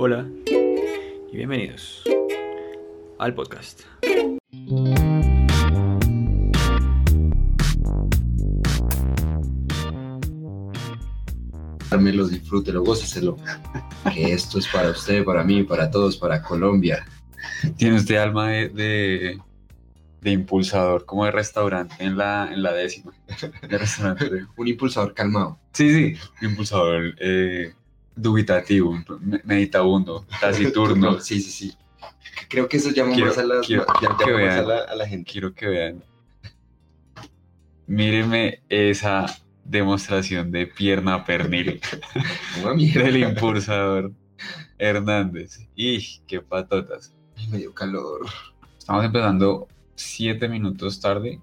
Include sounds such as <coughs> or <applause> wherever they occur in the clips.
Hola y bienvenidos al podcast. Los disfrute, lo góceselo. Que esto es para usted, para mí, para todos, para Colombia. Tiene usted alma de, de, de impulsador, como de restaurante en la, en la décima. De restaurante <laughs> Un impulsador calmado. Sí, sí, un impulsador eh, dubitativo, me- meditabundo, taciturno. <laughs> Sí, sí, sí. Creo que eso llama Quiero- más, a, las, quiero llama que más a, vean. la, a la gente. Quiero que vean. Mírenme esa demostración de pierna pernil <laughs> del impulsador Hernández. ¡Y qué patotas! Me dio calor. Estamos empezando siete minutos tarde.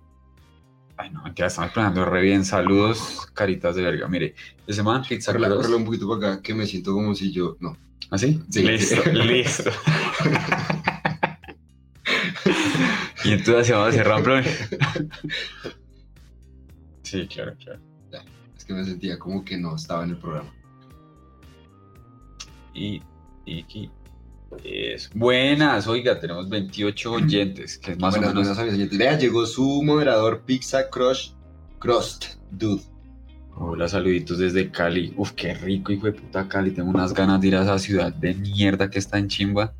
Ay, no, mentira, estamos empezando re bien. Saludos, caritas de verga. Mire, ese man, Pizza Corre, un poquito para acá, que me siento como si yo. No. ¿Así? Sí. Listo, <laughs> listo. y entonces vamos a hacer ramplón. <laughs> sí, claro, claro. Es que me sentía como que no estaba en el programa. Y, y aquí. Es. Buenas, oiga, tenemos 28 oyentes, que es más buenas, o menos. buenas, señores. Vea, llegó su moderador Pizza Crush Crust Dude. Hola, saluditos desde Cali. Uf, qué rico, hijo de puta Cali. Tengo unas ganas de ir a esa ciudad de mierda que está en Chimba.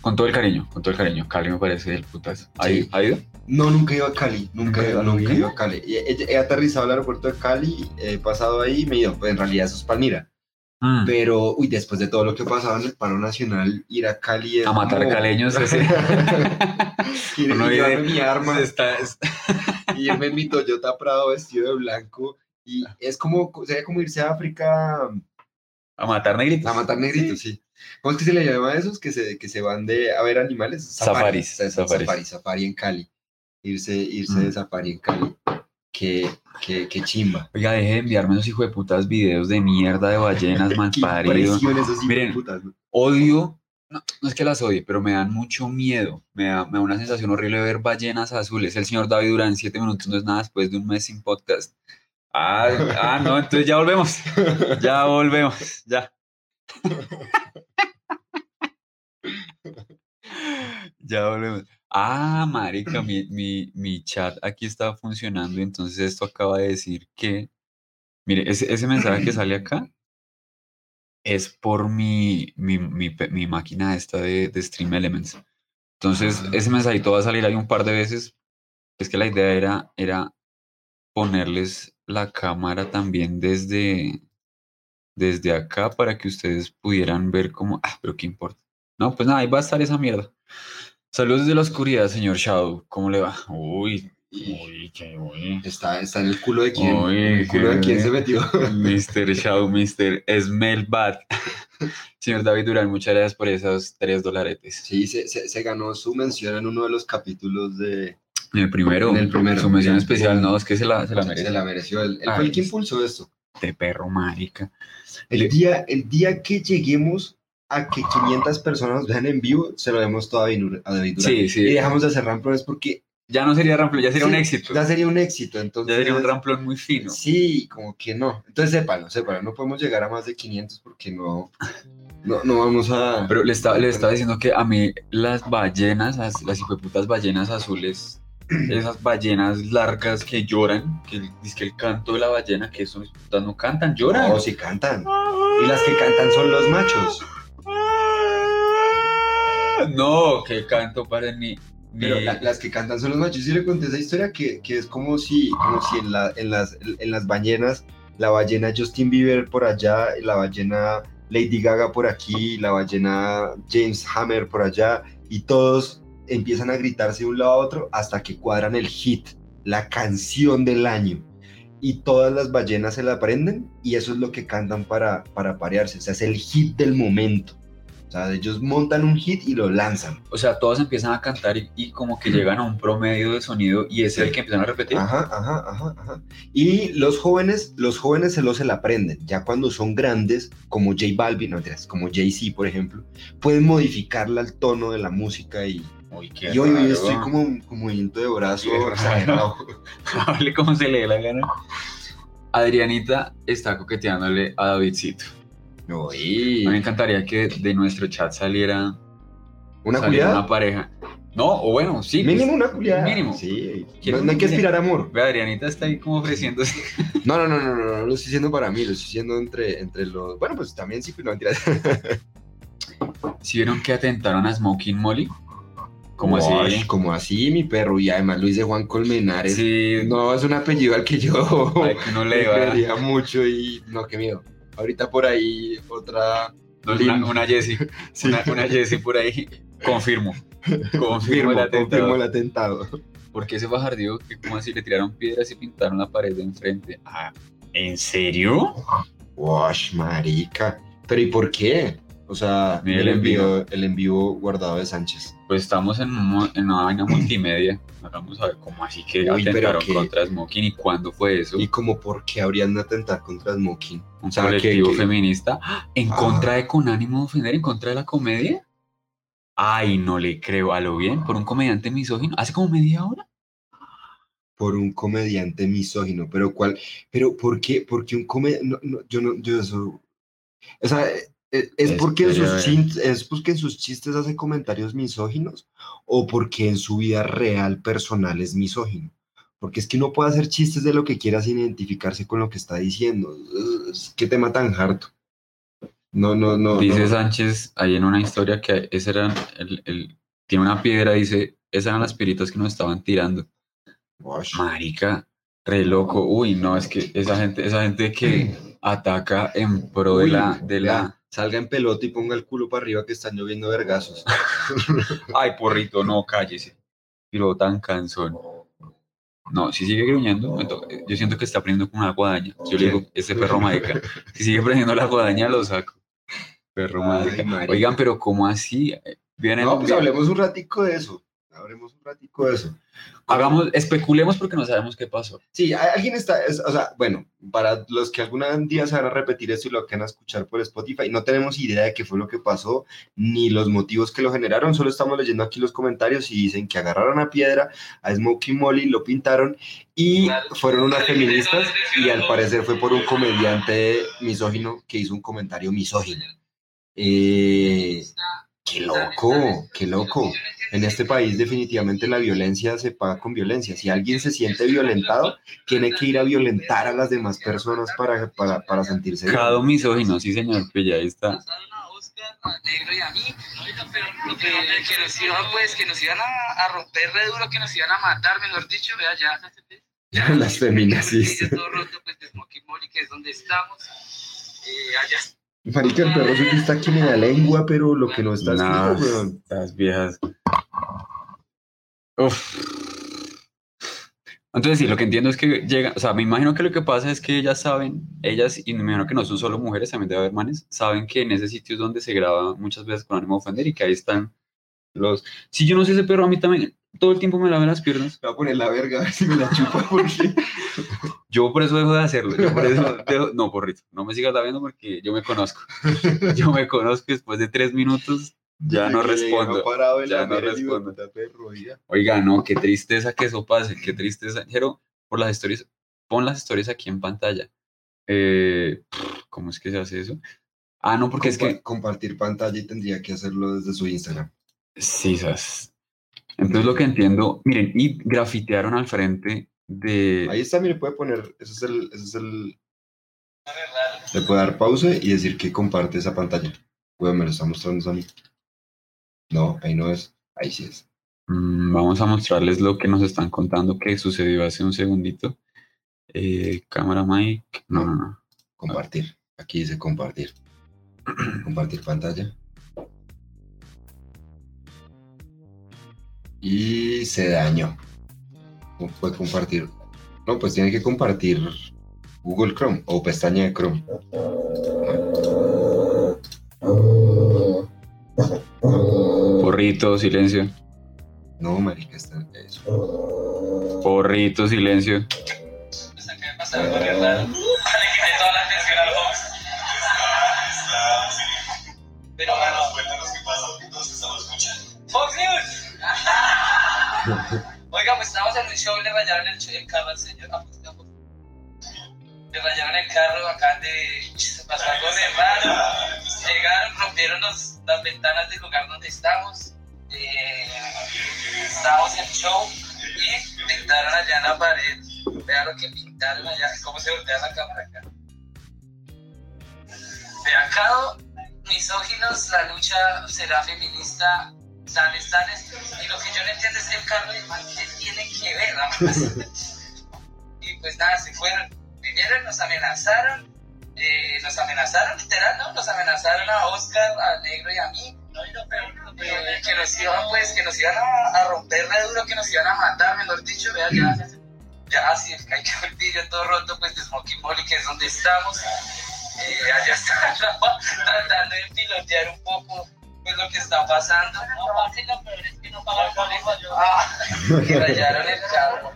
Con todo el cariño, con todo el cariño. Cali me parece del putas. ¿Ha, Sí. ido- ¿Ha ido? No, nunca he ido a Cali. Nunca, ¿Nunca he ido, nunca he ido a Cali. Y He, he aterrizado al aeropuerto de Cali, he pasado ahí y me he ido. Pues en realidad eso es Palmira. Mm. Pero, uy, después de todo lo que pasaba en el paro nacional, ir a Cali es A matar como- caleños, ese. <laughs> ir, llevarme vive- mi arma Está- <laughs> irme en mi Toyota Prado vestido de blanco. Y es como, sería como irse a África a matar negritos. a matar negritos, sí. ¿Cómo es que se le llama a esos que se, que se van de a ver animales? Safaris, Safari, safaris. safari, safari en Cali. Irse, irse Mm. de safari en Cali. Qué, qué, qué chimba. Oiga, deje de enviarme esos hijos de putas videos de mierda de ballenas, mal <laughs> Qué parido. impresión esos Miren. Odio, no, no es que las odie, pero me dan mucho miedo. Me da, me da una sensación horrible ver ballenas azules. El señor David Durán, siete minutos no es nada después de un mes sin podcast. Ah, ah, no, entonces ya volvemos. Ya volvemos, ya. <laughs> Ya volvemos. Ah, marica, <clears throat> mi, mi, mi chat aquí está funcionando, <clears throat> entonces esto acaba de decir que, mire, ese, ese mensaje que sale acá <clears throat> es por mi, mi, mi máquina esta de, de Stream Elements. Entonces, Ah. ese mensajito va a salir ahí un par de veces. Es que la idea era, era ponerles la cámara también desde, desde acá para que ustedes pudieran ver cómo, ah, pero qué importa. No, pues nada, ahí va a estar esa mierda. Saludos desde la oscuridad, señor Shadow. ¿Cómo le va? Uy, uy, qué uy. Está, está en el culo de quién. Uy, en el culo de quién se metió. <laughs> Mr. Shadow, Mr. Smell Bad. <laughs> Señor David Durán, muchas gracias por esos tres dolaretes. Sí, se, se, se ganó su mención en uno de los capítulos de. En el primero, En el primero. su mención Bien. especial, no, es que se la, se la Se merece. la mereció. Él, fue el que impulsó esto. De perro, marica. El día, el día que lleguemos a que 500 personas nos vean en vivo, se lo demos todo a David Durán. Sí, sí. Y dejamos de hacer ramplones porque Ya no sería ramplón, ya sería un éxito. ya sería un éxito. Entonces, Ya sería un ramplón muy fino. Sí, como que no. Entonces, sépalo, sépalo. No podemos llegar a más de 500 porque no, no, no vamos a. Pero le estaba, le estaba diciendo que a mí las ballenas, las, las hijueputas ballenas azules, <clears throat> esas ballenas largas que lloran, que dice que el canto de la ballena, que son no cantan, lloran. No, sí cantan. Y las que cantan son los machos. <laughs> No, que canto para ni- Pero la- las que cantan son los machos. Sí le conté esa historia que, que es como si, como si en, la- en las, en las ballenas, la ballena Justin Bieber por allá, la ballena Lady Gaga por aquí, la ballena James Hammer por allá, y todos empiezan a gritarse de un lado a otro hasta que cuadran el hit, la canción del año. Y todas las ballenas se la aprenden y eso es lo que cantan para, para parearse. O sea, es el hit del momento. O sea, ellos montan un hit y lo lanzan. O sea, todos empiezan a cantar y, y como que llegan a un promedio de sonido y es el que empiezan a repetir. Ajá, ajá, ajá, ajá. Y los jóvenes, los jóvenes se lo se la aprenden. Ya cuando son grandes, como J Balvin, no como Jay-Z, por ejemplo, pueden modificarla al tono de la música y, Uy, qué y hoy, raro. estoy como movimiento de brazo exagerado. <laughs> Hable como se le dé la gana. Adrianita está coqueteándole a Davidcito. Uy. A mí me encantaría que de nuestro chat saliera, ¿Una saliera una pareja. No, o bueno, sí. pues, Mínimo una culiada. Mínimo. Sí. No, no hay que aspirar amor. Ve, Adrianita está ahí como ofreciéndose. <laughs> No, no, no, no, no, no, lo estoy diciendo para mí, lo estoy diciendo entre, entre los. Bueno, pues también sí, pero no mentiras. <laughs> ¿Sí vieron que atentaron a Smoking Molly? ¿Cómo Uy, así? Como así, mi perro. Y además lo dice Juan Colmenares. Sí, No, es un apellido al que yo que no le <laughs> creería mucho y. No, qué miedo. Ahorita por ahí otra. No, Una, una Jessie, <laughs> Sí. una, una Jessie por ahí. Confirmo. Confirmo Confirmo, el atentado. confirmo el atentado. ¿Por qué ese bajardío que como así le tiraron piedras y pintaron la pared de enfrente? Ah, ¿en serio? Wash, marica. Pero ¿y por qué? O sea, Mira el envío, el envío guardado de Sánchez. Pues estamos en, un mo- en una vaina multimedia. <clears throat> Vamos a ver cómo así que Uy, atentaron contra Smoking y cuándo fue eso. Y como por qué habrían de atentar contra Smoking. Un o sea, que- colectivo que- feminista ¡Ah! en Ah. contra de con ánimo de ofender, en contra de la comedia. Ay, no le creo a lo bien por un comediante misógino. Hace como media hora. por un comediante misógino, pero cuál, pero ¿por qué? Porque un comediante, no, no, yo no, yo eso, o sea, eh, eh, es porque en sus chin- es porque en sus chistes hace comentarios misóginos o porque en su vida real personal es misógino. Porque es que uno puede hacer chistes de lo que quiera sin identificarse con lo que está diciendo. Es- Qué tema tan harto. No, no, no. Dice no. Sánchez ahí en una historia que ese eran el, el- tiene una piedra, dice, esas eran las piedritas que nos estaban tirando. Marica, re loco. Uy, no, es que esa gente, esa gente que <clears throat> ataca en pro de la, de la. Salga en pelota y ponga el culo para arriba que están lloviendo vergazos. <laughs> Ay, porrito, no, cállese. Pero tan cansón. No, si sigue gruñendo, toca- yo siento que está prendiendo con una guadaña. Yo le digo, ese perro marica. Si sigue prendiendo la guadaña, lo saco. Perro marica. Oigan, pero ¿cómo así? Vienen, No, pues hablemos un ratico de eso. Hablemos un ratico de eso. Hagamos, especulemos porque no sabemos qué pasó. Sí, hay- alguien está, es- o sea, bueno, para los que algún día se van a repetir esto y lo van a escuchar por Spotify, no tenemos idea de qué fue lo que pasó, ni los motivos que lo generaron, solo estamos leyendo aquí los comentarios y dicen que agarraron a piedra, a Smokey Molly, lo pintaron y fueron unas feministas y al parecer fue por un comediante misógino que hizo un comentario misógino. Eh, qué loco, qué loco. En este país definitivamente la violencia se paga con violencia. Si alguien se siente violentado, tiene que ir a violentar a las demás personas para, para, para sentirse bien. Cado misógino, sí señor, que ya está. Negro y a mí, que, que nos iban, pues, que nos iban a, a romper re duro, que nos iban a matar, mejor dicho, vea, ya. <laughs> Las feminazis. Ya todo roto, pues, de Smoky Molly, que es donde estamos. Eh, allá Marica, el perro suyo está aquí en la lengua, pero lo que no está escrito, weón. estas viejas. Uf. Entonces, sí, lo que entiendo es que llega, o sea, me imagino que lo que pasa es que ellas saben, ellas, y me imagino que no son solo mujeres, también debe haber manes, saben que en ese sitio es donde se graba muchas veces con ánimo de ofender y que ahí están los... Si yo no sé ese perro, a mí también todo el tiempo me lave las piernas. Me voy a poner la verga a ver si me la chupa, porque <laughs> Yo por eso dejo de hacerlo. Yo por eso <laughs> dejo- no, porrito, no me sigas laviendo porque yo me conozco. Yo me conozco después de tres minutos, ya no respondo. en ya no respondo. oiga. No, qué tristeza que eso pase, qué tristeza. Jero, por las historias, pon las historias aquí en pantalla. Eh, ¿Cómo es que se hace eso? Ah, no, porque es Compa- que... Compartir pantalla y tendría que hacerlo desde su Instagram. Sí, sas. Entonces lo que entiendo, miren, y grafitearon al frente de... Ahí está, mire, puede poner, ese es el, ese es el... Le puede dar pausa y decir que comparte esa pantalla. Bueno, me lo está mostrando a mí. No, ahí no es. Ahí sí es. Mm, Vamos a mostrarles lo que nos están contando que sucedió hace un segundito. Eh, cámara Mike. No, no, no. Compartir. Aquí dice compartir. <clears throat> compartir pantalla. Y se dañó. ¿Cómo puede compartir? No, pues tiene que compartir Google Chrome o pestaña de Chrome. Porrito, silencio. No, marica, está eso. Porrito, silencio. Le quité toda la atención al host. Pero bueno. Fox News. <laughs> Estábamos en un show le rayaron el, el carro al señor. Ah, pues, pues. Le rayaron el carro acá de. Pasó algo de raro. Llegaron, rompieron los- las ventanas del lugar donde estamos. Eh, estábamos en show y pintaron allá en la pared. Vean lo que pintaron allá, cómo se voltea la cámara acá. Beacado, misóginos, la lucha será feminista, tales, tales. Y lo que yo no entiendo es el carro de man que tiene que ver, ¿no? <laughs> Y pues nada, se fueron. Vinieron, nos amenazaron. eh, nos amenazaron, literal, ¿no? Nos amenazaron a Oscar, a Negro y a mí. eh, que nos iban, pues, que nos iban a, a romper re duro, que nos iban a matar, mejor dicho, vea, ya, ya, así, que el vídeo todo roto, pues, de Smoking Molly, que es donde estamos. Eh, allá está <laughs> tratando de pilotear un poco, pues, lo que está pasando. No, parce, lo peor es que no paga el colegio. Ah, <laughs> rayaron el carro.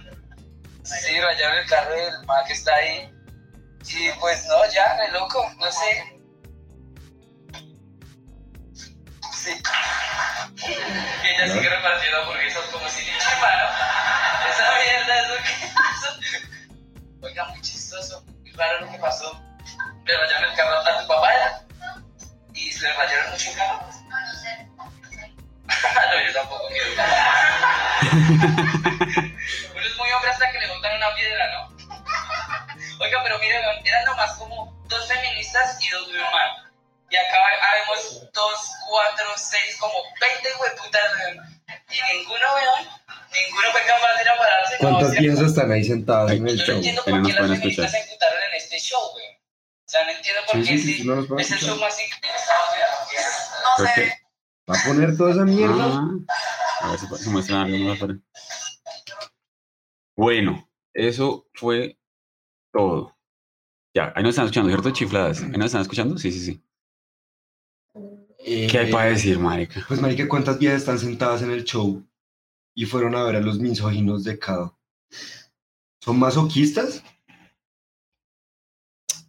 Sí, rayaron el carro del man que está ahí. Y pues no, ya, re loco, no sé. Sí. Y ella sigue repartiendo hamburguesas como si ni chimano. Esa mierda es lo que pasó. Oiga, muy chistoso, muy raro lo que pasó. Le rayaron el carro a tu papá ¿ya? y se le rayaron mucho el carro. No, yo tampoco quiero. <laughs> Uno es muy hombre hasta que le botan una piedra, ¿no? Oiga, pero miren, eran nomás como dos feministas y dos humanos. Y acá vemos dos, cuatro, seis, como 20 hueputas, weón. Y ninguno, weón, ninguno fue capaz de ir a pararse. no, ¿Cuántas o sea, viejas están ahí sentadas en el Yo no show? entiendo no por qué las feministas se imputaron en este show, weón. O sea, no entiendo por Sí, qué sí, sí, sí. no es el show más increíble. No sé. ¿Va a poner toda esa mierda? Ah, a ver si se muestran algo. Bueno, eso fue todo. Ya, ahí nos están escuchando, ¿cierto? Chifladas. ¿Ahí nos están escuchando? Sí, sí, sí. Eh, ¿Qué hay para decir, marica? Pues, marica, ¿cuántas viejas están sentadas en el show y fueron a ver a los misóginos de Cado? ¿Son masoquistas?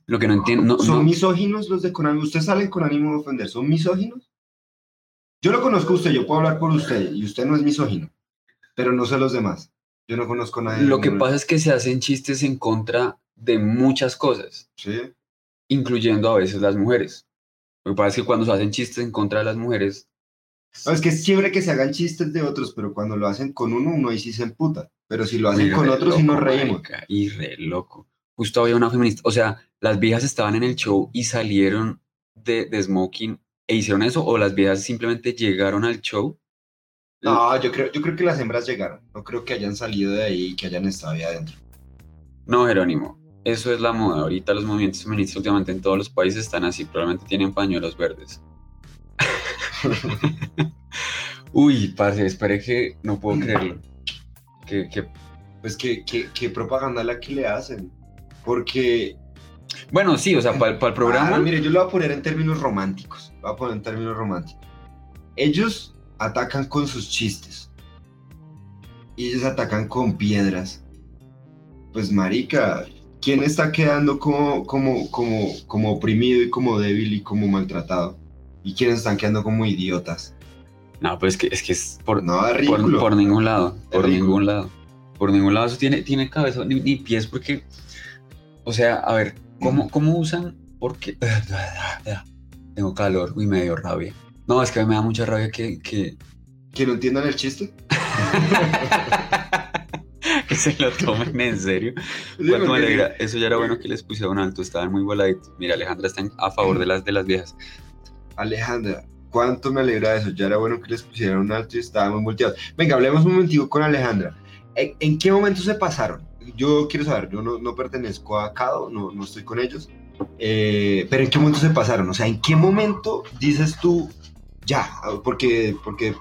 Lo que no entiendo... No, ¿Son no- misóginos los de Konami? ¿Ustedes salen con ánimo de ofender? ¿Son misóginos? Yo lo conozco a usted, yo puedo hablar por usted, y usted no es misógino, pero no sé los demás. Yo no conozco a nadie. Lo que pasa es que se hacen chistes en contra de muchas cosas, Sí. incluyendo a veces las mujeres. Lo que pasa es que cuando se hacen chistes en contra de las mujeres, No, es que es chévere que se hagan chistes de otros, pero cuando lo hacen con uno, uno ahí sí se emputa. Pero si lo hacen con otros, sí nos reímos. marica, y re loco. Justo había una feminista, o sea, las viejas estaban en el show y salieron de, de smoking e hicieron eso, o las viejas simplemente llegaron al show. No, yo creo, yo creo que las hembras llegaron. No creo que hayan salido de ahí y que hayan estado ahí adentro. No, Jerónimo, eso es la moda. Ahorita los movimientos feministas últimamente en todos los países están así, probablemente tienen pañuelos verdes. <laughs> Uy, parce, espere que no puedo creerlo. Que, que- Pues qué, qué, qué propaganda la que le hacen. Porque, Bueno, sí, o sea, para el programa. Ah, mire, yo lo voy a poner en términos románticos. Voy a poner en términos románticos. Ellos atacan con sus chistes. Y ellos atacan con piedras. Pues marica, ¿quién está quedando como, como, como, como oprimido y como débil y como maltratado? ¿Y quiénes están quedando como idiotas? No, pues es que es, que es por, No, por, por ningún lado. Por ridículo. ningún lado. Por ningún lado eso tiene, tiene cabeza ni, ni pies porque. O sea, a ver, ¿cómo, cómo usan? Porque. <laughs> Tengo calor y me dio rabia. No, es que me da mucha rabia que, que, ¿Que no entiendan el chiste? <laughs> que se lo tomen en serio. Sí, Cuánto me alegra. Eso ya era bueno que les pusieron alto, estaban muy voladitos. Mira, Alejandra está a favor de las, de las viejas. Alejandra, cuánto me alegra eso. Ya era bueno que les pusieran un alto y estábamos volteados. Venga, hablemos un momentico con Alejandra. ¿En, en qué momento se pasaron? Yo quiero saber, yo no, no pertenezco a CADO, no, no estoy con ellos. Eh, pero ¿en qué momento se pasaron? O sea, ¿en qué momento dices tú ya? Porque, porque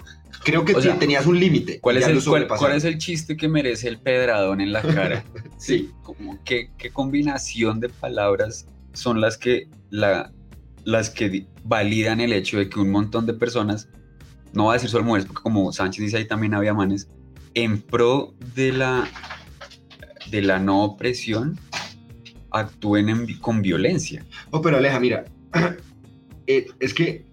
creo que O sea, tenías un límite. ¿Cuál es, el, cuál, es el chiste que merece el pedradón en la cara? <laughs> Sí. Como, ¿qué, qué combinación de palabras son las que, la, las que validan el hecho de que un montón de personas, no va a decir solo mujeres, porque como Sánchez dice ahí también había manes, en pro de la, de la no opresión, actúen con violencia? Oh, pero Aleja, mira, <clears throat> eh, es que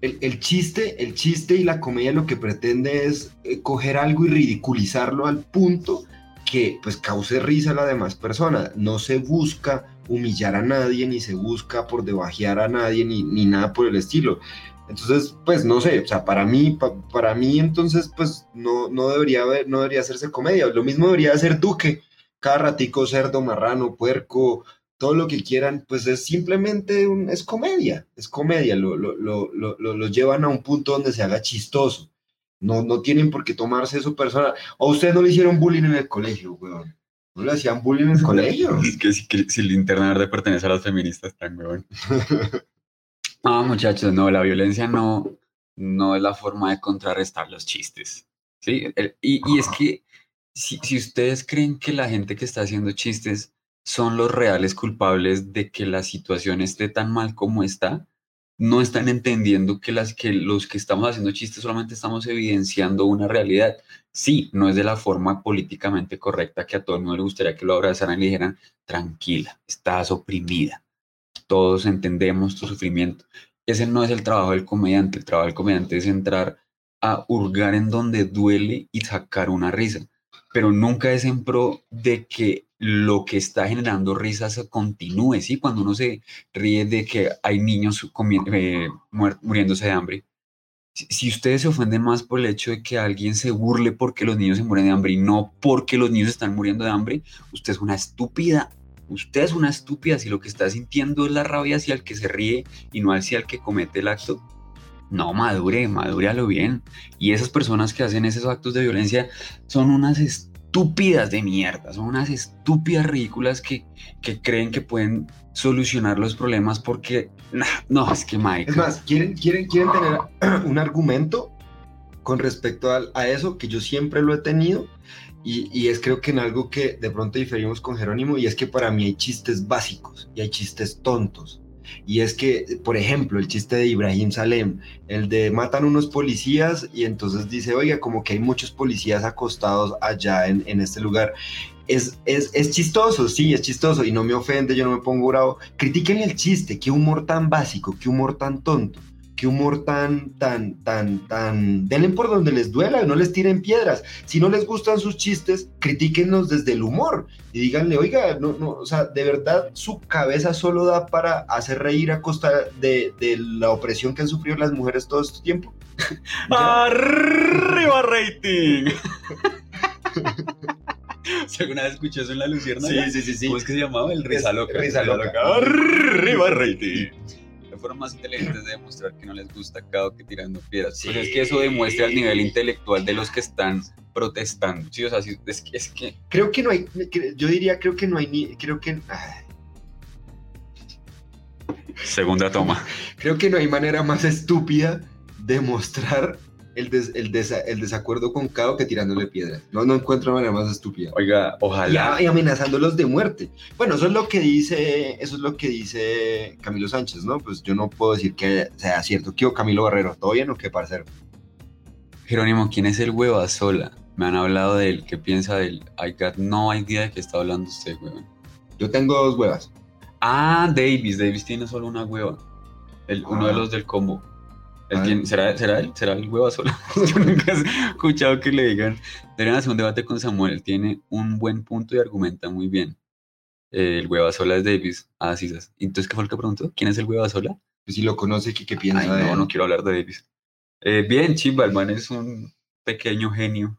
el, el chiste, el chiste y la comedia lo que pretende es eh, coger algo y ridiculizarlo al punto que pues cause risa a la demás persona. No se busca humillar a nadie, ni se busca por debajear a nadie, ni, ni nada por el estilo. Entonces, pues no sé, o sea, para mí, pa- para mí entonces, pues no, no, debería haber, no debería hacerse comedia. Lo mismo debería hacer Duque, cada ratico cerdo, marrano, puerco, todo lo que quieran, pues es simplemente un, es comedia, es comedia, lo, lo, lo, lo, llevan a un punto donde se haga chistoso. No, no tienen por qué tomarse eso personal. O ustedes no le hicieron bullying en el colegio, weón. No le hacían bullying en el <laughs> colegio. Es que si, si el internet verde pertenece a las feministas, tan weón. <laughs> No, muchachos, no, la violencia no, no es la forma de contrarrestar los chistes. ¿sí? El- y, y es que si, ustedes creen que la gente que está haciendo chistes son los reales culpables de que la situación esté tan mal como está, no están entendiendo que, que los que estamos haciendo chistes solamente estamos evidenciando una realidad. Sí, no es de la forma políticamente correcta que a todo el mundo le gustaría que lo abrazaran y dijeran, tranquila, estás oprimida. Todos entendemos tu sufrimiento. Ese no es el trabajo del comediante. El trabajo del comediante es entrar a hurgar en donde duele y sacar una risa. Pero nunca es en pro de que lo que está generando risas continúe. ¿sí? Cuando uno se ríe de que hay niños eh, muriéndose de hambre. Si ustedes se ofenden más por el hecho de que alguien se burle porque los niños se mueren de hambre y no porque los niños están muriendo de hambre, usted es una estúpida. Usted es una estúpida si lo que está sintiendo es la rabia hacia el que se ríe y no hacia el que comete el acto. No, madure, madure a lo bien. Y esas personas que hacen esos actos de violencia son unas estúpidas de mierda, son unas estúpidas ridículas que, que creen que pueden solucionar los problemas porque, no, es que marica. Es más, ¿quieren, quieren, quieren tener <clears throat> un argumento con respecto a, a eso que yo siempre lo he tenido y, y es creo que en algo que de pronto diferimos con Jerónimo y es que para mí hay chistes básicos y hay chistes tontos. Y es que, por ejemplo, el chiste de Ibrahim Salem, el de matan unos policías y entonces dice, oiga, como que hay muchos policías acostados allá en, en este lugar. Es, es, es chistoso, sí, es chistoso y no me ofende, yo no me pongo bravo. Critiquen el chiste, qué humor tan básico, qué humor tan tonto, qué humor tan, tan, tan, tan... Denle por donde les duela, no les tiren piedras. Si no les gustan sus chistes, critíquenlos desde el humor y díganle, oiga, no, no, o sea, de verdad su cabeza solo da para hacer reír a costa de, de la opresión que han sufrido las mujeres todo este tiempo. <laughs> ¡Arriba rating! <laughs> Si alguna vez escuché eso en la Lucierna, sí, sí, sí. ¿cómo es que se llamaba? El Risa Loca. Risa Loca. ¡Arriba rating! Forma más inteligente de demostrar que no les gusta cada que tirando piedras. Sí. Pues es que eso demuestra el nivel intelectual de los que están protestando. Sí, o sea, es, que, es que Creo que no hay, yo diría, creo que no hay ni, creo que, ay, Segunda toma. creo que no hay manera más estúpida de mostrar el, des- el, desa- el desacuerdo con Cao que tirándole piedras. No, no encuentro manera más estúpida. Oiga, ojalá. y amenazándolos de muerte. Bueno, eso es lo que dice, eso es lo que dice Camilo Sánchez, ¿no? Pues yo no puedo decir que sea cierto. ¿Qué o Camilo Barrero? ¿Todo bien o qué, parcero? Jerónimo, ¿quién es el hueva sola? Me han hablado de él. ¿Qué piensa de él? I got no idea de qué está hablando usted, weón. Yo tengo dos huevas. Ah, Davis. Davis tiene solo una hueva. El, Uno de Ah. los del combo. ¿Será, ¿Será él? ¿Será el hueva sola? <laughs> Yo nunca he escuchado que le digan. Deberían hacer un debate con Samuel. Tiene un buen punto y argumenta muy bien. Eh, el hueva sola es Davis. Ah, sí. ¿sabes? Entonces, ¿qué fue lo que preguntó? ¿Quién es el hueva sola? Pues si lo conoce, ¿qué, qué piensa Ay, de no, él? no quiero hablar de Davis. Eh, bien, Chimba, el man es un pequeño genio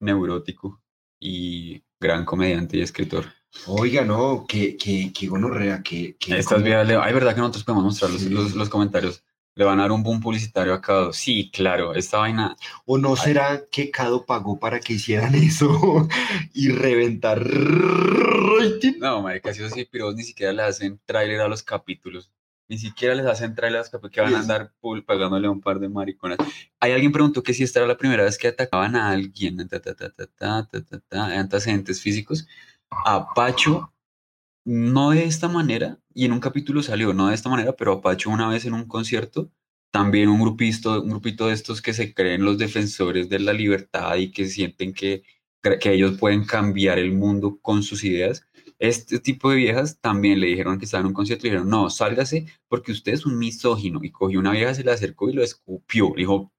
neurótico y gran comediante y escritor. Oiga, no, que, que, que gonorrea, que... que Estas como- vías, le- ay, verdad que nosotros podemos mostrar los, Sí. los, los comentarios le van a dar un boom publicitario a Cado. Sí, claro, esta vaina. ¿O no será que Cado pagó para que hicieran eso <laughs> y reventar No, marica, si esos piros ni siquiera le hacen tráiler a los capítulos. Ni siquiera les hacen tráiler a los capítulos que van a pues andar pool pagándole a un par de mariconas. Hay alguien preguntó que si esta era la primera vez que atacaban a alguien, antecedentes físicos. A Pacho, no de esta manera, y en un capítulo salió, no de esta manera, pero a Pacho una vez en un concierto, también un grupito, un grupito de estos que se creen los defensores de la libertad y que sienten que, que ellos pueden cambiar el mundo con sus ideas. Este tipo de viejas también le dijeron que estaba en un concierto y dijeron, no, sálgase porque usted es un misógino. Y cogió una vieja, se le acercó y lo escupió. Le dijo,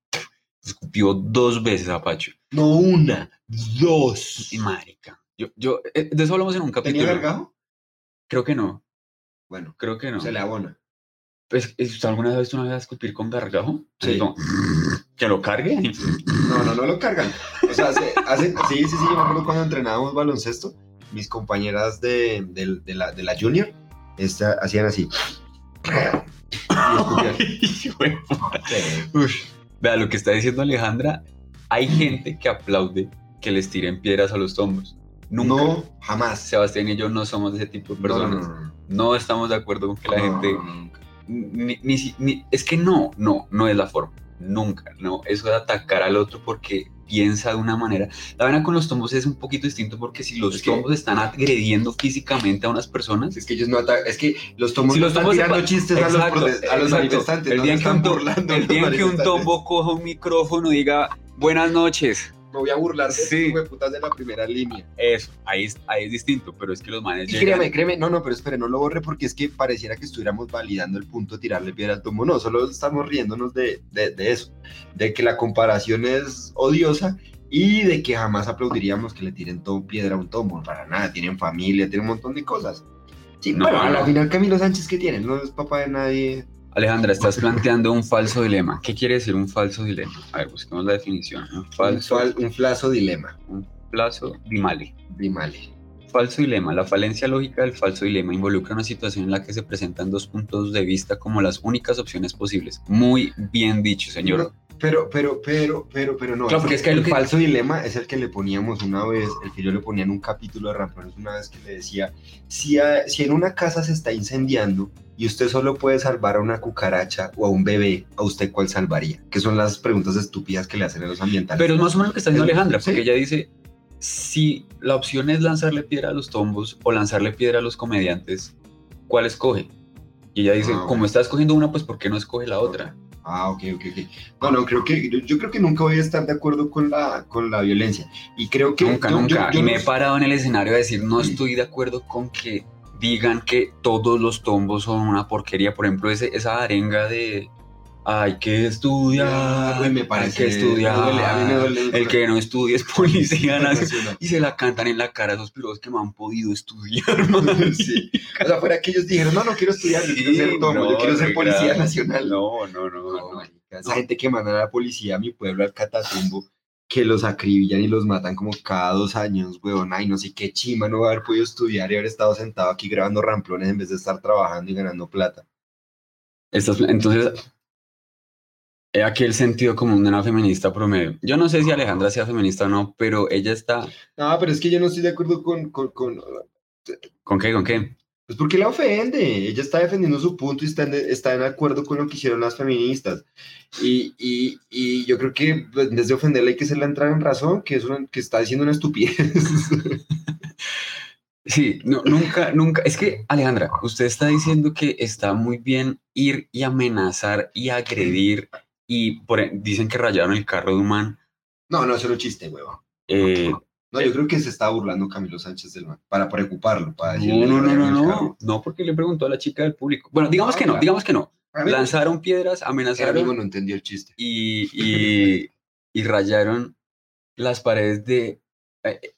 escupió dos veces a Pacho. No una, dos. Y marica. Yo, yo, eh, de eso hablamos en un ¿Tenía capítulo. gargajo? Creo que no. Bueno, Creo que no. se le abona. Pues, ¿usted alguna vez ha visto una vez escupir con gargajo? Sí. <laughs> Que lo cargue. No, no, no lo cargan. O sea, se hacen, sí, sí, sí, yo me acuerdo cuando entrenábamos baloncesto, mis compañeras de, de- de la, de la junior esta, hacían así. Y escupían. <laughs> Vea lo que está diciendo Alejandra. Hay gente que aplaude que les tiren piedras a los tombos. Nunca. No, jamás. Sebastián y yo no somos de ese tipo de No, no, personas. no, no. No estamos de acuerdo con que la No, gente. no, ni- ni ni- es que no, no, no es la forma. Nunca, no. Eso de atacar al otro porque piensa de una manera. La verdad con los tombos es un poquito distinto porque si los Es que- tombos están agrediendo físicamente a unas personas, Es que ellos no atacan, es que los tomos Si no los están tirando pa- chistes a los, Exacto, a los exacto. manifestantes, El no día, en que un, están el los día que un tombo coja un micrófono y diga buenas noches. Me voy a burlar de Sí. putas de la primera línea. Eso, ahí es, ahí es distinto, pero es que los manes Y llegan- créeme, créeme, no, no, pero espere, no lo borre porque es que pareciera que estuviéramos validando el punto de tirarle piedra al tombo. No, solo estamos riéndonos de, de, de eso, de que la comparación es odiosa y de que jamás aplaudiríamos que le tiren todo piedra a un tombo. Para nada, tienen familia, tienen un montón de cosas. Sí, No, bueno, a la no. final Camilo Sánchez, ¿qué tiene? No es papá de nadie. Alejandra, estás planteando un falso dilema. ¿Qué quiere decir un falso dilema? A ver, busquemos la definición. Un falso, Un, fal- un flazo dilema. un plazo dimale. Dimale. Falso dilema. La falencia lógica del falso dilema involucra una situación en la que se presentan dos puntos de vista como las únicas opciones posibles. Muy bien dicho, señor. Pero, pero, pero, pero, pero no. Claro, porque es que el que- falso dilema es el que le poníamos una vez, el que yo le ponía en un capítulo de Rampones una vez que le decía, si, a- si en una casa se está incendiando y usted solo puede salvar a una cucaracha o a un bebé, ¿a usted cuál salvaría? Que son las preguntas estúpidas que le hacen a los ambientales. Pero es más o menos lo que está diciendo Es- Alejandra, sí. porque ella dice, si la opción es lanzarle piedra a los tombos o lanzarle piedra a los comediantes, ¿cuál escoge? Y ella dice, Ah, como está escogiendo una, pues ¿por qué no escoge la otra? Ah, ok, ok, ok. No, no, creo que, yo, yo creo que nunca voy a estar de acuerdo con la, con la violencia. Y creo que... Nunca, yo- nunca. yo y me no- he parado en el escenario a decir, no estoy de acuerdo con que digan que todos los tombos son una porquería. Por ejemplo, ese, esa arenga de hay que estudiar, Ay, me hay parece... que estudiar. me duele, a mí me duele el que no estudie es policía nacional. Y se la cantan en la cara a esos piros que no han podido estudiar. <laughs> <laughs> Sí. O sea, fuera que ellos dijeron, no, no quiero estudiar, yo quiero ser tomo, yo no, quiero ser policía grave. nacional. No, no, no, No, no. Esa gente que manda a la policía a mi pueblo, al Catatumbo, que los acribillan y los matan como cada dos años, weón. Ay, no sé qué chima no haber podido estudiar y haber estado sentado aquí grabando ramplones en vez de estar trabajando y ganando plata. Estas- entonces, he aquí el sentido común de una feminista promedio. Yo no sé si Alejandra sea feminista o no, pero ella está... No, pero es que yo no estoy de acuerdo con, con, con ¿Con qué? ¿Con qué? Pues porque la ofende. Ella está defendiendo su punto y está en, está en acuerdo con lo que hicieron las feministas. Y, y, y yo creo que pues, en vez de ofenderle hay que hacerle entrar en razón, que, es una- que está diciendo una estupidez. <laughs> Sí, no, nunca, nunca. Es que, Alejandra, usted está diciendo que está muy bien ir y amenazar y agredir y por, e- dicen que rayaron el carro de un man. no, no, eso era un chiste, huevón. eh, No, yo creo que se está burlando Camilo Sánchez del man, para preocuparlo, para no, decirle... no, no, no, "Rayaron el no, carro". no, porque le preguntó a la chica del público. Bueno, digamos que no, digamos que no. Lanzaron piedras, el amigo amenazaron no entendió el chiste. y, y, <laughs> y rayaron las paredes de... eh,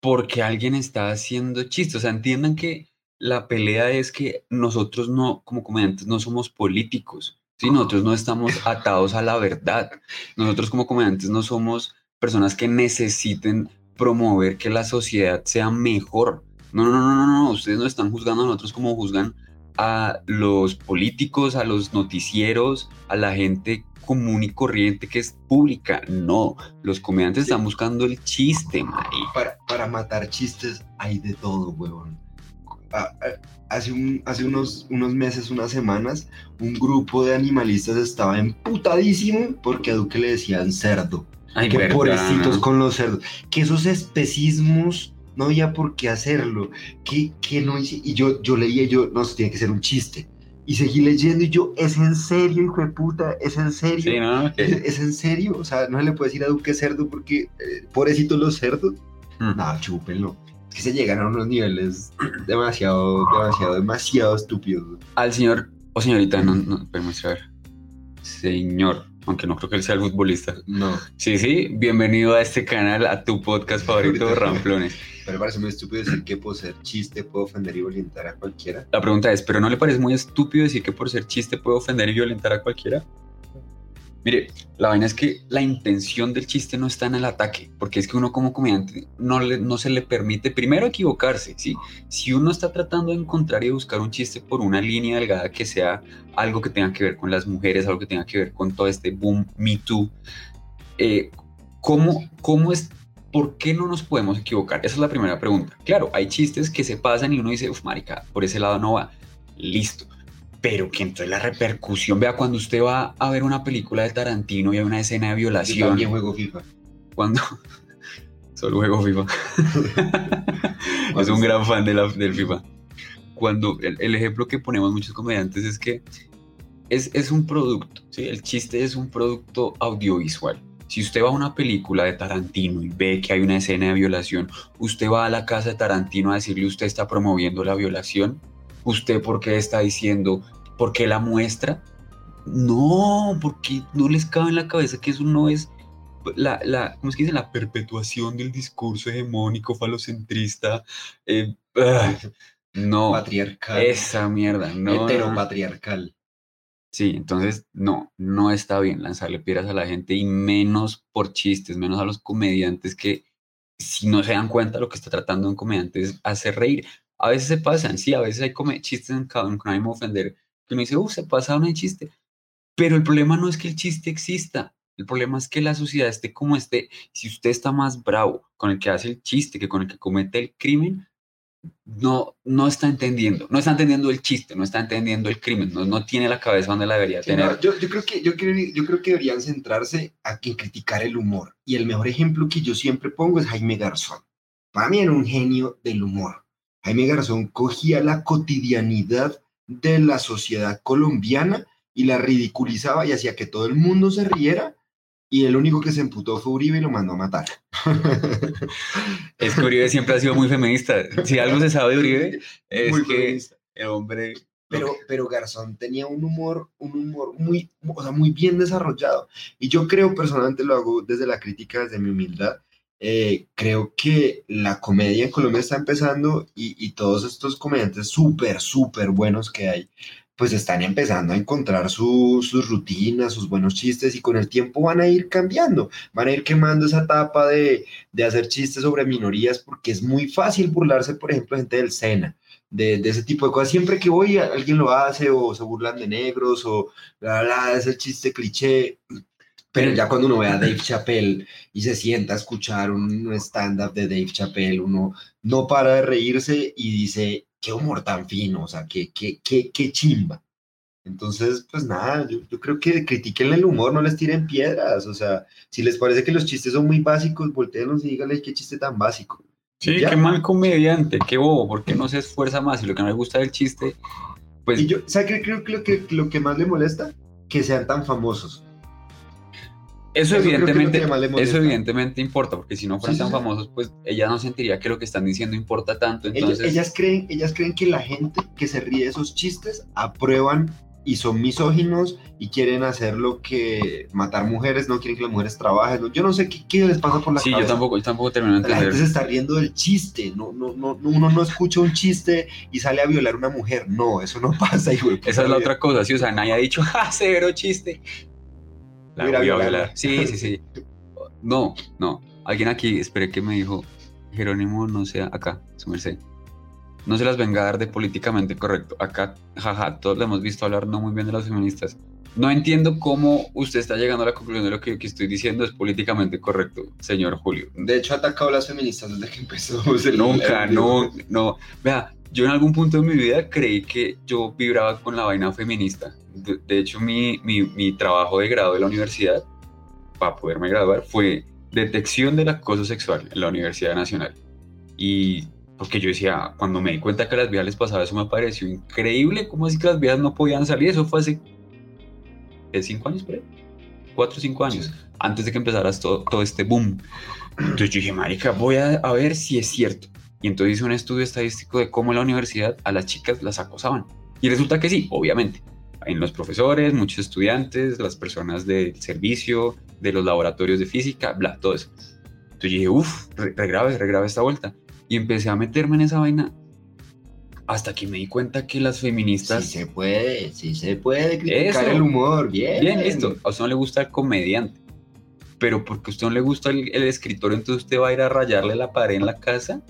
porque alguien está haciendo chistes. O sea, entiendan que la pelea es que nosotros no, como comediantes, no somos políticos. ¿sí? Nosotros no estamos atados a la verdad. Nosotros como comediantes no somos personas que necesiten promover que la sociedad sea mejor. No, no, no, no, no. Ustedes no están juzgando a nosotros como juzgan a los políticos, a los noticieros, a la gente común y corriente que es pública. No, los comediantes Sí. están buscando el chiste, marica. Para, para matar chistes hay de todo, huevón. Hace, un, hace unos, unos meses, unas semanas, un grupo de animalistas estaba emputadísimo porque a Duque le decían cerdo. Ay, que pobrecitos con los cerdos, que esos especismos no había por qué hacerlo, que, que no hice, y yo, yo leía, y yo, no, esto tiene que ser un chiste, y seguí leyendo, y yo, ¿es en serio, hijo de puta? ¿Es en serio? Sí, no, ¿Es, que- es en serio? O sea, no se le puede decir a Duque cerdo porque, eh, pobrecitos los cerdos, Mm. no, chúpenlo, es que se llegan a unos niveles demasiado, demasiado, demasiado estúpidos. Al señor o señorita, no, no, permítame a ver. Señor, aunque no creo que él sea el futbolista. No, Sí, sí, bienvenido a este canal, a tu podcast favorito, <laughs> Ramplones. pero parece muy estúpido decir que por ser chiste puedo ofender y violentar a cualquiera. La pregunta es, ¿pero no le parece muy estúpido decir que por ser chiste puede ofender y violentar a cualquiera? Mire, la vaina es que la intención del chiste no está en el ataque, porque es que uno como comediante no, le- no se le permite primero equivocarse, ¿sí? Si uno está tratando de encontrar y buscar un chiste por una línea delgada que sea algo que tenga que ver con las mujeres, algo que tenga que ver con todo este boom Me Too, eh, ¿cómo, ¿cómo es, por qué no nos podemos equivocar? Esa es la primera pregunta. Claro, hay chistes que se pasan y uno dice, uff, marica, por ese lado no va. Listo. Pero que entonces la repercusión, vea, cuando usted va a ver una película de Tarantino y hay una escena de Yo violación, también juego FIFA. cuando... <laughs> Solo juego FIFA. <laughs> es un gran fan de la- del FIFA. Cuando el, el ejemplo que ponemos muchos comediantes es que es, es un producto, ¿sí? el chiste es un producto audiovisual. Si usted va a una película de Tarantino y ve que hay una escena de violación, usted va a la casa de Tarantino a decirle usted está promoviendo la violación, usted por qué está diciendo, por qué la muestra. No, porque no les cabe en la cabeza que eso no es la, la, ¿cómo es que dice? La perpetuación del discurso hegemónico falocentrista. eh, no, Patriarcal. esa mierda, no. Heteropatriarcal. Sí, entonces no, no está bien lanzarle piedras a la gente y menos por chistes, menos a los comediantes que si no se dan cuenta lo que está tratando un comediante es hacer reír. A veces se pasan, sí, a veces hay come- chistes en cada uno, que no hay que ofender, que uno dice, uff, se pasaron el chiste. Pero el problema no es que el chiste exista, el problema es que la sociedad esté como esté. Si usted está más bravo con el que hace el chiste que con el que comete el crimen, no, no está entendiendo, no está entendiendo el chiste, no está entendiendo el crimen, no, no tiene la cabeza donde la debería Sí, tener. no, yo, yo creo que, yo, creo, yo creo que deberían centrarse a que criticar el humor. Y el mejor ejemplo que yo siempre pongo es Jaime Garzón. Para mí era un genio del humor. Jaime Garzón cogía la cotidianidad de la sociedad colombiana y la ridiculizaba y hacía que todo el mundo se riera. Y el único que se emputó fue Uribe y lo mandó a matar. <laughs> Es que Uribe siempre ha sido muy feminista. Si algo se sabe de Uribe, es Muy que feminista. el hombre... pero, pero Garzón tenía un humor, un humor muy, o sea, muy bien desarrollado. Y yo creo, personalmente lo hago desde la crítica, desde mi humildad, eh, creo que la comedia en Colombia está empezando y, todos estos comediantes súper, súper buenos que hay, pues están empezando a encontrar su- sus rutinas, sus buenos chistes y con el tiempo van a ir cambiando, van a ir quemando esa etapa de, de hacer chistes sobre minorías porque es muy fácil burlarse, por ejemplo, gente del SENA de, ese tipo de cosas. Siempre que voy, alguien lo hace o se burlan de negros o bla, bla, es el chiste cliché. Pero ya cuando uno ve a Dave Chappelle y se sienta a escuchar un stand-up de Dave Chappelle, uno no para de reírse y dice, qué humor tan fino, o sea, qué, qué, qué, qué chimba. Entonces, pues nada, yo, yo creo que critiquen el humor, no les tiren piedras, o sea, si les parece que los chistes son muy básicos, volteenlos y díganle qué chiste tan básico. Sí, Ya. qué mal comediante, qué bobo, ¿por qué no se esfuerza más? Y lo que no le gusta del chiste, pues Y yo, ¿sabes qué creo que lo, que lo que más le molesta? Que sean tan famosos. Eso evidentemente, eso importa, porque si no fueran Sí, sí, tan sí. famosos, pues ella no sentiría que lo que están diciendo importa tanto. Entonces, ellas, creen, ellas creen que la gente que se ríe de esos chistes aprueban y son misóginos y quieren hacer lo que matar mujeres, no quieren que las mujeres trabajen. ¿no? Yo no sé qué, qué les pasa por la sí, yo tampoco, yo tampoco termino de La gente entender. se está riendo del chiste, no, no, no, no, uno no escucha un chiste y sale a violar a una mujer, no, eso no <laughs> pasa, hijo Esa es la vida. otra cosa, sí, o sea, nadie ha dicho, <laughs> ¡ja, severo chiste! La Voy a violar. Sí, sí, sí. No, no. Alguien aquí, esperé que me dijo, Jerónimo, no sea acá, su merced. No se las venga a dar de políticamente correcto. Acá, jaja, todos le hemos visto hablar no muy bien de las feministas. No entiendo cómo usted está llegando a la conclusión de lo que, que estoy diciendo es políticamente correcto, señor Julio. De hecho, ha atacado a las feministas desde que empezó. <laughs> el- Nunca, el- no, no. Vea, yo en algún punto de mi vida creí que yo vibraba con la vaina feminista. De, de hecho, mi, mi, mi trabajo de grado de la universidad, para poderme graduar, fue detección del acoso sexual en la Universidad Nacional. Y porque yo decía, cuando me di cuenta que a las viejas les pasaba eso, me pareció increíble. ¿Cómo así que las viejas no podían salir? Eso fue hace ¿qué, cinco años, por ahí. Cuatro o cinco años antes de que empezara todo, todo este boom. Entonces yo dije, marica, voy a, a ver si es cierto. Y entonces hice un estudio estadístico de cómo en la universidad a las chicas las acosaban. Y resulta que sí, obviamente. en los profesores, muchos estudiantes, las personas del servicio, de los laboratorios de física, bla, todo eso. Entonces dije, uff, regrave, regrave esta vuelta. Y empecé a meterme en esa vaina hasta que me di cuenta que las feministas... Sí se puede, sí se puede criticar Eso. el humor, bien. Bien, listo. A usted no le gusta el comediante. Pero porque a usted no le gusta el, el escritor, entonces usted va a ir a rayarle la pared en la casa.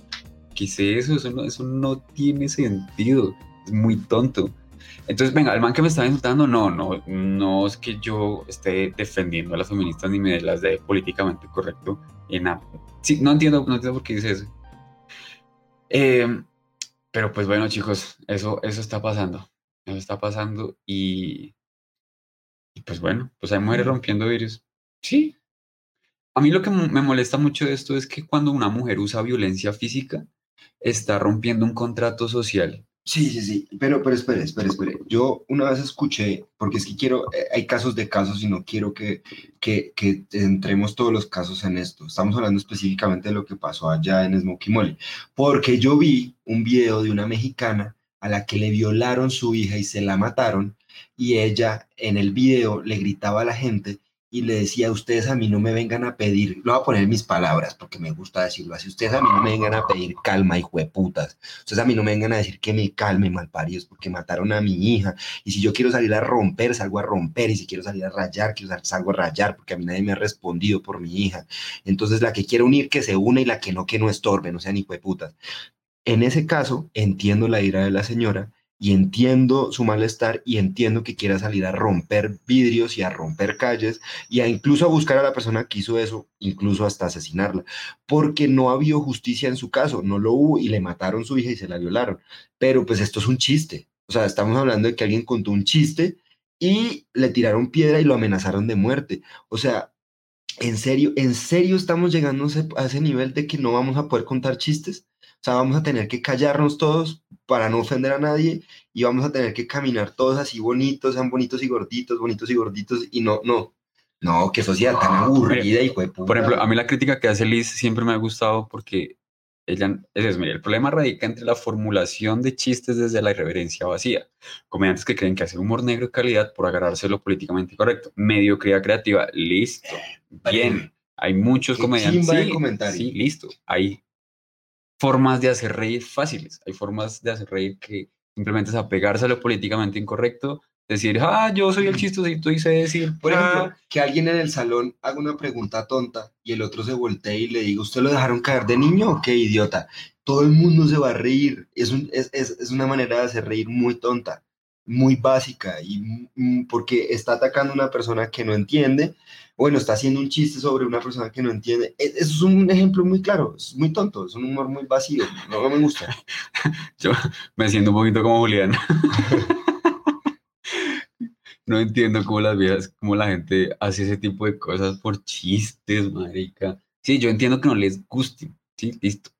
¿Qué es eso? Eso no, eso no tiene sentido. Es muy tonto. Entonces, venga, el man que me estaba insultando, no, no, no es que yo esté defendiendo a las feministas ni me las de políticamente correcto en nada. Sí, no entiendo, no entiendo por qué dice eso. Eh, pero pues bueno, chicos, eso, eso está pasando. Eso está pasando y, y pues bueno, pues hay mujeres rompiendo vidrios. Sí. A mí lo que me molesta mucho de esto es que cuando una mujer usa violencia física, está rompiendo un contrato social. Sí, sí, sí, pero, pero espere, espere, espere. Yo una vez escuché, porque es que quiero, eh, hay casos de casos y no quiero que, que, que entremos todos los casos en esto. Estamos hablando específicamente de lo que pasó allá en Smoky Molly, porque yo vi un video de una mexicana a la que le violaron su hija y se la mataron, y ella en el video le gritaba a la gente y le decía, ustedes a mí no me vengan a pedir, lo voy a poner en mis palabras porque me gusta decirlo así, ustedes a mí no me vengan a pedir calma, hijo de putas. Ustedes a mí no me vengan a decir que me calme, malparidos, porque mataron a mi hija. Y si yo quiero salir a romper, salgo a romper. Y si quiero salir a rayar, quiero sal- salgo a rayar, porque a mí nadie me ha respondido por mi hija. Entonces, la que quiere unir, que se une, y la que no, que no estorbe, no sean hijo de putas. En ese caso, entiendo la ira de la señora y entiendo su malestar y entiendo que quiera salir a romper vidrios y a romper calles y a incluso a buscar a la persona que hizo eso, incluso hasta asesinarla, porque no ha habido justicia en su caso, no lo hubo y le mataron su hija y se la violaron. Pero pues esto es un chiste, o sea, estamos hablando de que alguien contó un chiste y le tiraron piedra y lo amenazaron de muerte. O sea, en serio, en serio estamos llegando a ese- a ese nivel de que no vamos a poder contar chistes. Sea, vamos a tener que callarnos todos para no ofender a nadie y vamos a tener que caminar todos así bonitos, sean bonitos y gorditos, bonitos y gorditos y no, no, no, qué sociedad tan aburrida, hijo de puta. Por ejemplo, a mí la crítica que hace Liz siempre me ha gustado porque ella es mira, el problema radica entre la formulación de chistes desde la irreverencia vacía. Comediantes que creen que hacer humor negro de calidad por agarrarse lo políticamente correcto. Mediocridad creativa, listo. Bien. Hay muchos comediantes. Sí, sí, listo. Hay formas de hacer reír fáciles. Hay formas de hacer reír que simplemente es apegarse a lo políticamente incorrecto. Decir, ah, yo soy el chistosito y sé decir, Por ejemplo, ah, que alguien en el salón haga una pregunta tonta y el otro se voltee y le diga, ¿usted lo dejaron caer de niño o qué idiota? Todo el mundo se va a reír. Es, un- es, es, es una manera de hacer reír muy tonta, muy básica, y mm, porque está atacando a una persona que no entiende, bueno, está haciendo un chiste sobre una persona que no entiende. E- Eso es un ejemplo muy claro, es muy tonto, es un humor muy vacío, no, no me gusta. <laughs> Yo me siento un poquito como Julián. <laughs> No entiendo cómo las viejas, cómo la gente hace ese tipo de cosas por chistes, marica. Sí, yo entiendo que no les guste. Sí, listo.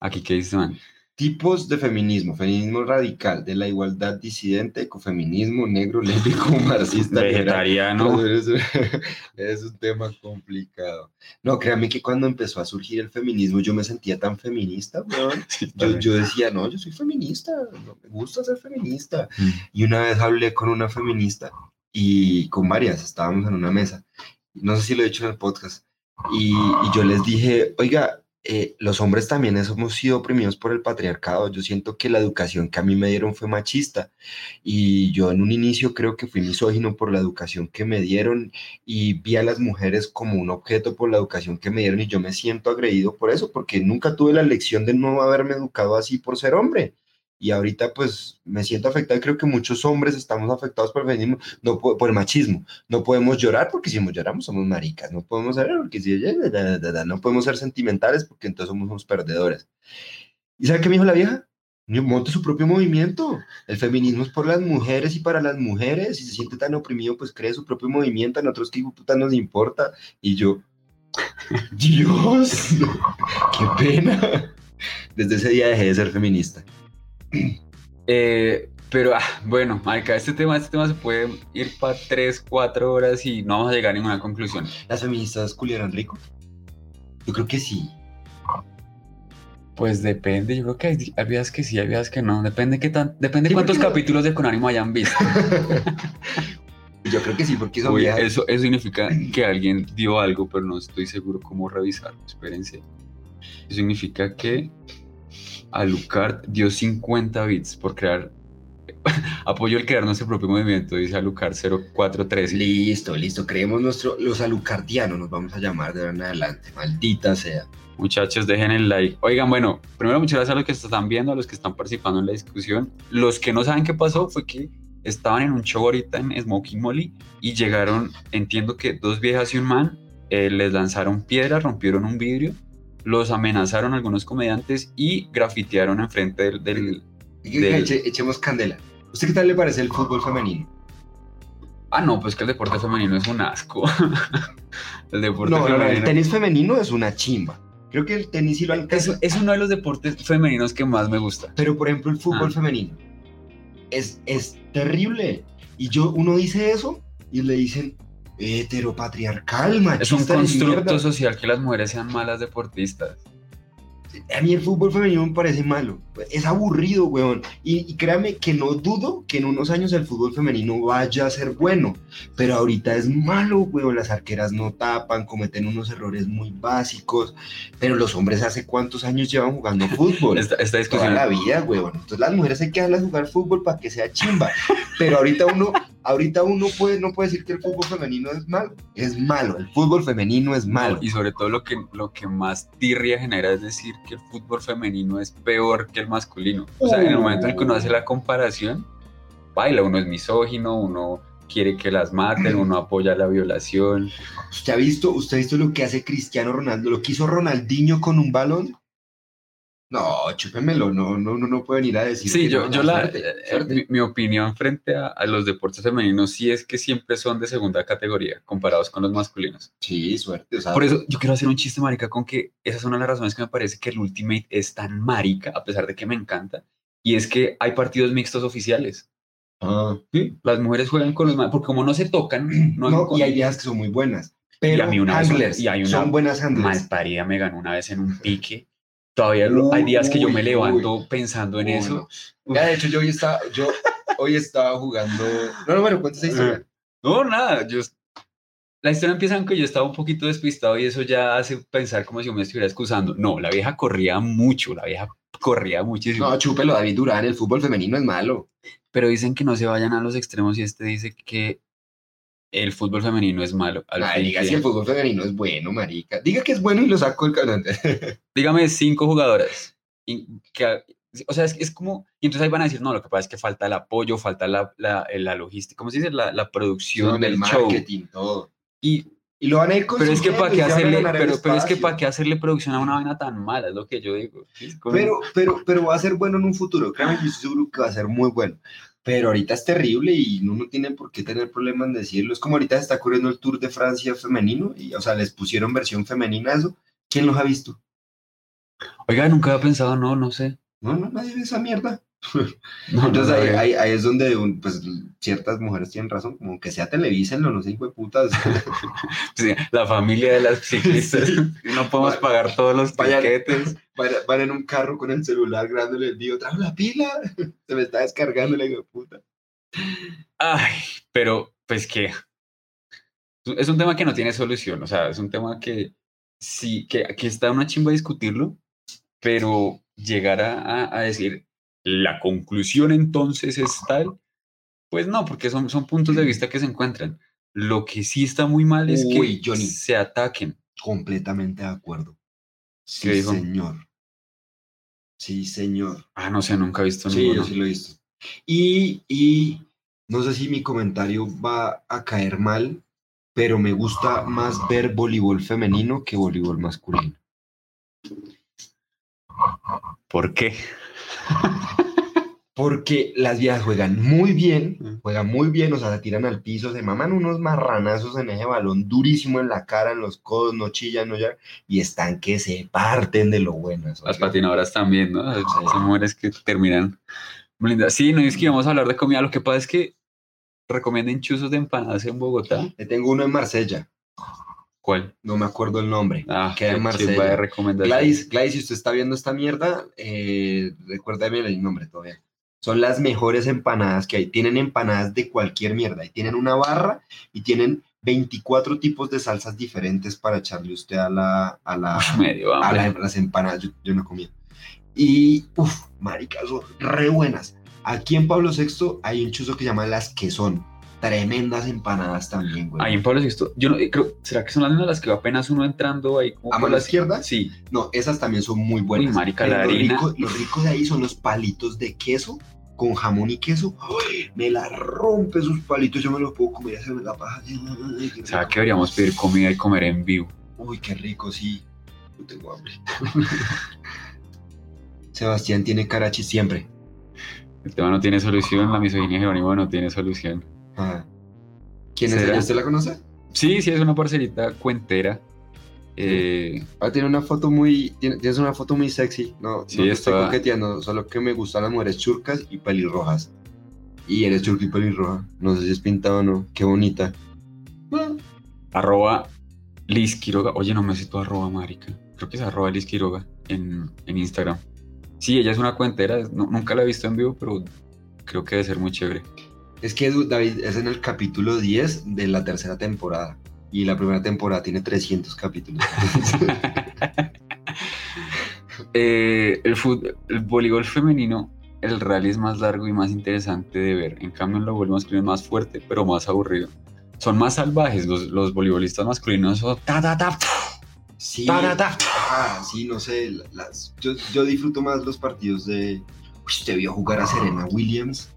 Aquí, ¿qué dice, man? Tipos de feminismo, feminismo radical, de la igualdad disidente, ecofeminismo, negro, lésbico, <laughs> marxista. Vegetariano. <laughs> Es, un tema complicado. No, créanme que cuando empezó a surgir el feminismo yo me sentía tan feminista, weón. <laughs> Sí, Yo, yo decía, no, yo soy feminista, no, me gusta ser feminista. Mm. Y una vez hablé con una feminista y con varias, estábamos en una mesa. No sé si lo he dicho en el podcast. Y, y yo les dije, oiga, eh, los hombres también hemos sido oprimidos por el patriarcado. Yo siento que la educación que a mí me dieron fue machista. Y yo en un inicio creo que fui misógino por la educación que me dieron y vi a las mujeres como un objeto por la educación que me dieron y yo me siento agredido por eso, porque nunca tuve la lección de no haberme educado así por ser hombre. Y ahorita pues me siento afectado creo que muchos hombres estamos afectados por el feminismo, por el machismo. No podemos llorar porque si lloramos somos maricas, no podemos ser porque si no podemos ser sentimentales porque entonces somos unos perdedores. ¿Y sabe qué me dijo la vieja? Monte su propio movimiento. El feminismo es por las mujeres y para las mujeres. Si se siente tan oprimido, pues cree su propio movimiento. A nosotros qué puta nos importa. Y yo, <laughs> Dios, <laughs> qué pena. Desde ese día dejé de ser feminista. Eh, pero ah, bueno, marica, este tema, este tema se puede ir para 3, 4 horas y no vamos a llegar a ninguna conclusión. ¿Las feministas culieran rico? Yo creo que sí. Pues depende, yo creo que hay, hay que sí, hay días que no. Depende qué tan, depende Sí, cuántos capítulos de Conánimo hayan visto. <laughs> Yo creo que sí, porque son eso, eso significa que alguien dio algo, pero no estoy seguro cómo revisarlo. Espérense. Eso significa que Alucard dio 50 bits por crear. <laughs> Apoyó el crear nuestro propio movimiento, dice Alucard 0413. Listo, listo. Creemos nuestro, los alucardianos nos vamos a llamar de ahora en adelante. Maldita sea. Muchachos, dejen el like. Oigan, bueno, primero muchas gracias a los que están viendo, a los que están participando en la discusión. Los que no saben qué pasó fue que estaban en un show ahorita en Smoking Molly y llegaron, entiendo que dos viejas y un man, eh, les lanzaron piedras, rompieron un vidrio, los amenazaron algunos comediantes y grafitearon enfrente del... del- Y Del- eche- echemos candela. ¿Usted qué tal le parece el fútbol femenino? Ah, no, pues que el deporte femenino es un asco. <laughs> el deporte No, no, no, el femenino... tenis femenino es una chimba. Creo que el tenis sí lo es, alcanza. es uno de los deportes femeninos que más me gusta. Pero por ejemplo el fútbol Ah. femenino es, es terrible. Y yo, uno dice eso y le dicen heteropatriarcal, Es machista. un de constructo mierda". social que las mujeres sean malas deportistas. A mí el fútbol femenino me parece malo. Es aburrido, weón. Y, y créame que no dudo que en unos años el fútbol femenino vaya a ser bueno. Pero ahorita es malo, weón. Las arqueras no tapan, cometen unos errores muy básicos. Pero los hombres hace cuántos años llevan jugando <laughs> fútbol. Esta, esta Toda discusión. la vida, weón. Entonces las mujeres hay que dejarlas jugar fútbol para que sea chimba. Pero ahorita uno, ahorita uno puede, no puede decir que el fútbol femenino es malo. Es malo. El fútbol femenino es malo. Y sobre todo lo que, lo que más tirria genera es decir que el fútbol femenino es peor que el masculino. O sea, en el momento en que uno hace la comparación, baila, uno es misógino, uno quiere que las maten, uno apoya la violación. ¿Usted ha visto, usted ha visto lo que hace Cristiano Ronaldo? ¿Lo que hizo Ronaldinho con un balón? No, chúpemelo, no, no, no, no pueden ir a decir. Sí, que yo, no, yo la, suerte, eh, suerte. mi, mi opinión frente a, a los deportes femeninos sí es que siempre son de segunda categoría comparados con los masculinos. Sí, suerte. O sea, Por eso yo quiero hacer un chiste marica con que esa es una de las razones que me parece que el Ultimate es tan marica, a pesar de que me encanta, y es que hay partidos mixtos oficiales. ah, Sí, las mujeres juegan con los más, porque como no se tocan, <clears throat> no, no, hay y hay viejas que son muy buenas. Pero a mí una vez- handlers, y hay una son buenas handlers. malparida me ganó una vez en un pique. Todavía hay días que yo me Uy, levanto pensando en Uy, eso. no. Ya, de hecho, yo hoy estaba, yo hoy estaba jugando. No, no, bueno, cuenta esa historia. <laughs> No, nada, yo... La historia empieza en que yo estaba un poquito despistado y eso ya hace pensar como si yo me estuviera excusando. No, la vieja corría mucho, la vieja corría muchísimo. No, chúpelo, David Durán, el fútbol femenino es malo. Pero dicen que no se vayan a los extremos y este dice que el fútbol femenino es malo. Fin diga si el fútbol femenino es bueno, marica. Diga que es bueno y lo saco del canal. <laughs> Dígame cinco jugadoras. que- o sea, es, es como... Y entonces ahí van a decir, no, lo que pasa es que falta el apoyo, falta la, la, la logística, ¿cómo se dice? La, la producción Son el del show. marketing, todo. Y, Y lo van a ir con pero es que para qué hacerle, pero, pero es que para qué hacerle producción a una vaina tan mala, es lo que yo digo. como- Pero, pero, pero va a ser bueno en un futuro. Créame, yo estoy seguro que va a ser muy bueno. Pero ahorita es terrible y no, no tienen por qué tener problemas en decirlo. Es como ahorita se está ocurriendo el Tour de Francia femenino y, o sea, les pusieron versión femenina a eso. ¿Quién los ha visto? Oiga, nunca había pensado, no, no sé. No, no, nadie ve esa mierda. <laughs> No, Entonces no ahí, sabía. ahí, ahí es donde un- pues, ciertas mujeres tienen razón, como que sea televísenlo, no sé, hijo de putas. <laughs> Sí, la familia de las ciclistas. Sí. <laughs> No podemos pagar todos los Vayan- tiquetes. Van, en un carro con el celular grabándole el video, trajo la pila, se me está descargando la hijo de puta. Ay, pero pues que es un tema que no tiene solución, o sea, es un tema que sí, que aquí está una chimba discutirlo, pero llegar a- a decir la conclusión entonces es tal, pues no, porque son, son puntos de vista que se encuentran. Lo que sí está muy mal es Uy, que Johnny. se ataquen. Completamente de acuerdo. Sí, señor. Sí, señor. Ah, no sé, nunca he visto Sí, ninguno. yo sí lo he visto. Y, y no sé si mi comentario va a caer mal, pero me gusta más ver voleibol femenino que voleibol masculino. ¿Por qué? <laughs> Porque las viejas juegan muy bien, juegan muy bien, o sea, se tiran al piso, se maman unos marranazos en ese balón durísimo en la cara, en los codos, no chillan, no ya, y están que se parten de lo buenas. Las patinadoras también, ¿no? Son mujeres que terminan blindadas. Sí, no es que íbamos a hablar de comida. Lo que pasa es que recomienden chuzos de empanadas en Bogotá. Le tengo uno en Marsella. ¿Cuál? No me acuerdo el nombre. Ah, Queda en qué Marsella. de recomendación. Gladys, Gladys, si usted está viendo esta mierda, eh, recuérdame el nombre todavía. Son las mejores empanadas que hay. Tienen empanadas de cualquier mierda. Y tienen una barra y tienen 24 tipos de salsas diferentes para echarle usted a la, a la, medio a la- las empanadas. Yo, yo no comía. Y, uff, maricas, son re buenas. Aquí en Pablo VI hay un chuzo que se llama Las Quesón. Tremendas empanadas también, güey. Ahí en Pablo VI, yo no, creo, ¿será que son las las que apenas uno entrando ahí como ¿A mano las- izquierda? Sí, No, esas también son muy buenas. Uy, marica, la lo harina. rico, lo rico de ahí son los palitos de queso con jamón y queso. ¡Ay! me la rompe esos palitos, yo me los puedo comer y hacerme la paja. O sea que deberíamos pedir comida y comer en vivo. Uy, qué rico, sí. Yo tengo hambre. <laughs> Sebastián tiene carachi siempre. El tema no tiene solución, la misoginia de Jerónimo no tiene solución. Ah. ¿Quién es ella? ¿Usted la conoce? Sí, sí, es una parcerita cuentera. Eh, Ah, tiene una foto muy, tiene- tienes una foto muy sexy. No, Sí, no te estoy coqueteando, solo que me gustan las mujeres churcas y pelirrojas. Y eres churca y pelirroja. No sé si es pintado o no. Qué bonita. Ah, arroba Liz Quiroga. Oye, no me sé tu arroba, marica. Creo que es arroba Liz Quiroga en, en Instagram. Sí, ella es una cuentera. no- nunca la he visto en vivo, pero creo que debe ser muy chévere. Es que David es en el capítulo 10 de la tercera temporada. Y la primera temporada tiene 300 capítulos. <laughs> Eh, el, fut- el voleibol femenino, el rally es más largo y más interesante de ver. En cambio, el voleibol masculino es más fuerte, pero más aburrido. Son más salvajes. Los, los voleibolistas masculinos son ta, ta, ta, Sí, ta, ta, ta. ah, sí, no sé. la- Las, yo, yo disfruto más los partidos de. Uy, ¿Usted vio jugar a Serena Williams?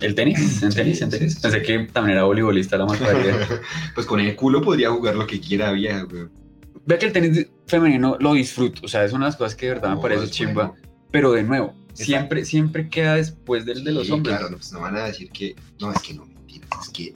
¿El tenis? <laughs> ¿En tenis? ¿En tenis? Pensé que también era voleibolista la más <laughs> pues con el culo podría jugar lo que quiera, vieja, güey. Ve que el tenis femenino lo disfruto. O sea, es una de las cosas que de verdad me parece chimba. Pero de nuevo, siempre, siempre queda después del de los hombres. Claro, no, pues no van a decir que. No, es que no, mentiras. Es que.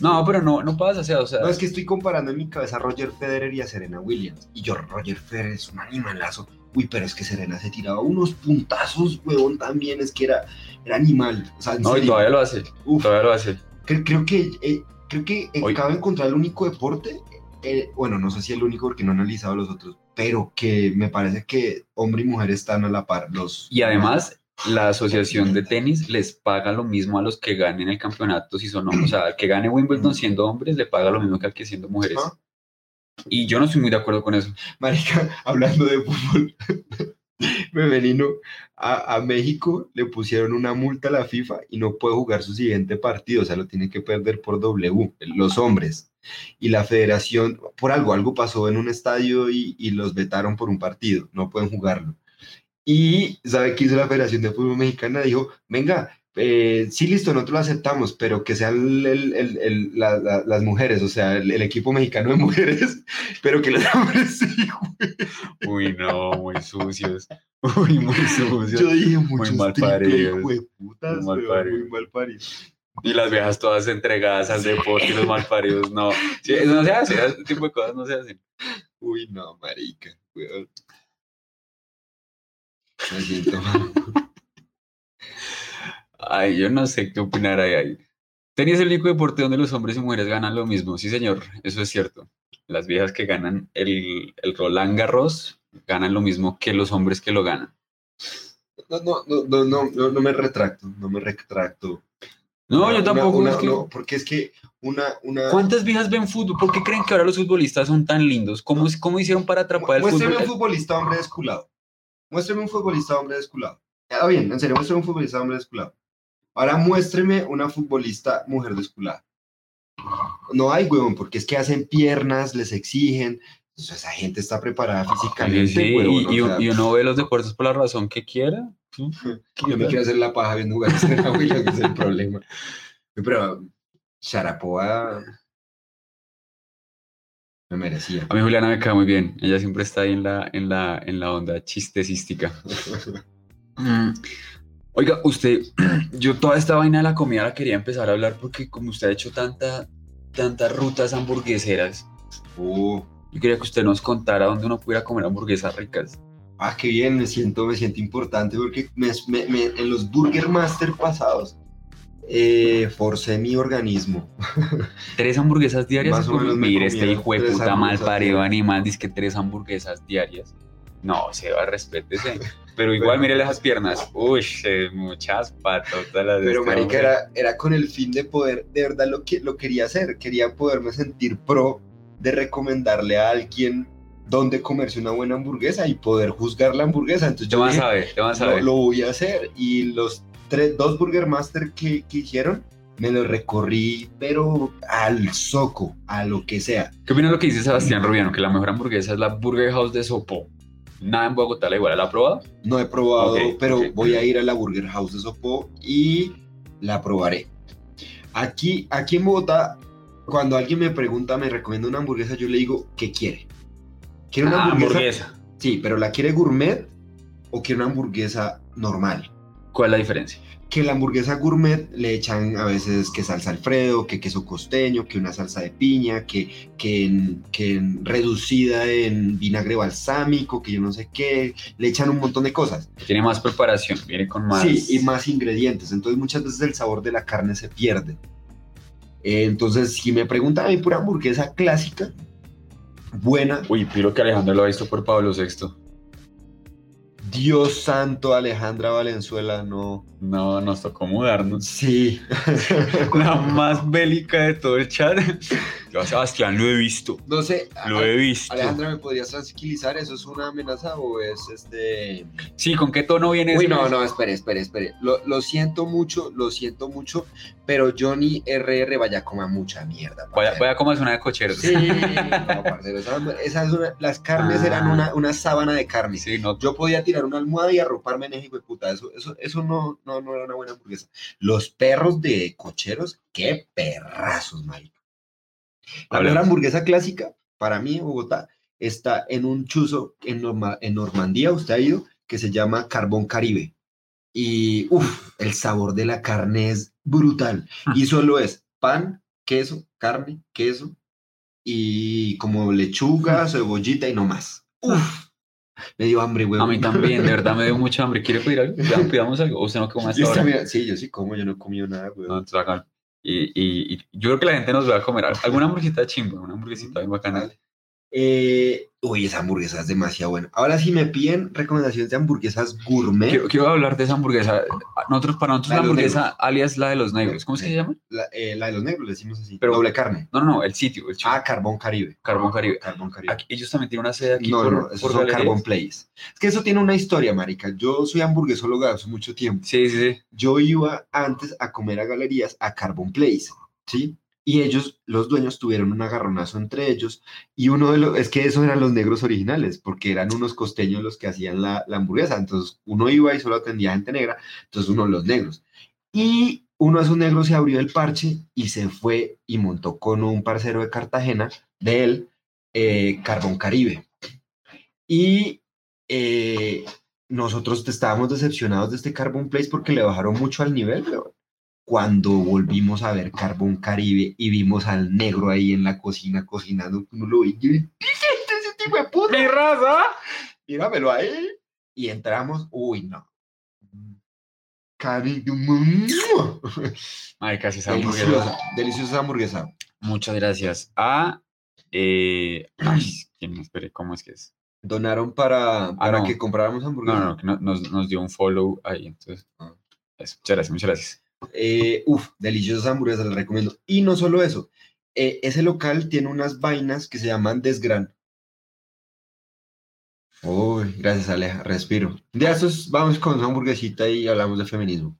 No, pero no, no pasa, o sea, No, es que estoy comparando en mi cabeza a Roger Federer y a Serena Williams. Y yo, Roger Federer es un animalazo. Uy, pero es que Serena se tiraba unos puntazos, huevón, también. Es que era, era animal. O sea, en no, y todavía lo hace, Uf. todavía lo hace. Creo, creo que, eh, creo que eh, Oye. acabo de encontrar el único deporte. eh, bueno, no sé si el único porque no he analizado los otros. Pero que me parece que hombre y mujer están a la par. Los, Y además, la asociación de tenis les paga lo mismo a los que ganen el campeonato si son hombres. O sea, al que gane Wimbledon siendo hombres le paga lo mismo que al que siendo mujeres. Ah. Y yo no estoy muy de acuerdo con eso. Marica, hablando de fútbol <laughs> femenino, a, México le pusieron una multa a la FIFA y no puede jugar su siguiente partido, o sea, lo tiene que perder por W, los hombres. Y la federación, por algo, algo pasó en un estadio y, y los vetaron por un partido, no pueden jugarlo. Y, ¿sabe qué hizo la Federación de Fútbol Mexicana? Dijo, venga, eh, sí, listo, nosotros lo aceptamos, pero que sean el- el- el- la- la- las mujeres, o sea, el, equipo mexicano de mujeres, <laughs> pero que los hombres sí Uy, no, muy sucios. Uy, muy sucios. Yo dije muchos mal paridos, muy mal paridos. muy mal paridos. Y las viejas todas entregadas al deporte y los malparidos, no. <laughs> Sí, eso no se hace, ese tipo de cosas no se hacen. Uy, no, marica, weón. Me siento mal. Ay, yo no sé qué opinar ahí. ahí. Tenis es el único deporte donde los hombres y mujeres ganan lo mismo. Sí, señor, eso es cierto. Las viejas que ganan el, el Roland Garros ganan lo mismo que los hombres que lo ganan. No, no, no, no, no, no, me retracto, no me retracto. No, Una- yo tampoco. una- es que- no, porque es que una, una... ¿Cuántas viejas ven fútbol? ¿Por qué creen que ahora los futbolistas son tan lindos? ¿Cómo, cómo hicieron para atrapar el Muéstrame un fútbol? futbolista hombre desculado. Muéstrame un futbolista hombre desculado. Ah, bien, en serio, muéstrame un futbolista hombre desculado. Ahora muéstreme una futbolista mujer desculada. No hay, huevón, porque es que hacen piernas, les exigen. Esa gente está preparada Sí, físicamente, sí, huevón, y, o y- sea, y uno ve los deportes por la razón que quiera. <laughs> Yo me quiero hacer la paja viendo jugar a Serena Williams, ese es el problema. Pero Sharapova me merecía. A mí Juliana me cae muy bien. Ella siempre está ahí en la, en la, en la onda chistecística. <laughs> Oiga, usted, <clears throat> yo toda esta vaina de la comida la quería empezar a hablar porque como usted ha hecho tanta, tantas rutas hamburgueseras, Uh, yo quería que usted nos contara dónde uno pudiera comer hamburguesas ricas. ah, qué bien, me siento, me siento importante porque me- me- me- en los Burger Master pasados eh, forcé mi organismo. <laughs> Tres hamburguesas diarias. Más o menos me Mira, este hijo de puta mal parido animal, dice que tres hamburguesas diarias. No, se va, respétese. <laughs> Pero igual, mire esas piernas. Uy, muchas patotas las Pero marica, era, era con el fin de poder, de verdad lo, que, lo quería hacer. Quería poderme sentir pro de recomendarle a alguien dónde comerse una buena hamburguesa y poder juzgar la hamburguesa. Entonces Te yo vas dije, a ver, te vas a lo, ver. lo voy a hacer. Y los tres, dos Burger Master que, que hicieron, me los recorrí, pero al soco, a lo que sea. ¿Qué opinas de lo que dice Sebastián Rubiano? Que la mejor hamburguesa es la Burger House de Sopo. Nada en Bogotá la igual, ¿la ha probado? No he probado, pero voy a ir a la Burger House de Sopó y la probaré. Aquí, aquí en Bogotá, cuando alguien me pregunta, me recomienda una hamburguesa, yo le digo, ¿qué quiere? ¿Quiere una Ah, hamburguesa? Sí, pero ¿la quiere gourmet o quiere una hamburguesa normal? ¿Cuál es la diferencia? Que la hamburguesa gourmet le echan a veces que salsa alfredo, que queso costeño, que una salsa de piña, que, que, en- que en- reducida en vinagre balsámico, que yo no sé qué, le echan un montón de cosas. Tiene más preparación, viene con más. Sí, y más ingredientes. Entonces muchas veces el sabor de la carne se pierde. Entonces, si me preguntan a mí por hamburguesa clásica, buena, Uy, piro que Alejandro lo ha visto por Pablo VI. Dios santo, Alejandra Valenzuela, no. No, nos tocó mudarnos. Sí. <laughs> La más bélica de todo el chat. Yo a Sebastián lo he visto. No sé, Lo he visto. Alejandra, ¿me podrías tranquilizar? ¿Eso es una amenaza o es este...? Sí, ¿con qué tono viene Uy, no, no, espere, espere, espere. Lo, lo siento mucho, lo siento mucho, pero Johnny RR vaya a comer mucha mierda. Vaya, vaya como es una de cocheros. Sí, no, parcero, esa- esa es una- las carnes Ah. eran una, una sábana de carne. Sí, no. Yo podía tirar una almohada y arroparme en ese hijo de puta. Eso, eso, eso no, no, no era una buena hamburguesa. Los perros de cocheros, qué perrazos, marica. La mejor hamburguesa clásica, para mí en Bogotá, está en un chuzo en, Norma- en Normandía, usted ha ido, que se llama Carbón Caribe. Y, uff, el sabor de la carne es brutal. Y solo es pan, queso, carne, queso y como lechuga, cebollita y no más. Uf, me dio hambre, A huevón. mí también, de verdad me dio mucha hambre. ¿Quiere pedir algo? Ya, pidamos algo. ¿O usted no come hasta <laughs> ahora? mira, Sí, yo sí como, yo no he comido nada, No, huevón. Y, y, y yo creo que la gente nos va a comer alguna hamburguesita chimba, una hamburguesita bien bacana. Eh, uy, esa hamburguesa es demasiado buena. Ahora sí me piden recomendaciones de hamburguesas gourmet. Quiero, quiero hablar de esa hamburguesa. Nosotros, para nosotros, La hamburguesa, negros. alias la de los negros. ¿Cómo es que se llama? La, eh, la de los negros, le decimos así. Pero- Doble carne. No, no, no, el sitio. El. Ah, Carbón Caribe. Carbón Caribe. Carbón Caribe. Aquí- ellos también tienen una sede aquí no, por, no, esos por son galerías. Carbón Place. Es que eso tiene una historia, marica. Yo soy hamburguesóloga hace mucho tiempo. Sí, sí, sí. Yo iba antes a comer a galerías a Carbon Place, ¿sí? Y ellos, los dueños, tuvieron un agarronazo entre ellos. Y uno de los, es que esos eran los negros originales, porque eran unos costeños los que hacían la, hamburguesa. Entonces, uno iba y solo atendía gente negra, entonces uno los negros. Y uno de esos negros se abrió el parche y se fue y montó con un parcero de Cartagena, de él, eh, Carbón Caribe. Y eh, nosotros estábamos decepcionados de este Carbon Place porque le bajaron mucho al nivel, weón. Cuando volvimos a ver Carbón Caribe y vimos al negro ahí en la cocina cocinando, uno lo vi, yo, "¿Qué es ese tipo de puta? ¡Mi raza! Míramelo ahí. Y entramos, uy, no. Cari-. Ay, casi esa hamburguesa. Deliciosa, deliciosa hamburguesa. Muchas gracias. A. Eh, <clears throat> ay, ¿quién me espere? ¿Cómo es que es? Donaron para, para no. que compráramos hamburguesa. No, no, no- nos, nos dio un follow ahí. Entonces, Ah. eso. Muchas gracias, muchas gracias. Eh, uf, deliciosas hamburguesas, les recomiendo. Y no solo eso, eh, ese local tiene unas vainas que se llaman desgran. Uy, gracias Aleja, respiro. De esos vamos con una hamburguesita y hablamos de feminismo.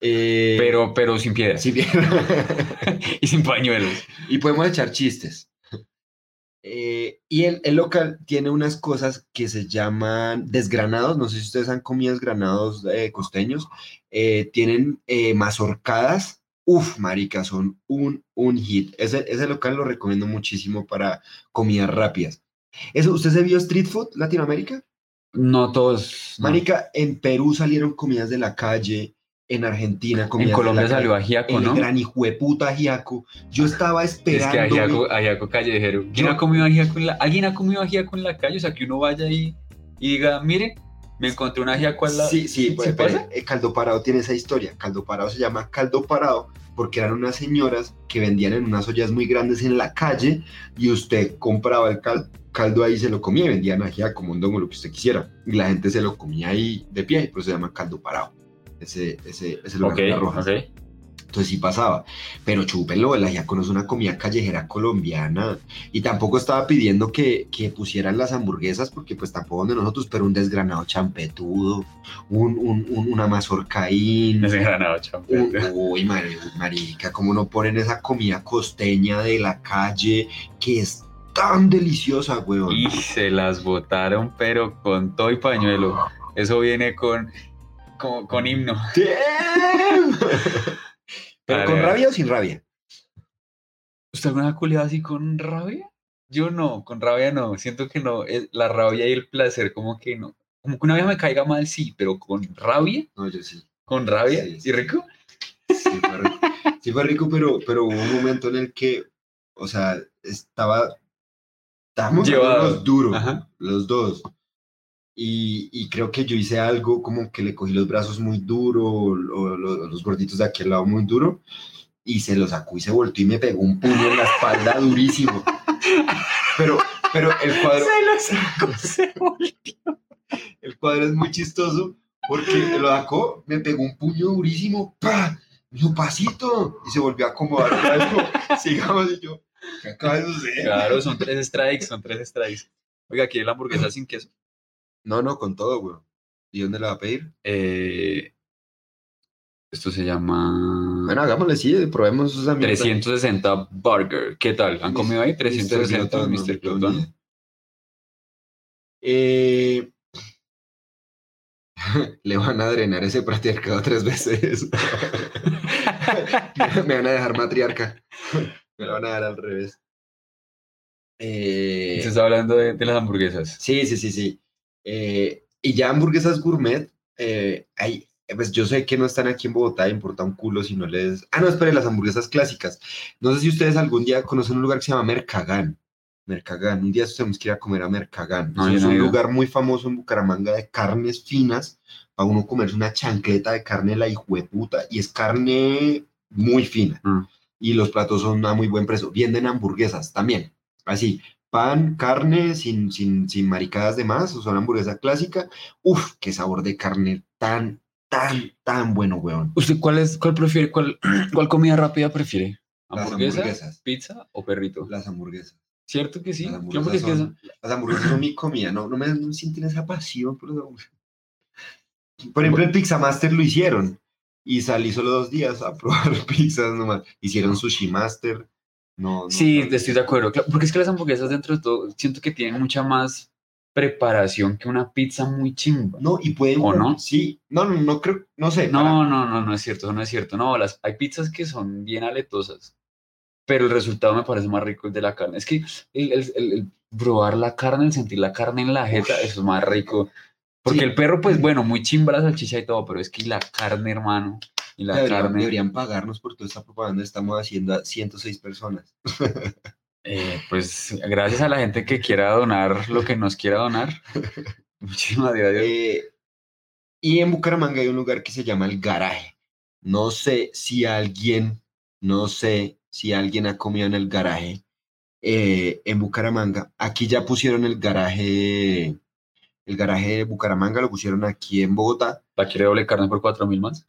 Eh, Pero, pero sin piedras. si bien- <laughs> y sin pañuelos. y podemos echar chistes. Eh, y el, el local tiene unas cosas que se llaman desgranados. No sé si ustedes han comido desgranados eh, costeños. Eh, tienen mazorcadas. Uf, marica, son un, un hit. Ese, ese local lo recomiendo muchísimo para comidas rápidas. Eso, ¿Usted se vio Street Food Latinoamérica? No todos. no. Marica, en Perú salieron comidas de la calle, en Argentina En Colombia de la salió ajiaco, el ¿no? gran hijueputa ajiaco. Yo estaba Es esperando. que ajiaco, ajiaco callejero. ¿Quién Yo- ha comido ajiaco en la, ¿Alguien ha comido ajiaco en la calle? O sea, que uno vaya ahí y diga, mire, Me encontré una ajiaco al lado. Sí, sí, pues, ¿Se pero, eh, Caldo Parado tiene esa historia. Caldo Parado se llama Caldo Parado porque eran unas señoras que vendían en unas ollas muy grandes en la calle y usted compraba el cal- caldo ahí y se lo comía y vendían ajiaco, mondongo, lo que usted quisiera. Y la gente se lo comía ahí de pie por eso se llama Caldo Parado. Ese, ese, ese lugar Ok, de las rojas. ok. Entonces sí pasaba. Pero chúpenlo, el ajiaco no es una comida callejera colombiana. Y tampoco estaba pidiendo que, que pusieran las hamburguesas, porque pues tampoco de nosotros, pero un desgranado champetudo, un, un, un- una mazorcaín. Ese granado un- champete. uy, mari- marica, cómo no ponen esa comida costeña de la calle, que es tan deliciosa, weón. Y se las botaron, pero con todo y pañuelo. Eso viene con, con, con himno. <laughs> ¿Pero con rabia o sin rabia? ¿Usted alguna culiada así con rabia? Yo no, con rabia no. Siento que no. es- La rabia y el placer, como que no. Como que una vez me caiga mal, sí, pero con rabia, No, yo sí. con rabia. Sí, sí. ¿Y rico? Sí, fue rico, Sí fue rico, pero, pero hubo un momento en el que, o sea, estaba, estábamos duros, Ajá. los dos. Y, y creo que yo hice algo como que le cogí los brazos muy duro, o, o lo- los gorditos de aquel lado muy duro, y se los sacó y se volteó y me pegó un puño en la espalda durísimo. Pero, pero el cuadro, lo sacó, se volteó. el cuadro es muy chistoso porque lo sacó, me pegó un puño durísimo, ¡pa! Me dijo, pasito, y se volvió a acomodar. Sigamos, y yo, ¿qué acaba de suceder? Claro, son tres strikes, son tres strikes. Oiga, aquí la hamburguesa sin queso. No, no, con todo, güey. ¿Y dónde la va a pedir? Eh, esto se llama Bueno, hagámosle, sí, probemos esa mierda. 360 Burger. ¿Qué tal? ¿Han comido ahí? Mr. 360 Glutton, Mr. Eh, <laughs> le van a drenar ese patriarcado tres veces. <laughs> me van a dejar matriarca. <laughs> Me lo van a dar al revés. Eh, Se está hablando de, de las hamburguesas. Sí, sí, sí, sí. Eh, y ya hamburguesas gourmet, eh, hay, pues yo sé que no están aquí en Bogotá, importa un culo si no les... Ah, no, espere, las hamburguesas clásicas. No sé si ustedes algún día conocen un lugar que se llama Mercagán. Mercagán, un día tenemos que ir a comer a Mercagán. No, es no un lugar muy famoso en Bucaramanga de carnes finas, para uno comerse una chancleta de carne de la hijueputa, y es carne muy fina. Mm. Y los platos son a muy buen precio. Venden hamburguesas también, así, pan, carne, sin, sin, sin maricadas de más, o sea, una hamburguesa clásica. Uf, qué sabor de carne tan, tan, tan bueno, weón. ¿Usted cuál es, cuál prefiere, cuál, <clears throat> cuál comida rápida prefiere? ¿Hamburguesa, hamburguesas. pizza o perrito? Las hamburguesas. ¿Cierto que sí? Las ¿Qué hamburguesas, hamburguesa? son, las hamburguesas son mi comida, no, no me no sienten esa pasión por las hamburguesas. Por ejemplo, el Pizza Master lo hicieron y salí solo dos días a <laughs> probar pizzas nomás. Hicieron Sushi Master. No, no, Sí, no. estoy de acuerdo. Porque es que las hamburguesas dentro de todo siento que tienen mucha más preparación que una pizza muy chimba. No, y pueden. ¿O no? Sí, no, no, no creo, no sé. para- No, no, no, no es cierto, eso no es cierto. No, las, hay pizzas que son bien aletosas, pero el resultado me parece más rico el de la carne. Es que el, el- el- el probar la carne, el sentir la carne en la jeta, Ush. eso es más rico. Porque Sí. el perro, pues bueno, muy chimba la salchicha y todo, pero es que la carne, hermano, y la Deberían, carne, deberían pagarnos por toda esta propaganda estamos haciendo a 106 personas. <laughs> eh, pues gracias a la gente que quiera donar lo que nos quiera donar. <laughs> Muchísimas gracias. Eh, y en Bucaramanga hay un lugar que se llama el garaje. No sé si alguien, no sé si alguien ha comido en el garaje eh, en Bucaramanga. Aquí ya pusieron el garaje, el garaje de Bucaramanga lo pusieron aquí en Bogotá. ¿La quiere doble carne por cuatro mil más?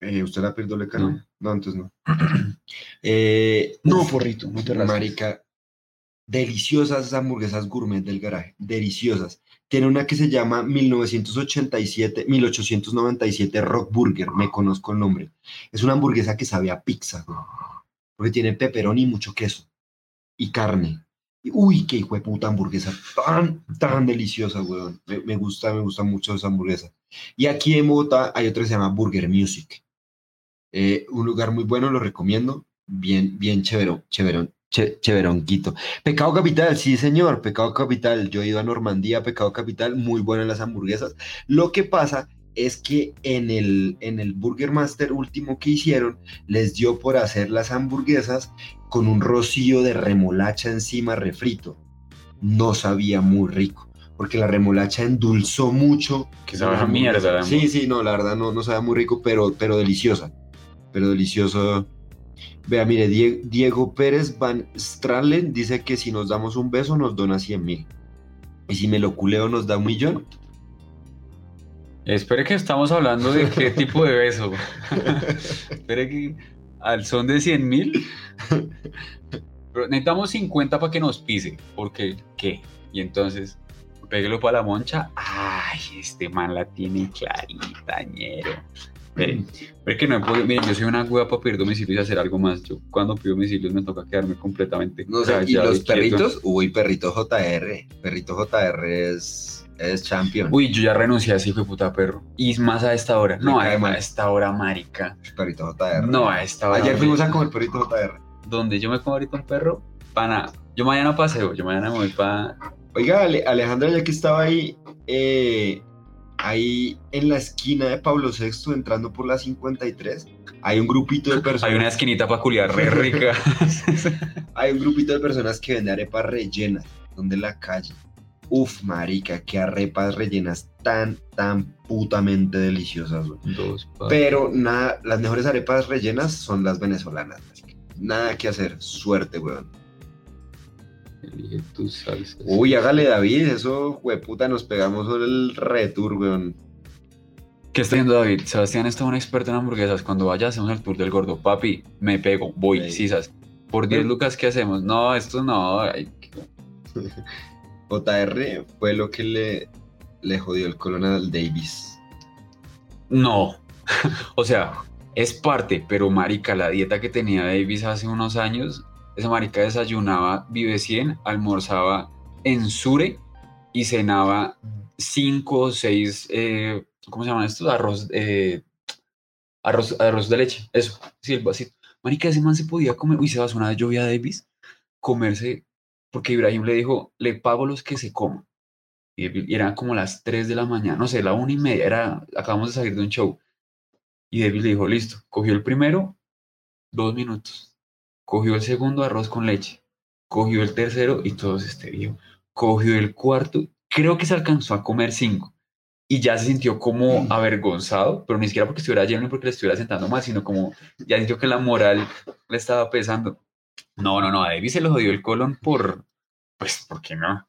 Eh, ¿Usted la pierde doble carne? No, entonces no. <clears throat> Eh, No, porrito, no te. Marica, deliciosas esas hamburguesas gourmet del garaje, deliciosas. Tiene una que se llama 1987, 1897 Rock Burger, me conozco el nombre. Es una hamburguesa que sabe a pizza, güey, porque tiene pepperoni y mucho queso y carne. Y, uy, qué hijo de puta hamburguesa tan, tan deliciosa, weón. Me, me gusta, me gusta mucho esa hamburguesa. Y aquí en Bogotá hay otra que se llama Burger Music. Eh, un lugar muy bueno, lo recomiendo. Bien, bien chévero, chéverón, che- chéveronquito. Pecado Capital, sí señor, Pecado Capital. Yo he ido a Normandía, Pecado Capital, muy buenas las hamburguesas. Lo que pasa es que en el, en el Burger Master último que hicieron, les dio por hacer las hamburguesas con un rocío de remolacha encima refrito. No sabía muy rico. porque la remolacha endulzó mucho. Que sabe a mierda. Sí, sí, no, la verdad no, no sabe muy rico, pero, pero deliciosa. Pero delicioso. Vea, mire, Die- Diego Pérez Van Stralen dice que si nos damos un beso nos dona 100 mil. Y si me lo culeo nos da un millón. Espere que estamos hablando de qué <laughs> tipo de beso. Espere que al son de 100 mil. Necesitamos 50 para que nos pise. Porque, ¿qué? Y entonces, péguelo para la moncha. Ay, este man la tiene clarita, ñero. Espere, espere que no he podido. Miren, yo soy una hueá para pedir domicilios y hacer algo más. Yo cuando pido domicilios me toca quedarme completamente. No y los quieto. perritos, uy, perrito JR. Perrito JR es, es champion. Uy, yo ya renuncié a ese hijo de puta perro. Y más a esta hora. No, a, esta hora, marica. Perrito JR. No, a esta hora. Ayer fuimos a comer perrito JR. donde yo me como ahorita un perro, para Yo mañana paseo, yo mañana me voy para. Oiga, Ale- Alejandra, ya que estaba ahí, eh, ahí en la esquina de Pablo VI, entrando por la 53, hay un grupito de personas. Hay una esquinita para culiar re <laughs> rica. Hay un grupito de personas que venden arepas rellenas, donde la calle. Uf, marica, qué arepas rellenas tan, tan putamente deliciosas. güey. Pero nada, las mejores arepas rellenas son las venezolanas. Nada que hacer, suerte, weón. Elige tus salsas. Uy, hágale David, eso, puta, nos pegamos sobre el retour, weón. ¿Qué está haciendo David? Sebastián está un experto en hamburguesas. Cuando vaya hacemos el tour del gordo. Papi, me pego, voy, Ey. sisas. Por 10 lucas, ¿qué hacemos? No, esto no. ay, <laughs> JR fue lo que le, le jodió el colon al Davis. No. <laughs> o sea, es parte, pero marica, la dieta que tenía Davis hace unos años, esa marica desayunaba Vive 100, almorzaba en Sure y cenaba 5 o 6, ¿cómo se llaman estos? Arroz, eh, arroz, arroz de leche, eso, sí, el. Marica, ese man se podía comer, uy, se va una de lluvia a Davis, comerse, porque Ibrahim le dijo, le pago los que se coman. Y eran como las 3 de la mañana, no sé, la una y media, era, acabamos de salir de un show. Y David le dijo, listo, cogió el primero, dos minutos. Cogió el segundo, arroz con leche. Cogió el tercero y todo se estérico. Cogió el cuarto, creo que se alcanzó a comer cinco. Y ya se sintió como avergonzado, pero ni siquiera porque estuviera lleno ni porque le estuviera sentando mal, sino como ya sintió que la moral le estaba pesando. No, no, no, a David se le jodió el colon por, pues, ¿por qué no?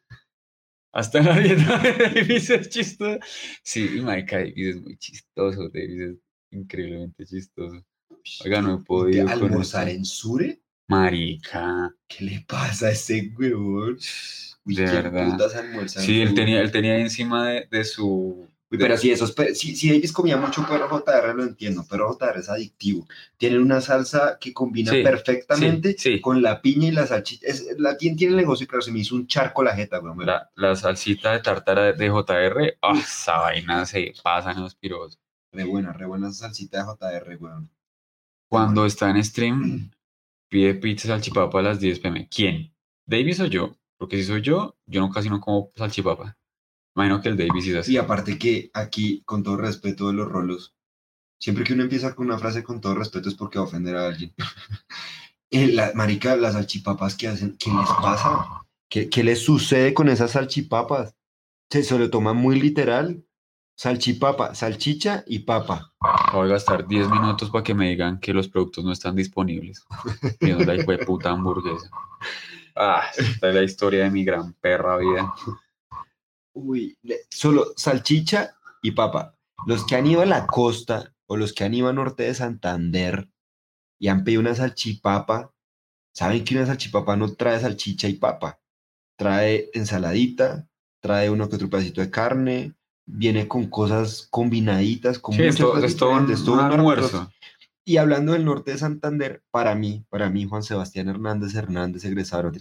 Hasta <laughs> la dieta de Davis es chistoso. Sí, y marica, Davis es muy chistoso, Davis es increíblemente chistoso. Oiga, no he podido ¿Almorzar en Sure? Marica, ¿Qué le pasa a ese huevón? Uy, de ¿quién verdad. Sí, él tenía, él tenía encima de, de su... Uy, de- pero si esos, si, si Davis comía mucho perro JR, lo entiendo, pero JR es adictivo. Tienen una salsa que combina Sí, perfectamente sí, sí. con la piña y la salchicha. Es, la tiene, tiene el negocio, claro, se me hizo un charco la jeta, weón. La, la salsita de tártara de JR, ah, esa vaina se pasa en los piros. Re buena, re buena esa salsita de JR, weón. Cuando está en stream, <clears throat> pide pizza salchipapa a las 10 pm. ¿Quién? ¿Davis o yo? Porque si soy yo, yo no casi no como salchipapa. Imagino que el Davis es así. Y aparte que aquí, con todo respeto de los rolos, siempre que uno empieza con una frase con todo respeto es porque va a ofender a alguien. <laughs> Eh, la, marica, las salchipapas que hacen, ¿qué les pasa? ¿Qué, qué les sucede con esas salchipapas? Se, se lo toman muy literal. Salchipapa, salchicha y papa. Acabo de gastar 10 minutos para que me digan que los productos no están disponibles. Viendo la hijo de puta hamburguesa. Ah, esta es la historia de mi gran perra vida. Uy, solo salchicha y papa. Los que han ido a la costa o los que han ido a norte de Santander y han pedido una salchipapa, saben que una salchipapa no trae salchicha y papa. Trae ensaladita, trae uno que otro pedacito de carne, viene con cosas combinaditas, con Sí, muchas esto, cosas es todo un, un almuerzo. Y hablando del norte de Santander, para mí, para mí, Juan Sebastián Hernández Hernández, egresado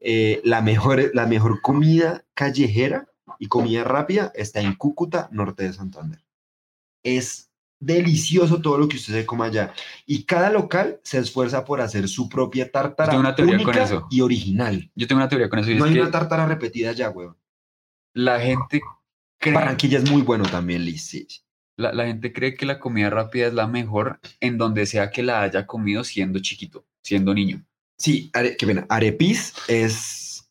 eh, la, mejor, la mejor comida callejera y comida rápida está en Cúcuta, norte de Santander. Es delicioso todo lo que usted se coma allá. Y cada local se esfuerza por hacer su propia tártara una con única eso. y original. Yo tengo una teoría con eso y No es hay que una tártara repetida allá, weón. la gente cree, Barranquilla es muy bueno también, Liz. sí. la, la gente cree que la comida rápida es la mejor en donde sea que la haya comido siendo chiquito, siendo niño. Sí, are- qué pena. Arepis es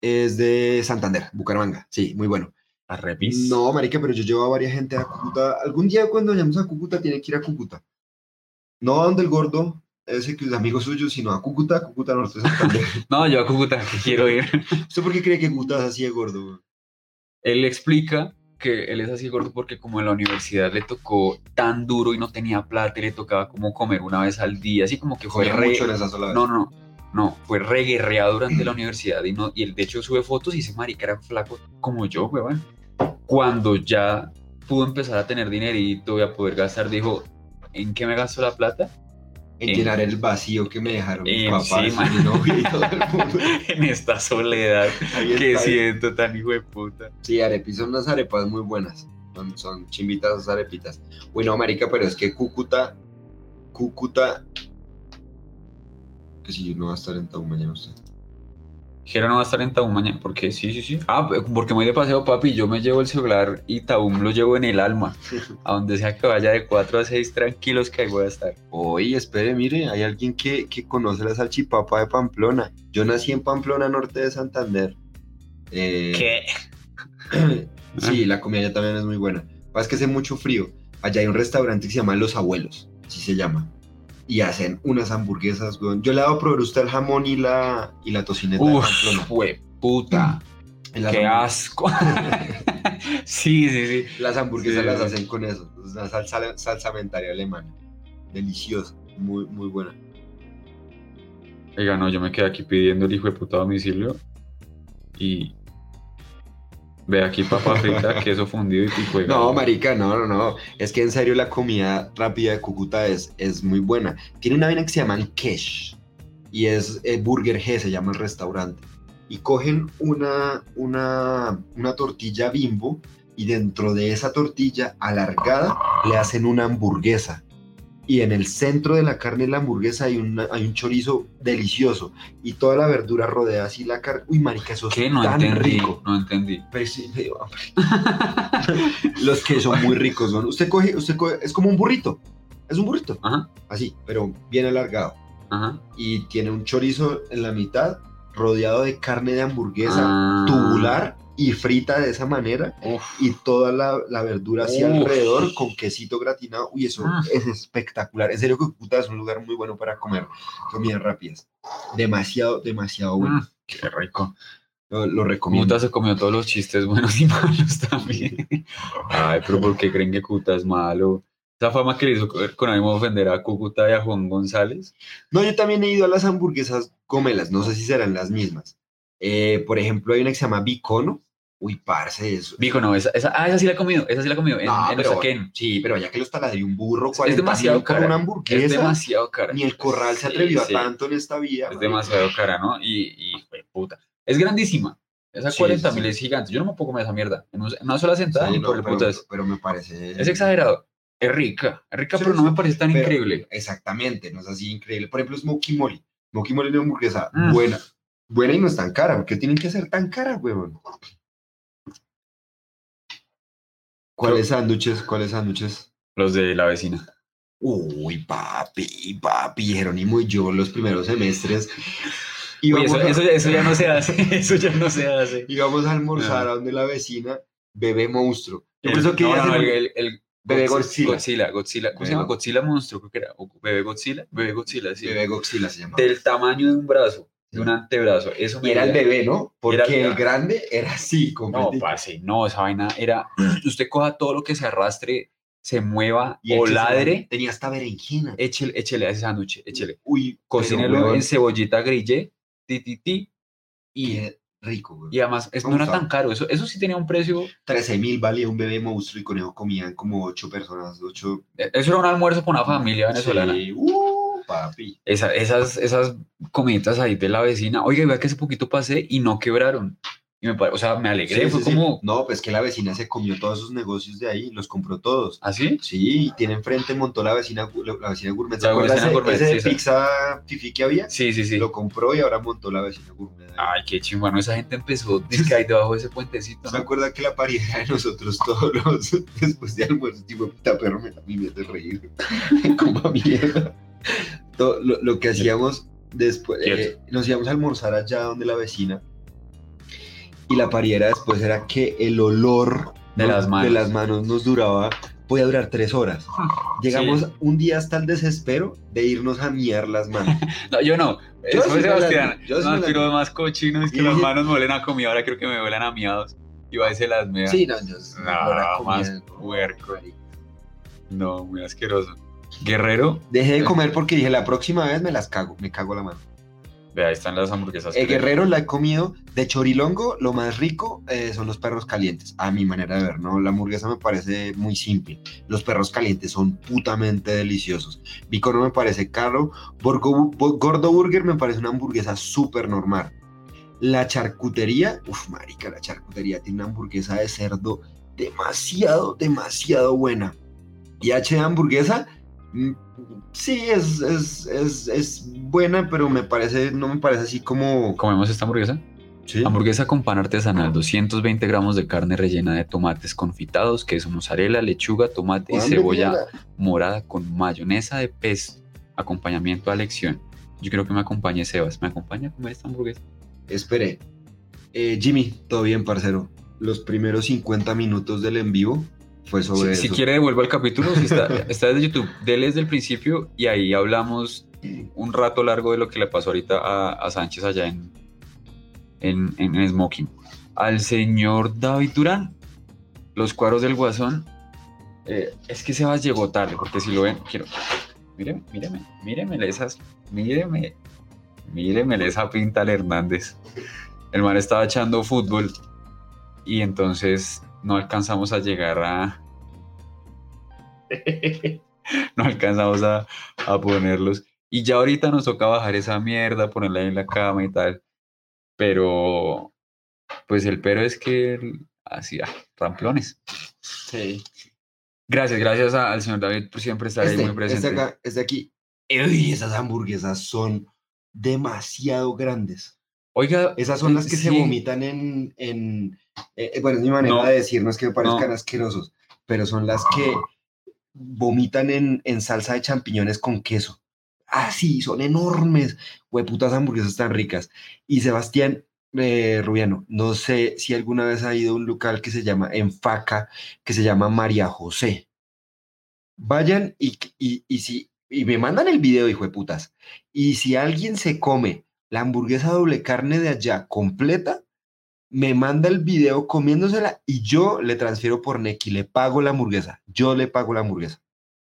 Es de Santander, Bucaramanga. Sí, muy bueno. ¿A Repis? No, marica, pero yo llevo a varias gente a Cúcuta. Algún día cuando vayamos a Cúcuta tiene que ir a Cúcuta. No a donde el gordo, ese que es amigo suyo, sino a Cúcuta, Cúcuta Norte de Santander. <laughs> No, yo a Cúcuta que quiero ir. ¿Usted por qué cree que Cúcuta es así de gordo? Él explica que él es así gordo porque como en la universidad le tocó tan duro y no tenía plata y le tocaba como comer una vez al día, así como que fue Comía re... mucho en esa sola vez. No, no, no, no, fue reguerreado durante la <clears throat> universidad y, no, y él de hecho sube fotos y ese marica era flaco como yo, weón. Cuando ya pudo empezar a tener dinerito y a poder gastar, dijo, ¿en qué me gasto la plata? En en- llenar el vacío que me dejaron mis papás, sí, man. mi novio y todo el <laughs> mundo. en esta soledad que siento tan hijo de puta. Sí, Arepi son unas arepas muy buenas. Son, son chimbitas esas arepitas. Bueno, marica, pero es que Cúcuta, Cúcuta... Que si yo no va a estar en Taú mañana usted. Jero no va a estar en Taum mañana, porque sí, sí, sí. Ah, porque me voy de paseo, papi, yo me llevo el celular y Taum lo llevo en el alma. <laughs> A donde sea que vaya de 4 a 6 tranquilos que ahí voy a estar. Oye, espere, mire, hay alguien que, que conoce la salchipapa de Pamplona. Yo nací en Pamplona, norte de Santander. Eh, ¿Qué? <clears throat> Sí, la comida allá también es muy buena. Pasa que hace mucho frío. Allá hay un restaurante que se llama Los Abuelos, así se llama. Y hacen unas hamburguesas, weón. Yo le a probar usted el jamón y la, y la tocineta de Uf, fue puta. En las Qué asco. <laughs> sí, sí, sí. Las hamburguesas Sí. las hacen con eso. Es una salsa, salsamentaria alemana. Deliciosa, muy, muy buena. Oiga, no, yo me quedé aquí pidiendo el hijo de puta domicilio. Y. Ve aquí papa frita, queso fundido y pico de No, marica, no, no, no. Es que en serio la comida rápida de Cúcuta es, es muy buena. Tiene una vaina que se llaman Kesh. Y es eh, Burger G, se llama el restaurante. Y cogen una, una, una tortilla bimbo y dentro de esa tortilla alargada le hacen una hamburguesa. Y en el centro de la carne de la hamburguesa hay, una- hay un chorizo delicioso. Y toda la verdura rodea así la carne. Uy, marica, eso es ¿Qué? No tan entendí. rico. No entendí. Pero sí, me dio hambre. <laughs> Los que son muy ricos, ¿no? Usted coge, usted coge, es como un burrito. Es un burrito, Ajá, así, pero bien alargado. ajá. Y tiene un chorizo en la mitad, rodeado de carne de hamburguesa Ah. tubular y frita de esa manera. Uf. Y toda la, la verdura así Uf. alrededor con quesito gratinado. Uy, eso Ah. es espectacular. En serio que Cúcuta es un lugar muy bueno para comer comidas rápidas. Demasiado, demasiado bueno. Mm, qué rico. Lo, lo recomiendo. Cuta se comió todos los chistes buenos y malos también. Ay, pero ¿por qué creen que Cuta es malo? Esa fama que le hizo con ánimo de ofender a Cúcuta y a Juan González. No, yo también he ido a las hamburguesas Gómelas, no sé si serán las mismas. Eh, por ejemplo, hay una que se llama Bicono. Uy, parce, eso. Dijo, no, esa, esa, ah, esa sí la he comido, esa sí la he comido, en, No, en pero-. Sí, pero ya que los taladrió un burro, Es 40 demasiado mil por cara. una Es demasiado cara. Ni el corral se atrevió sí, a tanto en esta vida. Es demasiado cara, ¿no? Y, y fue puta. Es grandísima. Esa Sí, 40 sí, mil es gigante. Yo no me puedo comer esa mierda. En un- en una sola sentada ni no, por el pero, putas. pero me parece. Es exagerado. Es rica. Es rica, pero no me parece tan pero- increíble. Exactamente, no es así increíble. Por ejemplo, Smokey Molly. Smokey Molly es una hamburguesa Mm. buena. Buena y no es tan cara. ¿Por qué tienen que ser tan caras, huevón? ¿Cuáles sándwiches? ¿Cuáles sándwiches? Los de la vecina. Uy, papi, papi, Jerónimo y yo los primeros semestres Uy, eso, a, eso, ya- eso ya no se hace. <laughs> Eso ya no se hace. íbamos a almorzar Ah. a donde la vecina, bebé monstruo. Yo El- pienso que no, el, el, el Bebé Godzi- Godzilla. Godzilla. Godzilla. ¿Cómo se llama? Go- Godzilla monstruo, creo que era. O Bebé Godzilla. Bebé Godzilla, sí. bebé Godzilla se llamaba. Del tamaño de un brazo, de un antebrazo. Eso Y era el bebé, ¿no? Porque Era- el grande era así, No, parce, no, esa vaina era. <clears throat> Usted coja todo lo que se arrastre, se mueva Y o ladre, Tenía hasta berenjena. échele, échele a ese sándwich, échele. Uy, Cocínelo en cebollita grillé, ti, ti, ti, y, qué rico, güey. y además no era tan caro. Eso, eso sí tenía un precio. 13 mil valía un bebé monstruo y con eso comían como 8 personas, 8 eh, Eso era un almuerzo para una familia venezolana. Sí, uh, papi. Esa- esas, esas comiditas ahí de la vecina. Oiga, vea que hace poquito pasé y no quebraron. Y me, pare- o sea, me alegré. Sí, fue sí, sí. como. No, pues que la vecina se comió todos sus negocios de ahí, los compró todos. ¿Así? Sí, y tiene enfrente, montó la vecina, la vecina gourmet. ¿Se La acuerda vecina ese, gourmet, ese sí, de sí. pizza fifi que había? Sí, sí, sí. Lo compró y ahora montó la vecina gourmet. ahí. Ay, qué chingón. Esa gente empezó dizque ahí debajo de ese puentecito. ¿Se ¿no? acuerda que la pareja de nosotros todos los <laughs> después de almuerzo, tipo, puta perro, me, a mí me hace reír, <laughs> como mierda. <laughs> Todo lo, lo que hacíamos después, eh, nos íbamos a almorzar allá donde la vecina y la pariera después era que el olor De nos- las manos. de las manos nos duraba, podía durar tres horas. <laughs> Llegamos Sí. un día hasta el desespero de irnos a miar las manos. <laughs> No, yo no. Yo Eso la- Sebastián. yo no, me la- más cochino es que Y las manos me huelen a comida. Ahora creo que me huelen a miados. Y va y se las mea. Sí, no, yo No, comía- más puerco. No, muy asqueroso. Guerrero, Dejé de comer porque dije la próxima vez me las cago, me cago la mano. vea, ahí están las hamburguesas. El que- guerrero la he comido de chorilongo, lo más rico eh, son los perros calientes, a mi manera de ver, ¿no? La hamburguesa me parece muy simple. Los perros calientes son putamente deliciosos. Bicono me parece caro. Borgo- Bo- Gordo Burger me parece una hamburguesa súper normal. La charcutería, uff, marica, la charcutería tiene una hamburguesa de cerdo demasiado, demasiado buena. Y H de hamburguesa, sí, es, es, es, es buena, pero me parece, no me parece así como... ¿Comemos esta hamburguesa? Sí. Hamburguesa con pan artesanal, 220 gramos de carne rellena de tomates confitados, queso mozzarella, lechuga, tomate y ¿Cuándo, cebolla morada con mayonesa de pesto. Acompañamiento a elección. Yo creo que me acompañe Sebas. ¿Me acompaña a comer esta hamburguesa? Espere. Eh, Jimmy, todo bien, parcero. Los primeros 50 minutos del en vivo fue sobre Si, si eso. quiere, devuelvo al capítulo. Si está, <laughs> está desde YouTube, dele desde el principio y ahí hablamos un rato largo de lo que le pasó ahorita a, a Sánchez allá en, en, en Smoking. Al señor David Durán, los cuadros del Guasón. eh, es que Sebas llegó tarde, porque si lo ven, quiero. Míreme, míreme, míreme esas. Míreme, míreme esa pinta al Hernández. El man estaba echando fútbol y entonces no alcanzamos a llegar a. <laughs> no alcanzamos a, a ponerlos. Y ya ahorita nos toca bajar esa mierda, ponerla ahí en la cama y tal. Pero, pues el pero es que el- así, ah, ramplones. Sí. Gracias, gracias a- al señor David por siempre estar ahí Este, muy presente. este acá, este aquí. Uy, esas hamburguesas son demasiado grandes. Oiga, Esas son las que se vomitan en... en eh, bueno, es mi manera No. de decir, no es que me parezcan No. asquerosos, pero son las que vomitan en, en salsa de champiñones con queso. Ah, sí, son enormes. Hueputas hamburguesas tan ricas. Y Sebastián eh, Rubiano, no sé si alguna vez ha ido a un local que se llama Enfaca, que se llama María José. Vayan y, y, y si y me mandan el video, hijo de putas. Y si alguien se come la hamburguesa doble carne de allá completa, me manda el video comiéndosela y yo le transfiero por Neki, le pago la hamburguesa. Yo le pago la hamburguesa.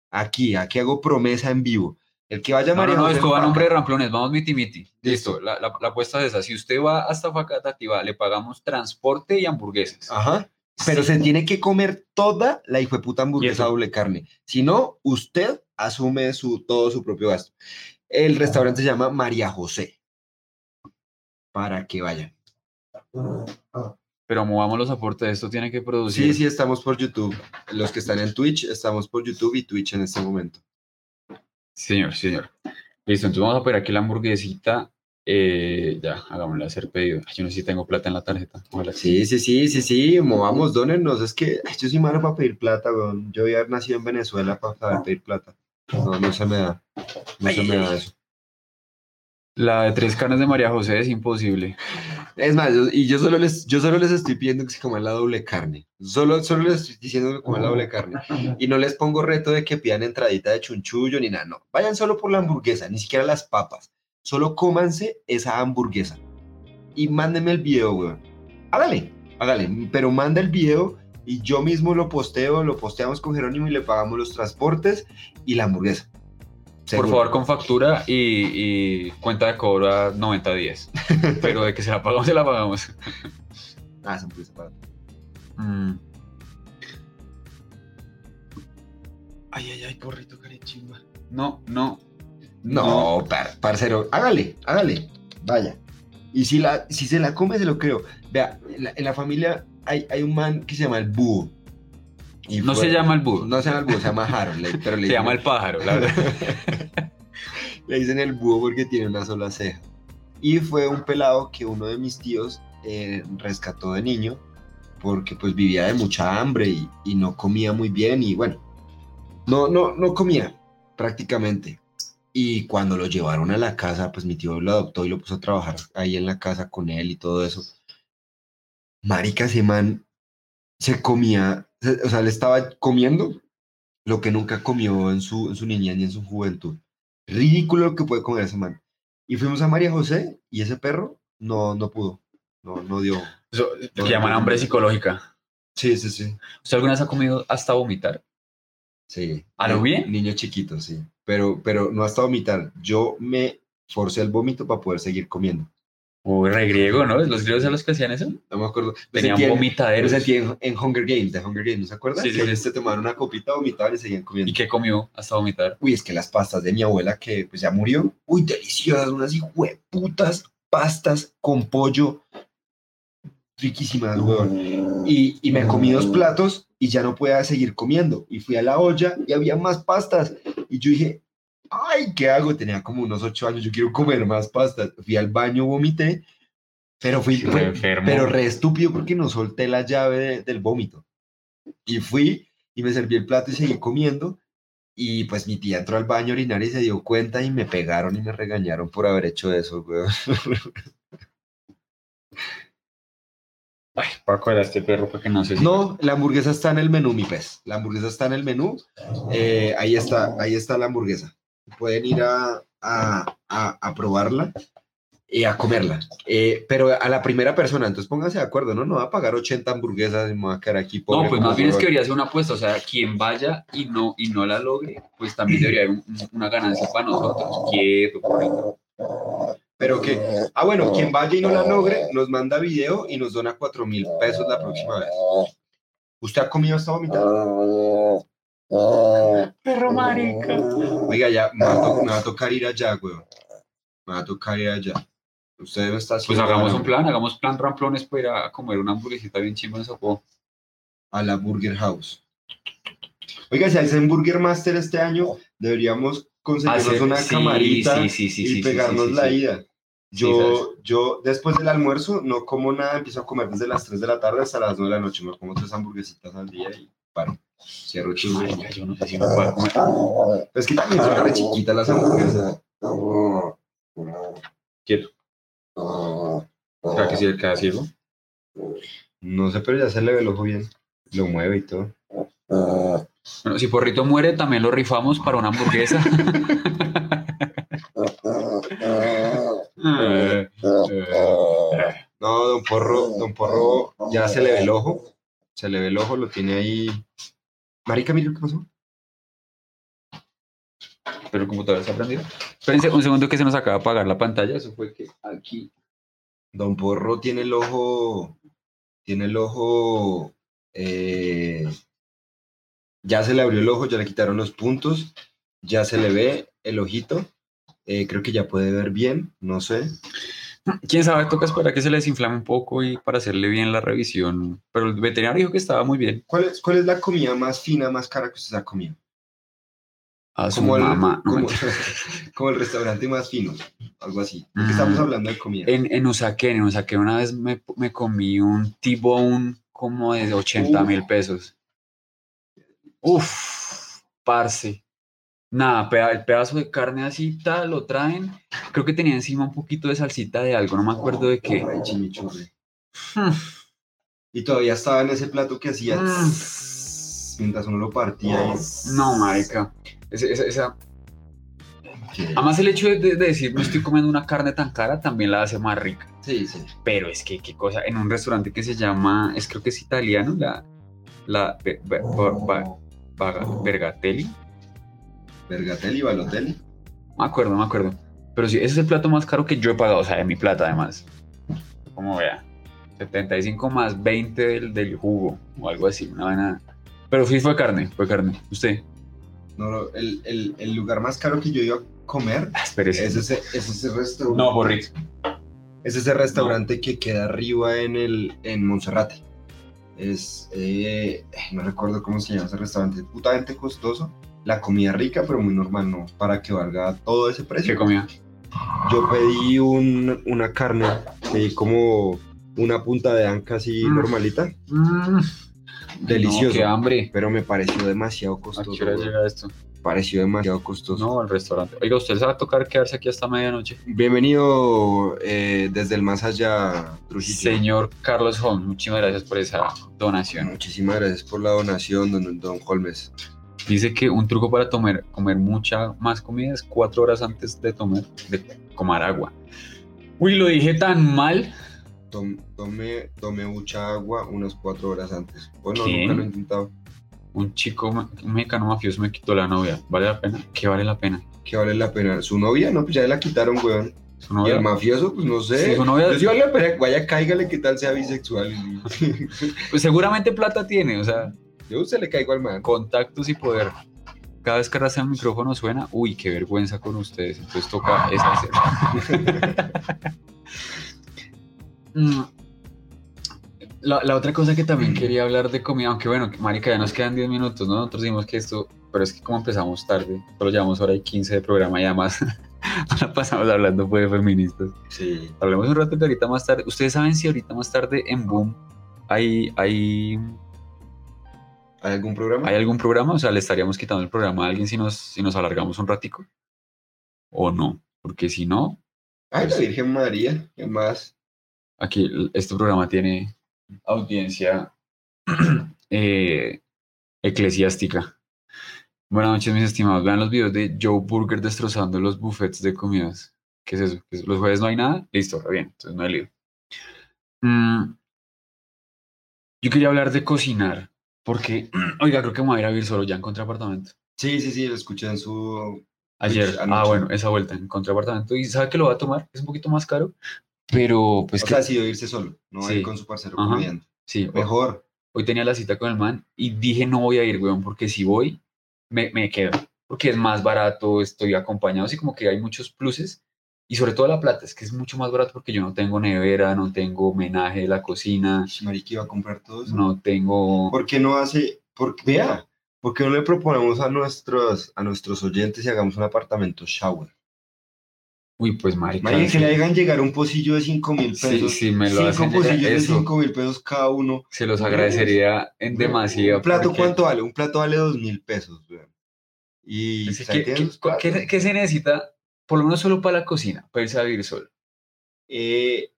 Aquí, aquí hago promesa en vivo. El que vaya a No, no, María no, va a Enfaca- nombre de ramplones, vamos miti miti. Listo. Listo, la, la, la apuesta es esa. Si usted va hasta Facatativa, le pagamos transporte y hamburguesas. Ajá. Pero Sí. se tiene que comer toda la puta hamburguesa doble carne. Si no, usted asume su, todo su propio gasto. El restaurante se llama María José. Para que vayan. Pero movamos los aportes, esto tiene que producir. Sí, sí, estamos por YouTube. Los que están en Twitch, estamos por YouTube y Twitch en este momento. Señor, señor. Listo, entonces vamos a poner aquí la hamburguesita. Eh, ya, hagámosle hacer pedido. Ay, yo no sé si tengo plata en la tarjeta. Ojalá Sí, sí, sí, sí, sí, movamos, dónennos. Es que ay, yo soy malo para pedir plata, weón. Yo había nacido en Venezuela para saber pedir plata. No, no se me da. No se me da eso. La de tres carnes de María José es imposible. Es más, y yo solo les, yo solo les estoy pidiendo que se coman la doble carne. Solo, solo les estoy diciendo que coman la doble carne. Y no les pongo reto de que pidan entradita de chunchullo ni nada. No, vayan solo por la hamburguesa, ni siquiera las papas. Solo cómanse esa hamburguesa. Y mándenme el video, weón. Hágale, hágale. Pero manda el video y yo mismo lo posteo, lo posteamos con Jerónimo y le pagamos los transportes y la hamburguesa. Por favor, con factura y, y cuenta de cobro a 90 días. <laughs> Pero de que se la pagamos, se la pagamos. Ah, esa hamburguesa para- Mm. Ay, ay, ay, porrito, carechimba. No, no. No, par- parcero, hágale, hágale, vaya. Y si, la, si se la come, se lo creo. Vea, en la, en la familia hay, hay un man que se llama el búho. Y No fue- se llama el búho. No se llama el búho, se llama Harold. le- pero le <laughs> Se llama el pájaro, la verdad. <laughs> le dicen el búho porque tiene una sola ceja. Y fue un pelado que uno de mis tíos eh, rescató de niño porque pues vivía de mucha hambre y, y no comía muy bien y bueno, no, no, no comía prácticamente. Y cuando lo llevaron a la casa, pues mi tío lo adoptó y lo puso a trabajar ahí en la casa con él y todo eso. Marica, ese man se comía, o sea, le estaba comiendo lo que nunca comió en su, en su niñez ni en su juventud. Ridículo lo que puede comer ese man. Y fuimos a María José y ese perro no, no pudo. No, no dio. Eso, lo que llaman hambre psicológica. Sí, sí, sí. ¿Usted alguna vez ha comido hasta vomitar? Sí. ¿A lo bien? Niño chiquito, sí. Pero, pero no hasta vomitar. Yo me forcé el vómito para poder seguir comiendo. Uy, re griego, ¿no? Los griegos eran los que hacían eso. No me acuerdo. Tenían Me vomitaderos. sentí en, en Hunger Games, de Hunger Games, ¿no se acuerdan? Sí, sí, que sí. se tomaron una copita, vomitaban y seguían comiendo. ¿Y qué comió hasta vomitar? Uy, es que las pastas de mi abuela que pues ya murió, uy, deliciosas, unas hijueputas pastas con pollo, riquísimas, weón. Y, y me comí dos platos y ya no podía seguir comiendo. Y fui a la olla y había más pastas. Y yo dije, ay, ¿qué hago? Tenía como unos ocho años, yo quiero comer más pastas. Fui al baño, vomité, pero fui, Re fue- enfermo. pero re estúpido porque no solté la llave de- del vómito. Y fui y me serví el plato y seguí comiendo. Y pues mi tía entró al baño a orinar y se dio cuenta y me pegaron y me regañaron por haber hecho eso, weón. Ay, Paco era este perro para que no se No, la hamburguesa está en el menú, mi pez. La hamburguesa está en el menú. Eh, ahí está, ahí está la hamburguesa. Pueden ir a, a, a- a probarla y a comerla. Eh, pero a la primera persona, entonces pónganse de acuerdo, ¿no? No va a pagar 80 hamburguesas y me va a quedar aquí pobre No, pues más bien es que debería ser una apuesta, o sea, quien vaya y no, y no la logre, pues también debería haber un- un- una ganancia para nosotros. Quieto, porrito. Pero que, ah, bueno, quien vaya y no la logre, nos manda video y nos dona 4 mil pesos la próxima vez. ¿Usted ha comido hasta vomitar? Perro marica. Oiga, ya, me va, a to- me va a tocar ir allá, weón. Me va a tocar ir allá. Usted me está Pues haciendo hagamos un hambre. plan, hagamos plan ramplones para ir a comer una hamburguesita bien chimba en Sopó. a la Burger House. Oiga, si hacen Burger Master este año, deberíamos conseguirnos Hacer- una sí, camarita sí, sí, sí, y sí, sí, pegarnos sí, sí, la sí. ida. Sí, Yo, yo después del almuerzo no como nada, empiezo a comer desde las 3 de la tarde hasta las 9 de la noche. Me como tres hamburguesitas al día y paro. Cierro. Marica, yo no sé si me puedo comer. Pero es que también son re chiquitas las hamburguesas. Quieto. ¿Será que sí el queda ciego? No sé, pero ya se le ve el ojo bien. Lo mueve y todo. Bueno, si Porrito muere, también lo rifamos para una hamburguesa. <laughs> No, don Porro, don Porro ya se le ve el ojo. Se le ve el ojo, lo tiene ahí. Marica, mira qué pasó. Pero el computador está prendido. Espérense un segundo que se nos acaba de apagar la pantalla. Eso fue que aquí. Don Porro tiene el ojo. Tiene el ojo. eh, ya se le abrió el ojo, ya le quitaron los puntos. Ya se le ve el ojito. eh, creo que ya puede ver bien, no sé. Quién sabe, toca esperar que se le desinflame un poco y para hacerle bien la revisión. Pero el veterinario dijo que estaba muy bien. ¿Cuál es, cuál es la comida más fina, más cara que usted ha comido? A su Como el, mamá. no, <laughs> como, el restaurante más fino, algo así. Porque Mm. estamos hablando de comida. en, en Usaquén, en Usaquén una vez me, me comí un T-bone como de 80 mil pesos. Uf, parce. Nada, el pedazo de carne así, tal, lo traen. Creo que tenía encima un poquito de salsita de algo, no me acuerdo de qué. Ay, chimichurri. Hmm. Y todavía estaba en ese plato que hacía Mm. mientras uno lo partía. y- No, marica. Esa- Además, el hecho de, de decir no estoy comiendo una carne tan cara también la hace más rica. Sí, sí. Pero es que, qué cosa, en un restaurante que se llama, es creo que es italiano, la, la Be- Be- Ba- Ba- Ba- Bergatelli. Vergatelli, Balotelli. No me acuerdo, no me acuerdo. Pero sí, ese es el plato más caro que yo he pagado, o sea, de mi plata además. Como vea, 75 más 20 del, del jugo o algo así, una vaina. Pero sí fue carne, fue carne. ¿Usted? No, no, el, el, el lugar más caro que yo iba a comer Ah, es ese, es ese restaurante. No, borrito. Es ese restaurante que queda arriba en el en Monserrate. Es, eh, no recuerdo cómo se llama ese restaurante, putamente costoso. La comida rica, pero muy normal, ¿no? Para que valga todo ese precio. ¿Qué comía? Yo pedí un- una carne, pedí como una punta de anca así Mm. normalita, Mm. Delicioso. No, qué hambre. pero me pareció demasiado ¿A costoso. qué hora llega esto? pareció demasiado costoso. No, al restaurante. Oiga, usted se va a tocar quedarse aquí hasta medianoche. Bienvenido eh, desde el más allá, Trujillo. Señor Carlos Holmes, muchísimas gracias por esa donación. Muchísimas gracias por la donación, don, don Holmes. Dice que un truco para comer, comer mucha más comida es cuatro horas antes de tomar, de tomar agua. Uy, lo dije tan mal. Tom- Tome, tome mucha agua unas cuatro horas antes. Bueno, ¿Qué? nunca lo he intentado. Un chico, un mexicano mafioso me quitó la novia. ¿Vale la pena? ¿Qué vale la pena? ¿Qué vale la pena? ¿Su novia? No, pues ya la quitaron, weón. ¿Su Y novia? el mafioso, pues no sé. Sí, su novia- sí vale la pena, vaya, cáigale que tal sea bisexual. <laughs> Pues seguramente plata tiene, o sea, Yo usted le caigo al man. contactos y poder. Cada vez que arrastra el micrófono suena, uy, qué vergüenza con ustedes. Entonces toca esa hacer. <laughs> Mm. la, la otra cosa que también quería hablar de comida, aunque bueno, marica, ya nos quedan 10 minutos, ¿no? Nosotros dijimos que esto, pero es que como empezamos tarde, solo llevamos hora y 15 de programa y además <laughs> la pasamos hablando pues, de feministas. Sí. Hablemos un rato que ahorita más tarde. Ustedes saben si ahorita más tarde en Boom hay, hay, ¿Hay algún programa? hay algún programa, o sea, le estaríamos quitando el programa a alguien si nos, si nos alargamos un ratico. O no, porque si no, Ay, la Virgen María. ¿Qué más? aquí este programa tiene audiencia <clears throat> eh, eclesiástica. Buenas noches, mis estimados. Vean los videos de Joe Burger destrozando los buffets de comidas. ¿Qué es eso? ¿Qué es- ¿Los jueves no hay nada? Listo, está bien, entonces no hay lío. Mm, yo quería hablar de cocinar, porque, <clears throat> oiga, creo que me voy a ir a vivir solo, ya encontré apartamento. Sí, sí, sí, lo escuché en su. Ayer, Anoche. ah, bueno, esa vuelta, encontré apartamento y sabe que lo va a tomar, es un poquito más caro, pero pues o que, sea, decidió irse solo, no a ir Sí. con su parcero comediante. sí, Mejor. hoy tenía la cita con el man y dije no voy a ir, weón, porque si voy, me, me quedo. Porque es más barato, estoy acompañado, así como que hay muchos pluses. Y sobre todo la plata, es que es mucho más barato porque yo no tengo nevera, no tengo homenaje de la cocina, Mariqui iba a comprar todo eso. no tengo... ¿Por qué no hace? Por, vea, ¿por qué no le proponemos a nuestros, a nuestros oyentes y hagamos un apartamento shower? Uy, pues marica. Marica, que sí, le hagan llegar un pocillo de 5 mil Sí, pesos. sí, me lo cinco hacen pocillos de eso. 5 mil pesos cada uno. Se los agradecería en demasía. ¿Un plato porque- cuánto vale? Un plato vale 2 mil pesos, weón. Y pues, ahí ¿qué, tienen qué- sus platos. qué- qué se necesita? Por lo menos solo para la cocina, para irse a vivir solo. Eh,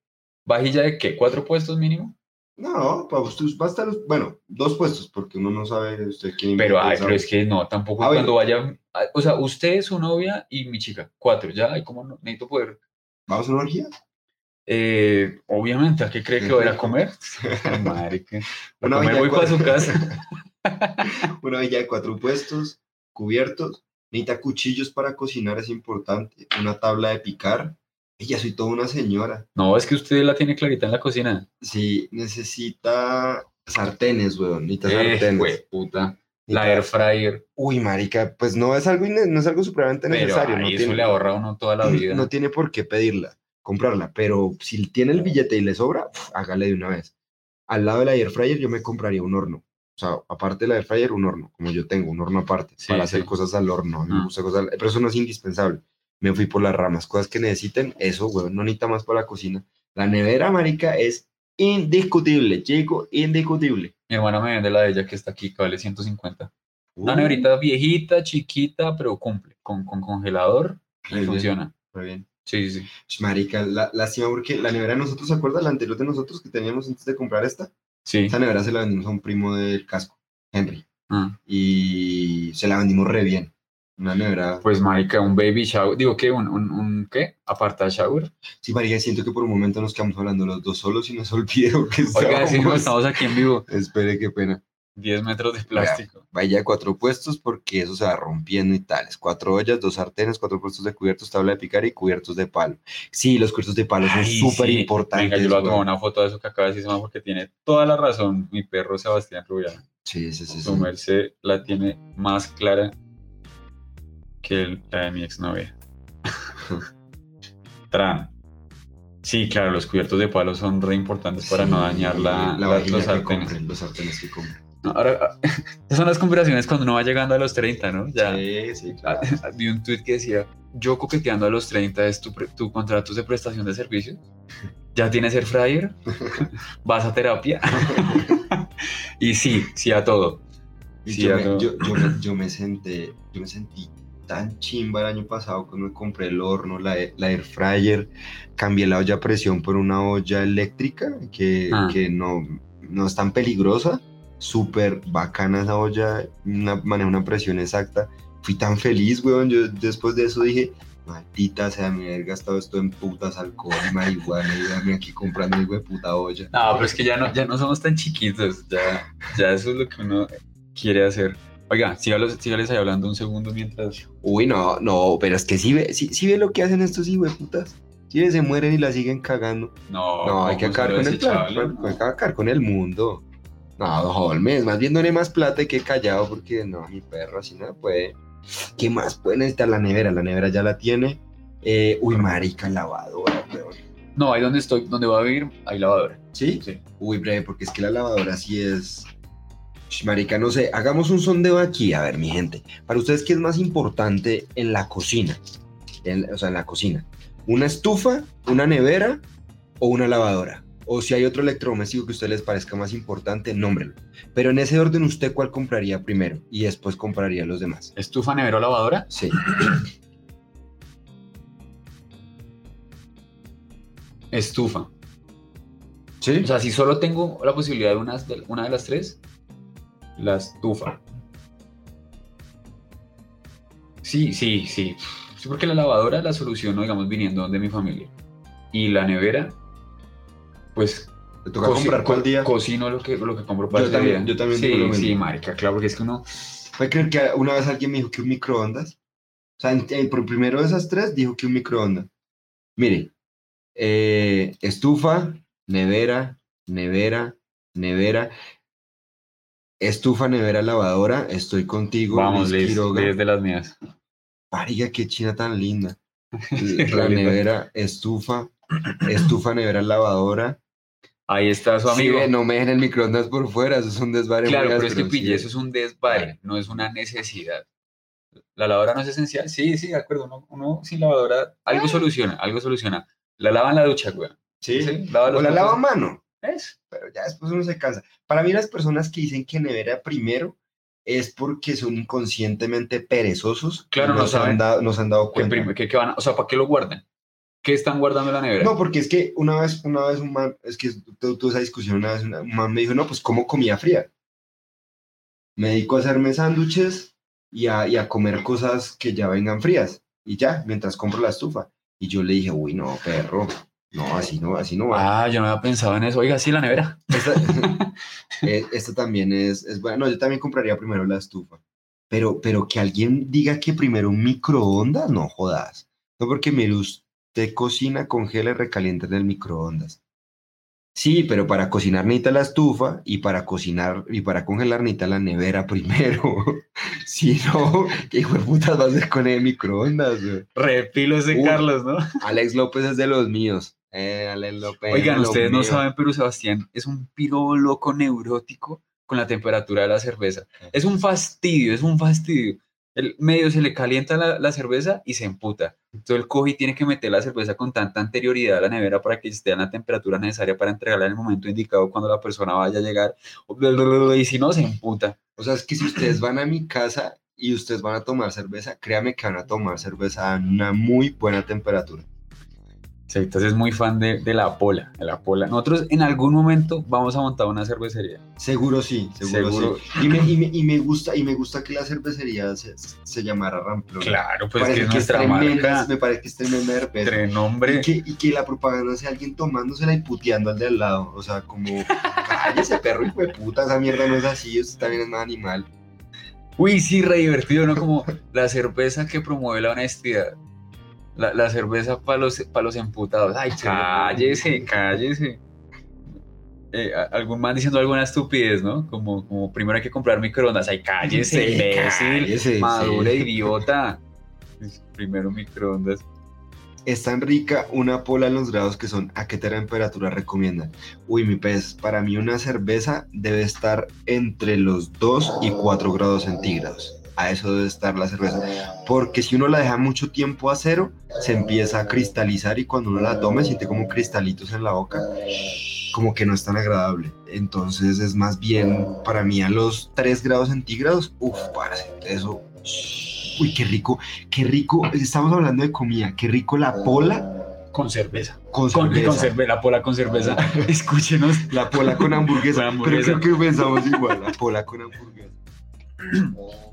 ¿Vajilla de qué? ¿Cuatro puestos mínimo? no, para usted va a estar, bueno, dos puestos, porque uno no sabe usted quién Pero, ay, pero es que no, tampoco A ver. cuando vaya. a- O sea, usted, su novia y mi chica. Cuatro, ya, ay, ¿cómo no? Necesito poder. ¿Vamos a una orgía? Eh, obviamente, ¿a qué cree que voy a ir a comer? <laughs> <laughs> Madre que. Una olla voy para su casa. <laughs> Una villa de cuatro puestos, cubiertos, necesita cuchillos para cocinar, es importante, una tabla de picar. Y ya soy toda una señora. No, es que usted la tiene clarita en la cocina. Sí, necesita sartenes, weón, necesita Eh, sartenes. puta. La air fryer. Uy, marica, pues no es algo, no es algo supremamente Pero necesario. ay, no, eso tiene, le ahorra a uno toda la vida. no tiene por qué pedirla, comprarla, pero si tiene el billete y le sobra, uf, hágale de una vez. Al lado de la air fryer yo me compraría un horno. O sea, aparte de la air fryer, un horno, como yo tengo, un horno aparte, Sí, para hacer cosas al horno. A mí me Ah. gusta cosas, al- pero eso no es indispensable. Me fui por las ramas, cosas que necesiten, eso, weón, no necesita más para la cocina. La nevera, marica, es indiscutible, chico, indiscutible. Mi hermana me vende la de ella que está aquí, que vale 150. Una Uh, neverita viejita, chiquita, pero cumple. Con, con congelador y Muy bien. funciona. Muy bien. Sí, sí. Marica, la, lástima porque la nevera de nosotros, ¿se acuerda? La anterior de nosotros que teníamos antes de comprar esta. Sí. Esa nevera se la vendimos a un primo del casco, Henry. Ah, Y se la vendimos re bien. Una nevera. Pues, marica, un baby shower. Digo, ¿qué? ¿Un, un, un qué? ¿Aparta shower? Sí, Marica, siento que por un momento nos quedamos hablando los dos solos y nos <laughs> olvidó que Oiga, sí, no, estamos aquí en vivo. <laughs> Espere, qué pena. 10 metros de plástico. Vaya a cuatro puestos porque eso se va rompiendo y tales. Cuatro ollas, dos sartenes, cuatro puestos de cubiertos, tabla de picar y cubiertos de palo. Sí, los cubiertos de palo son súper sí. importantes. Venga, yo le voy a tomar una foto de eso que acaba de decir porque tiene toda la razón. Mi perro Sebastián Rubiano. Sí, sí, sí. Su merced la tiene más clara que la de mi exnovia. <laughs> Tran. Sí, claro, los cubiertos de palo son re importantes para no dañar la, la la- vajilla los sartenes. los sartenes que compren. No, ahora, <laughs> esas son las conversaciones cuando uno va llegando a los 30, ¿no? Ya Sí, sí, claro. <laughs> vi un tweet que decía, yo coqueteando a los 30 es tu, tu contrato de prestación de servicios. ¿Ya tienes air fryer? <laughs> ¿Vas a terapia? y sí, sí a todo. Y Sí, yo, me, algo- yo, yo me, yo me senté, yo me sentí tan chimba el año pasado cuando me compré el horno, la, la air fryer, cambié la olla a presión por una olla eléctrica que, Ah. que no, no es tan peligrosa, súper bacana esa olla, una, maneja una presión exacta. Fui tan feliz, weón, yo después de eso dije, maldita sea, me haber gastado esto en putas alcohol y marihuana y dame aquí comprando el de puta olla. No, pero es que ya no, ya no somos tan chiquitos, ya, ya eso es lo que uno quiere hacer. Oiga, sígalos, sígales ahí hablando un segundo mientras... Uy, no, no, pero es que sí ve, sí, sí ve lo que hacen estos putas. Sí se mueren y la siguen cagando. No, No, hay que ¿cómo acabar con el plan, hay que acabar con el mundo. No, no, Holmes, más bien done más plata y que callado porque no, mi perro así no puede. ¿Qué más puede necesitar la nevera? La nevera ya la tiene. Eh, uy, marica, lavadora, weón. No, ahí donde estoy, donde voy a vivir, hay lavadora. ¿Sí? Sí. Uy, breve, porque es que la lavadora sí es. Sh, Marica, no sé, hagamos un sondeo aquí, a ver, mi gente. Para ustedes, ¿qué es más importante en la cocina? En- o sea, en la cocina. ¿Una estufa, una nevera o una lavadora? O si hay otro electrodoméstico que a ustedes les parezca más importante, nómbrelo. Pero en ese orden, ¿usted cuál compraría primero? Y después compraría los demás. ¿Estufa, nevera o lavadora? Sí. Estufa. ¿Sí? O sea, si solo tengo la posibilidad de una de, una de las tres, la estufa. Sí, sí, sí. Sí, porque la lavadora la soluciono, digamos, viniendo de mi familia. Y la nevera, pues ¿Te toca coci- comprar co- día? cocino lo que, lo que compro para Yo también- día. yo también Sí, sí, marica, claro, porque es que uno... ¿Puede creer que una vez alguien me dijo que un microondas? O sea, en- en- por primero de esas tres dijo que un microondas. Mire, eh, estufa, nevera, nevera, nevera, estufa, nevera, lavadora, estoy contigo. Vamos, Liz. Liz de las mías. Marica, qué china tan linda. <laughs> La nevera, estufa, estufa, nevera, lavadora. Ahí está su Sí, amigo. ve, no me dejen el microondas por fuera, eso es un desvare. Claro, pero es que sí, pille, eso es un desvare, no es una necesidad. La lavadora no es esencial. Sí, sí, de acuerdo. Uno, uno sin lavadora, algo soluciona, algo soluciona. La lava en la ducha, güey. Sí, Sí, lava o la platos. lava a mano. Es. pero ya después uno se cansa. Para mí las personas que dicen que nevera primero es porque son inconscientemente perezosos. Claro, no se han dado, nos han dado ¿Qué, cuenta. prim- qué- qué van o sea, ¿para qué lo guardan? ¿Qué están guardando en la nevera? No, porque es que una vez, una vez un man, es que tuve esa discusión, una vez un man me dijo, no, pues como comida fría. Me dedico a hacerme sándwiches y a, y a comer cosas que ya vengan frías. Y ya, mientras compro la estufa. Y yo le dije, uy, no, perro. No, así no, así no va. Ah, yo no había pensado en eso. Oiga, sí, la nevera. Esta, <laughs> esta también es, es buena. No, yo también compraría primero la estufa. Pero, pero que alguien diga que primero un microondas, no jodas. No porque mire, usted cocina, congela y recalienta en el microondas. Sí, pero para cocinar necesita la estufa y para cocinar y para congelar necesita la nevera <laughs> primero. <laughs> si no, ¿qué hijo de putas vas a hacer con el microondas? güey? Repilo ese Uy. Carlos, ¿no? Alex López es de los míos. Eh, Alex López. Oigan, ustedes no míos. saben, pero Sebastián es un piro loco neurótico con la temperatura de la cerveza. Es un fastidio, es un fastidio. El medio se le calienta la, la cerveza y se emputa. Entonces él coge y tiene que meter la cerveza con tanta anterioridad a la nevera para que esté a la temperatura necesaria para entregarla en el momento indicado cuando la persona vaya a llegar. Y si no, se emputa. O sea, es que si ustedes van a mi casa y ustedes van a tomar cerveza, créame que van a tomar cerveza a una muy buena temperatura. Entonces es muy fan de, de la pola, de la pola. Nosotros en algún momento vamos a montar una cervecería. Seguro sí, seguro, Seguro. sí. Y me, y, me, y me gusta, y me gusta que la cervecería se, se llamara Ramplón. Claro, pues que es nuestra tremenda, marca. Me parece que es tremenda cerveza. Entre Y nombre. que, y que la propaganda sea alguien tomándosela y puteando al de al lado. O sea, como, <laughs> cállese perro, hijo de puta, esa mierda no es así, usted también es un animal. Uy, sí, re divertido, ¿no? Como la cerveza que promueve la honestidad. La, la cerveza para los, pa' los emputados. Ay, cállese, cállese. Eh, algún man diciendo alguna estupidez, ¿no? Como, como primero hay que comprar microondas. Ay, cállese, Sí, imbécil. cállese, Madure, sí. idiota. Primero microondas. Es tan rica una pola en los grados que son a qué temperatura recomiendan. Uy, mi pez, para mí una cerveza debe estar entre los 2 y 4 grados centígrados. A eso debe estar la cerveza. Porque si uno la deja mucho tiempo a cero, se empieza a cristalizar y cuando uno la toma siente como cristalitos en la boca. como que no es tan agradable. Entonces es más bien para mí a los 3 grados centígrados, uff, parce, eso. Uy, qué rico, qué rico. Estamos hablando de comida, qué rico la pola Con cerveza. con Con, cerveza. con cerveza, la pola con cerveza. <laughs> Escúchenos. La pola con hamburguesa. Con hamburguesa. Pero creo que pensamos igual, la pola con hamburguesa. <clears throat>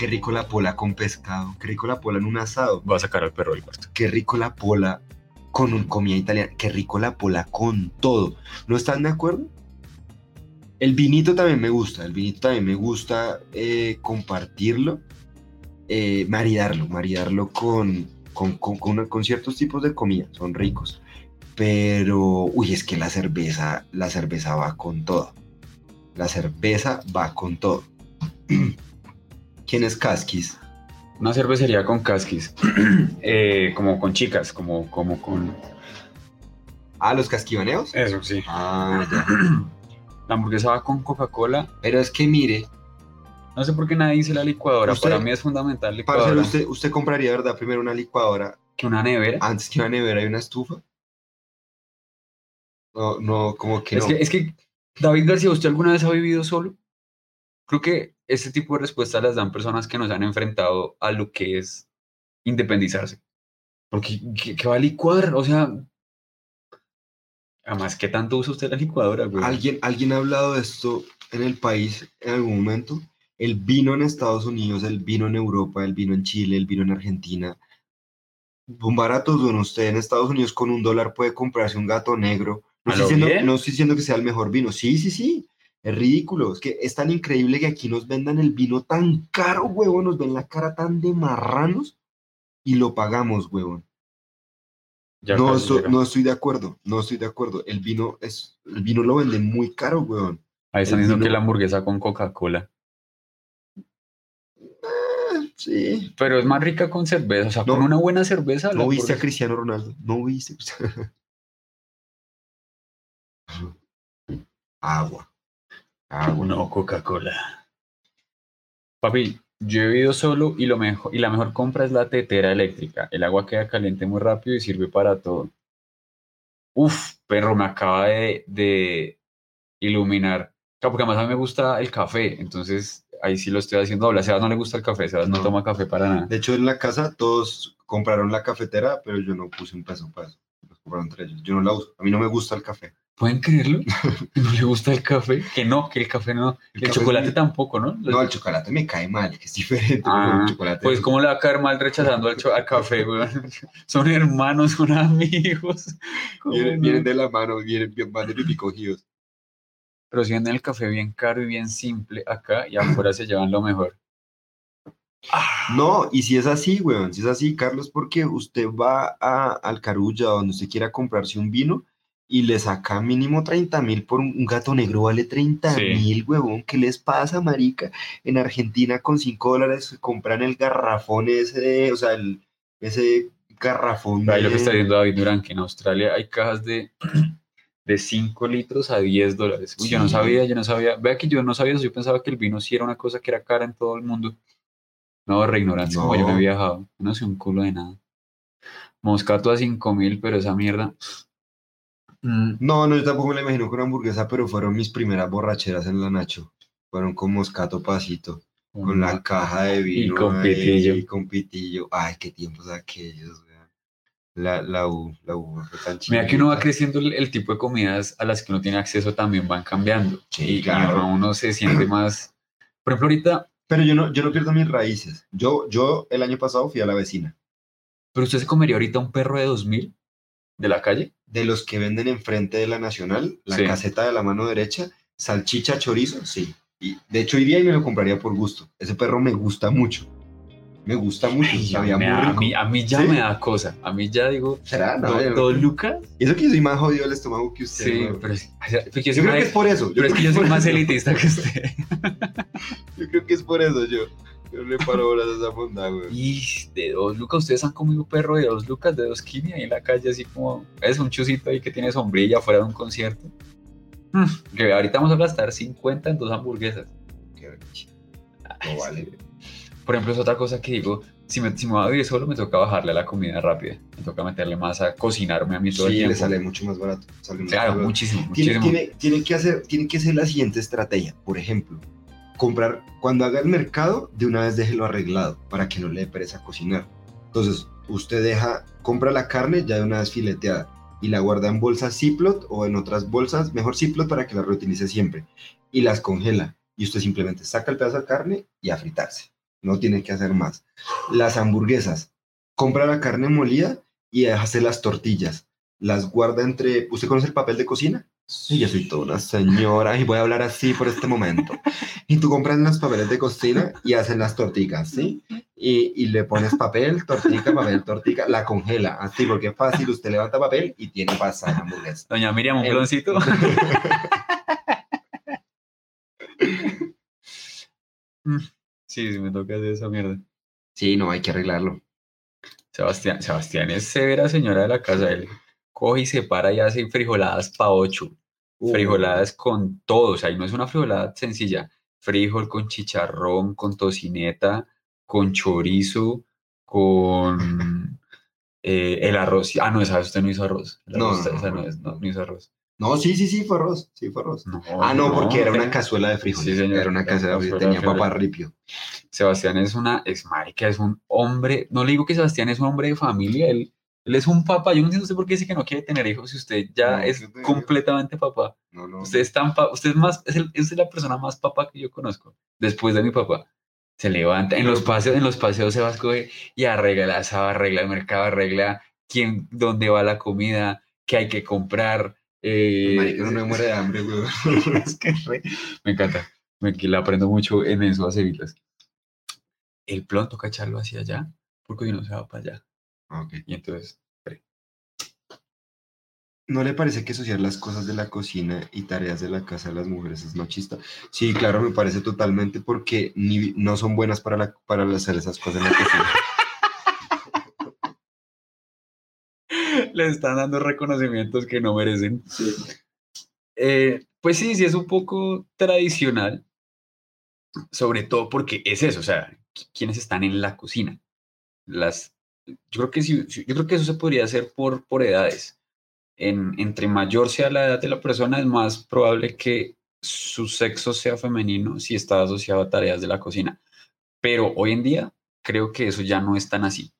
Qué rico la pola con pescado, qué rico la pola en un asado, Voy a sacar al perro del cuarto. qué rico la pola con un comida italiana, qué rico la pola con todo. ¿No están de acuerdo? El vinito también me gusta, el vinito también me gusta eh, compartirlo, eh, maridarlo, maridarlo con, con, con, con con ciertos tipos de comida, son ricos. Pero, uy, es que la cerveza, la cerveza va con todo. La cerveza va con todo. <clears throat> ¿Quién es Casquis? Una cervecería con casquis. <clears throat> Eh, como con chicas, como, como con. Ah, los casquivaneos. Eso, sí. Ah, ya. <clears throat> La hamburguesa va con Coca-Cola. Pero es que mire, No sé por qué nadie dice la licuadora. Usted- Para mí es fundamental parcero, licuadora. usted, usted compraría, ¿verdad? Primero una licuadora Que una nevera. antes que una nevera y una estufa. No, no, como que es, no. que, es que, David García, ¿usted alguna vez ha vivido solo? Creo que este tipo de respuestas las dan personas que nos han enfrentado a lo que es independizarse. Porque, ¿qué, qué va a licuar? O sea, además, ¿qué tanto usa usted la licuadora, güey? ¿Alguien, ¿Alguien ha hablado de esto en el país en algún momento? El vino en Estados Unidos, el vino en Europa, el vino en Chile, el vino en Argentina. Son baratos, bueno, usted en Estados Unidos con un dólar puede comprarse un gato negro. No ¿A estoy, diciendo, no estoy diciendo que sea el mejor vino. Sí, sí, sí. Es ridículo. Es que es tan increíble que aquí nos vendan el vino tan caro, huevón. Nos ven la cara tan de marranos y lo pagamos, huevón. Ya no, estoy, llega. no estoy de acuerdo. No estoy de acuerdo. El vino es, el vino lo venden muy caro, huevón. Ahí están diciendo que la hamburguesa con Coca-Cola. Eh, sí. Pero es más rica con cerveza. O sea, No. con una buena cerveza. No viste a Cristiano Ronaldo. No viste. <laughs> Agua. Agua. No, Coca-Cola. Papi, yo he vivido solo y, lo mejor, y la mejor compra es la tetera eléctrica. El agua queda caliente muy rápido y sirve para todo. Uf, perro, me acaba de, de iluminar. Claro, porque además a mí me gusta el café, entonces ahí sí lo estoy haciendo doble. A Sebas no le gusta el café, Sebas no, No. toma café para nada. De hecho, en la casa todos compraron la cafetera, pero yo no puse un peso para eso. Los compraron entre ellos. Yo no la uso. A mí no me gusta el café. ¿Pueden creerlo? <laughs> ¿No le gusta el café? Que no, que el café no. El, café chocolate muy- tampoco, ¿no? No, el chocolate me cae mal, que es diferente. Ah, el chocolate Pues, ¿cómo le va a caer mal rechazando al, cho- al café, weón? <laughs> Son hermanos, son amigos. ¿Cómo vienen, no? vienen de la mano, vienen, bien- van de pipí cogidos. Pero si venden el café bien caro y bien simple acá y afuera se llevan lo mejor. Ah, No, y si es así, weón, si es así, Carlos, porque usted va a, al Carulla, donde usted quiera comprarse un vino, y le saca mínimo 30 mil por un, un gato negro, vale 30 Sí. mil, huevón. ¿Qué les pasa, marica? En Argentina con 5 dólares compran el garrafón ese, o sea, el, ese garrafón Ahí lo que está diciendo David Durán, que en Australia hay cajas de, <clears throat> de 5 litros a 10 dólares. Uy, yo no sabía, yo no sabía. Vea que yo no sabía eso, yo pensaba que el vino sí era una cosa que era cara en todo el mundo. No, re ignorancia, como yo me he No. viajado. No sé un culo de nada. Moscato a 5 mil, pero esa mierda. <sniffs> mm, No, no, yo tampoco me la imagino con hamburguesa, pero fueron mis primeras borracheras en la Nacho. Fueron con moscato pasito, con la caja de vino. con ahí, pitillo. Y con pitillo. Ay, qué tiempos aquellos, weón. La, la U, la U tan Mira que uno va chida. creciendo, el, el tipo de comidas a las que uno tiene acceso también van cambiando. Sí, y, y claro. uno se siente <clears throat> más. Por ejemplo, ahorita, Pero yo no, yo no pierdo mis raíces. Yo, yo el año pasado fui a la vecina. ¿pero usted se comería ahorita un perro de 2000 de la calle? De los que venden enfrente de la Nacional, la Sí. caseta de la mano derecha, salchicha, chorizo, sí. Y de hecho iría y me lo compraría por gusto. Ese perro me gusta mucho. Me gusta mucho. Ay, sabía me muy da- a, mí, a mí ya ¿Sí? me da cosa. A mí ya digo, ¿Será? No, ¿do- yo no- ¿dos lucas? Y eso que yo soy más jodido del estómago que usted. Sí, pero, es- yo Yo creo que más- es por eso. pero es que yo creo soy más elitista que usted. <laughs> Yo creo que es por eso yo. Yo le paro bolas a esa bondad, güey. Y de dos lucas, ustedes han comido perro de dos lucas, de dos kini ahí en la calle, así como es un chusito ahí que tiene sombrilla fuera de un concierto. Mm, Que ahorita vamos a gastar 50 en dos hamburguesas. Qué. No vale. Por ejemplo, es otra cosa que digo, si me, si me voy a vivir solo, me toca bajarle a la comida rápida. Me toca meterle más a cocinarme a mí todo el Sí, tiempo. le sale mucho más barato. sale Claro, más barato. muchísimo, Tiene, muchísimo. tiene, tiene que hacer, tiene que ser la siguiente estrategia. Por ejemplo, comprar, cuando haga el mercado, de una vez déjelo arreglado para que no le dé cocinar. Entonces, usted deja, compra la carne ya de una vez fileteada y la guarda en bolsas Ziploc o en otras bolsas, mejor Ziploc para que la reutilice siempre, y las congela. Y usted simplemente saca el pedazo de carne y a fritarse. No tiene que hacer más. Las hamburguesas, compra la carne molida y hace las tortillas. Las guarda entre. ¿Usted conoce el papel de cocina? Sí, yo soy toda una señora y voy a hablar así por este momento. Y tú compras los papeles de cocina y hacen las tortitas, ¿sí? Y, y le pones papel, tortica, papel, tortica, la congela, así porque es fácil. Usted levanta papel y tiene pasada la hamburguesa. Doña Miriam, un sí, <laughs> sí, me toca hacer esa mierda. Sí, no, hay que arreglarlo. Sebastián, Sebastián es severa señora de la casa. Él coge y se para y hace frijoladas pa' ocho. Uh, Frijoladas con todo. O sea, y no es una frijolada sencilla. Frijol con chicharrón, con tocineta, con chorizo, con eh, el arroz. Ah, no, esa usted no hizo arroz. El No, arroz, no, esa no, es, no, no. hizo arroz. No, sí, sí, sí, fue arroz. Sí, fue arroz. No, Ah, no, porque era una cazuela de frijoles. Sí, señor, Era una cazuela de cazuela frijoles. de Tenía papá ripio. Sebastián es una, es marica, es un hombre, no le digo que Sebastián es un hombre de familia, él, él es un papá, yo no entiendo usted por qué dice que no quiere tener hijos si usted ya No, es yo te- completamente papá. No, no. Usted es tan usted es más, es, el- es la persona más papá que yo conozco, después de mi papá. Se levanta, en los paseos, en los paseos se va a escoger y arregla la asado, arregla el mercado, arregla quién, dónde va la comida, qué hay que comprar. eh, Marica, no muere de hambre, <laughs> güey. <laughs> es que re- me encanta. Me que le aprendo mucho en eso a seguirlas. El plon toca echarlo hacia allá, porque si no se va para allá. Ok. Y entonces, ¿No le parece que asociar las cosas de la cocina y tareas de la casa de las mujeres es machista? Sí, claro, me parece totalmente porque ni, no son buenas para, la, para hacer esas cosas en la cocina. <laughs> le están dando reconocimientos que no merecen. Eh, pues sí, sí es un poco tradicional, sobre todo porque es eso, o sea, qui- quienes están en la cocina. Las, yo creo que sí, yo creo que eso se podría hacer por, por edades. En, entre mayor sea la edad de la persona, es más probable que su sexo sea femenino si está asociado a tareas de la cocina. Pero hoy en día creo que eso ya no es tan así.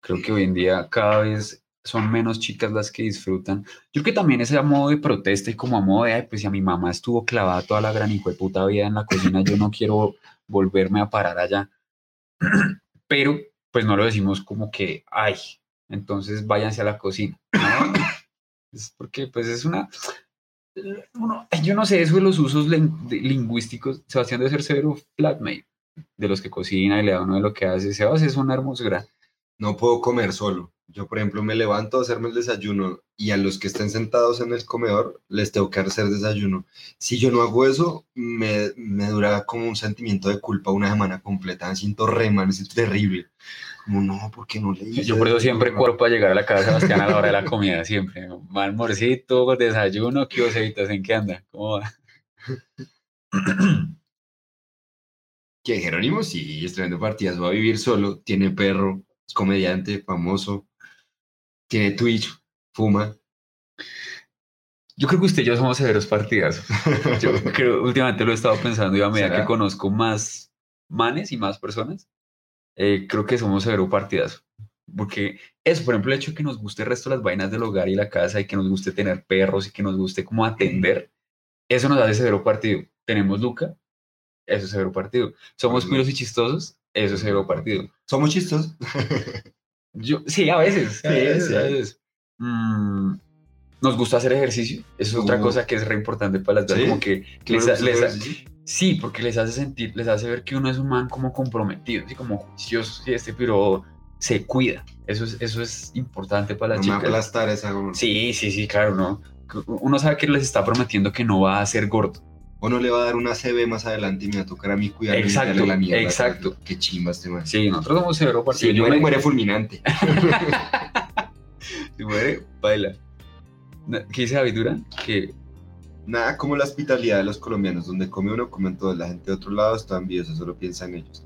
Creo que hoy en día cada vez son menos chicas las que disfrutan. Yo creo que también es a modo de protesta y como a modo de, ay, pues si a mi mamá estuvo clavada toda la gran hijo de puta vida en la cocina, yo no quiero volverme a parar allá. <clears throat> Pero, pues no lo decimos como que, ay, entonces váyanse a la cocina. <coughs> Es porque, pues es una... uno- yo no sé, eso de los usos lingüísticos, Sebastián debe ser severo flatmate, de los que cocina y le da uno de lo que hace. Sebas es una hermosura. No puedo comer solo. Yo, por ejemplo, me levanto a hacerme el desayuno y a los que estén sentados en el comedor les tengo que hacer desayuno. Si yo no hago eso, me, me dura como un sentimiento de culpa una semana completa. Me siento re mal, me siento terrible. Como, no, ¿por qué no le hice Yo por eso siempre corro para llegar a la casa de Sebastián a la hora de la comida, siempre. Mal morcito, desayuno, ¿qué osevitas? ¿En qué anda? ¿Cómo va? <coughs> Que Jerónimo sí, estrenando partidas, va a vivir solo, tiene perro, es comediante, famoso, tiene Twitch, fuma. Yo creo que usted y yo somos severos partidazos. Yo <laughs> creo, últimamente lo he estado pensando y a medida ¿Será? que conozco más manes y más personas, eh, creo que somos severo partidazo. Porque eso, por ejemplo, el hecho de que nos guste el resto de las vainas del hogar y la casa y que nos guste tener perros y que nos guste como atender, eso nos hace severo partido. Tenemos Luca, eso es severo partido. Somos cuiros y chistosos, eso es severo partido. Somos chistosos. Yo, sí, a veces. a Sí, veces, sí. a veces. Mm, nos gusta hacer ejercicio. Eso es otra Uh. cosa que es re importante para las dos. ¿Sí? Como que ¿No les, sí, porque les hace sentir, les hace ver que uno es un man como comprometido, así como juicioso, sí, este, pero se cuida. Eso es, eso es importante para las No me chicas. aplastar esa goma. Sí, sí, sí, claro, ¿no? Uno sabe que les está prometiendo que no va a ser gordo. O no le va a dar una CB más adelante y me va a tocar a mí cuidarlo y Exacto, la mierda. exacto. Qué chimba este man. Sí, nosotros somos severo partido. Si Yo muere, me- muere fulminante. <laughs> <laughs> Si muere, baila. ¿Qué dice David Durán? Que Nada como la hospitalidad de los colombianos, donde come uno, comen todos. La gente de otro lado está envidiosa, solo piensa en ellos.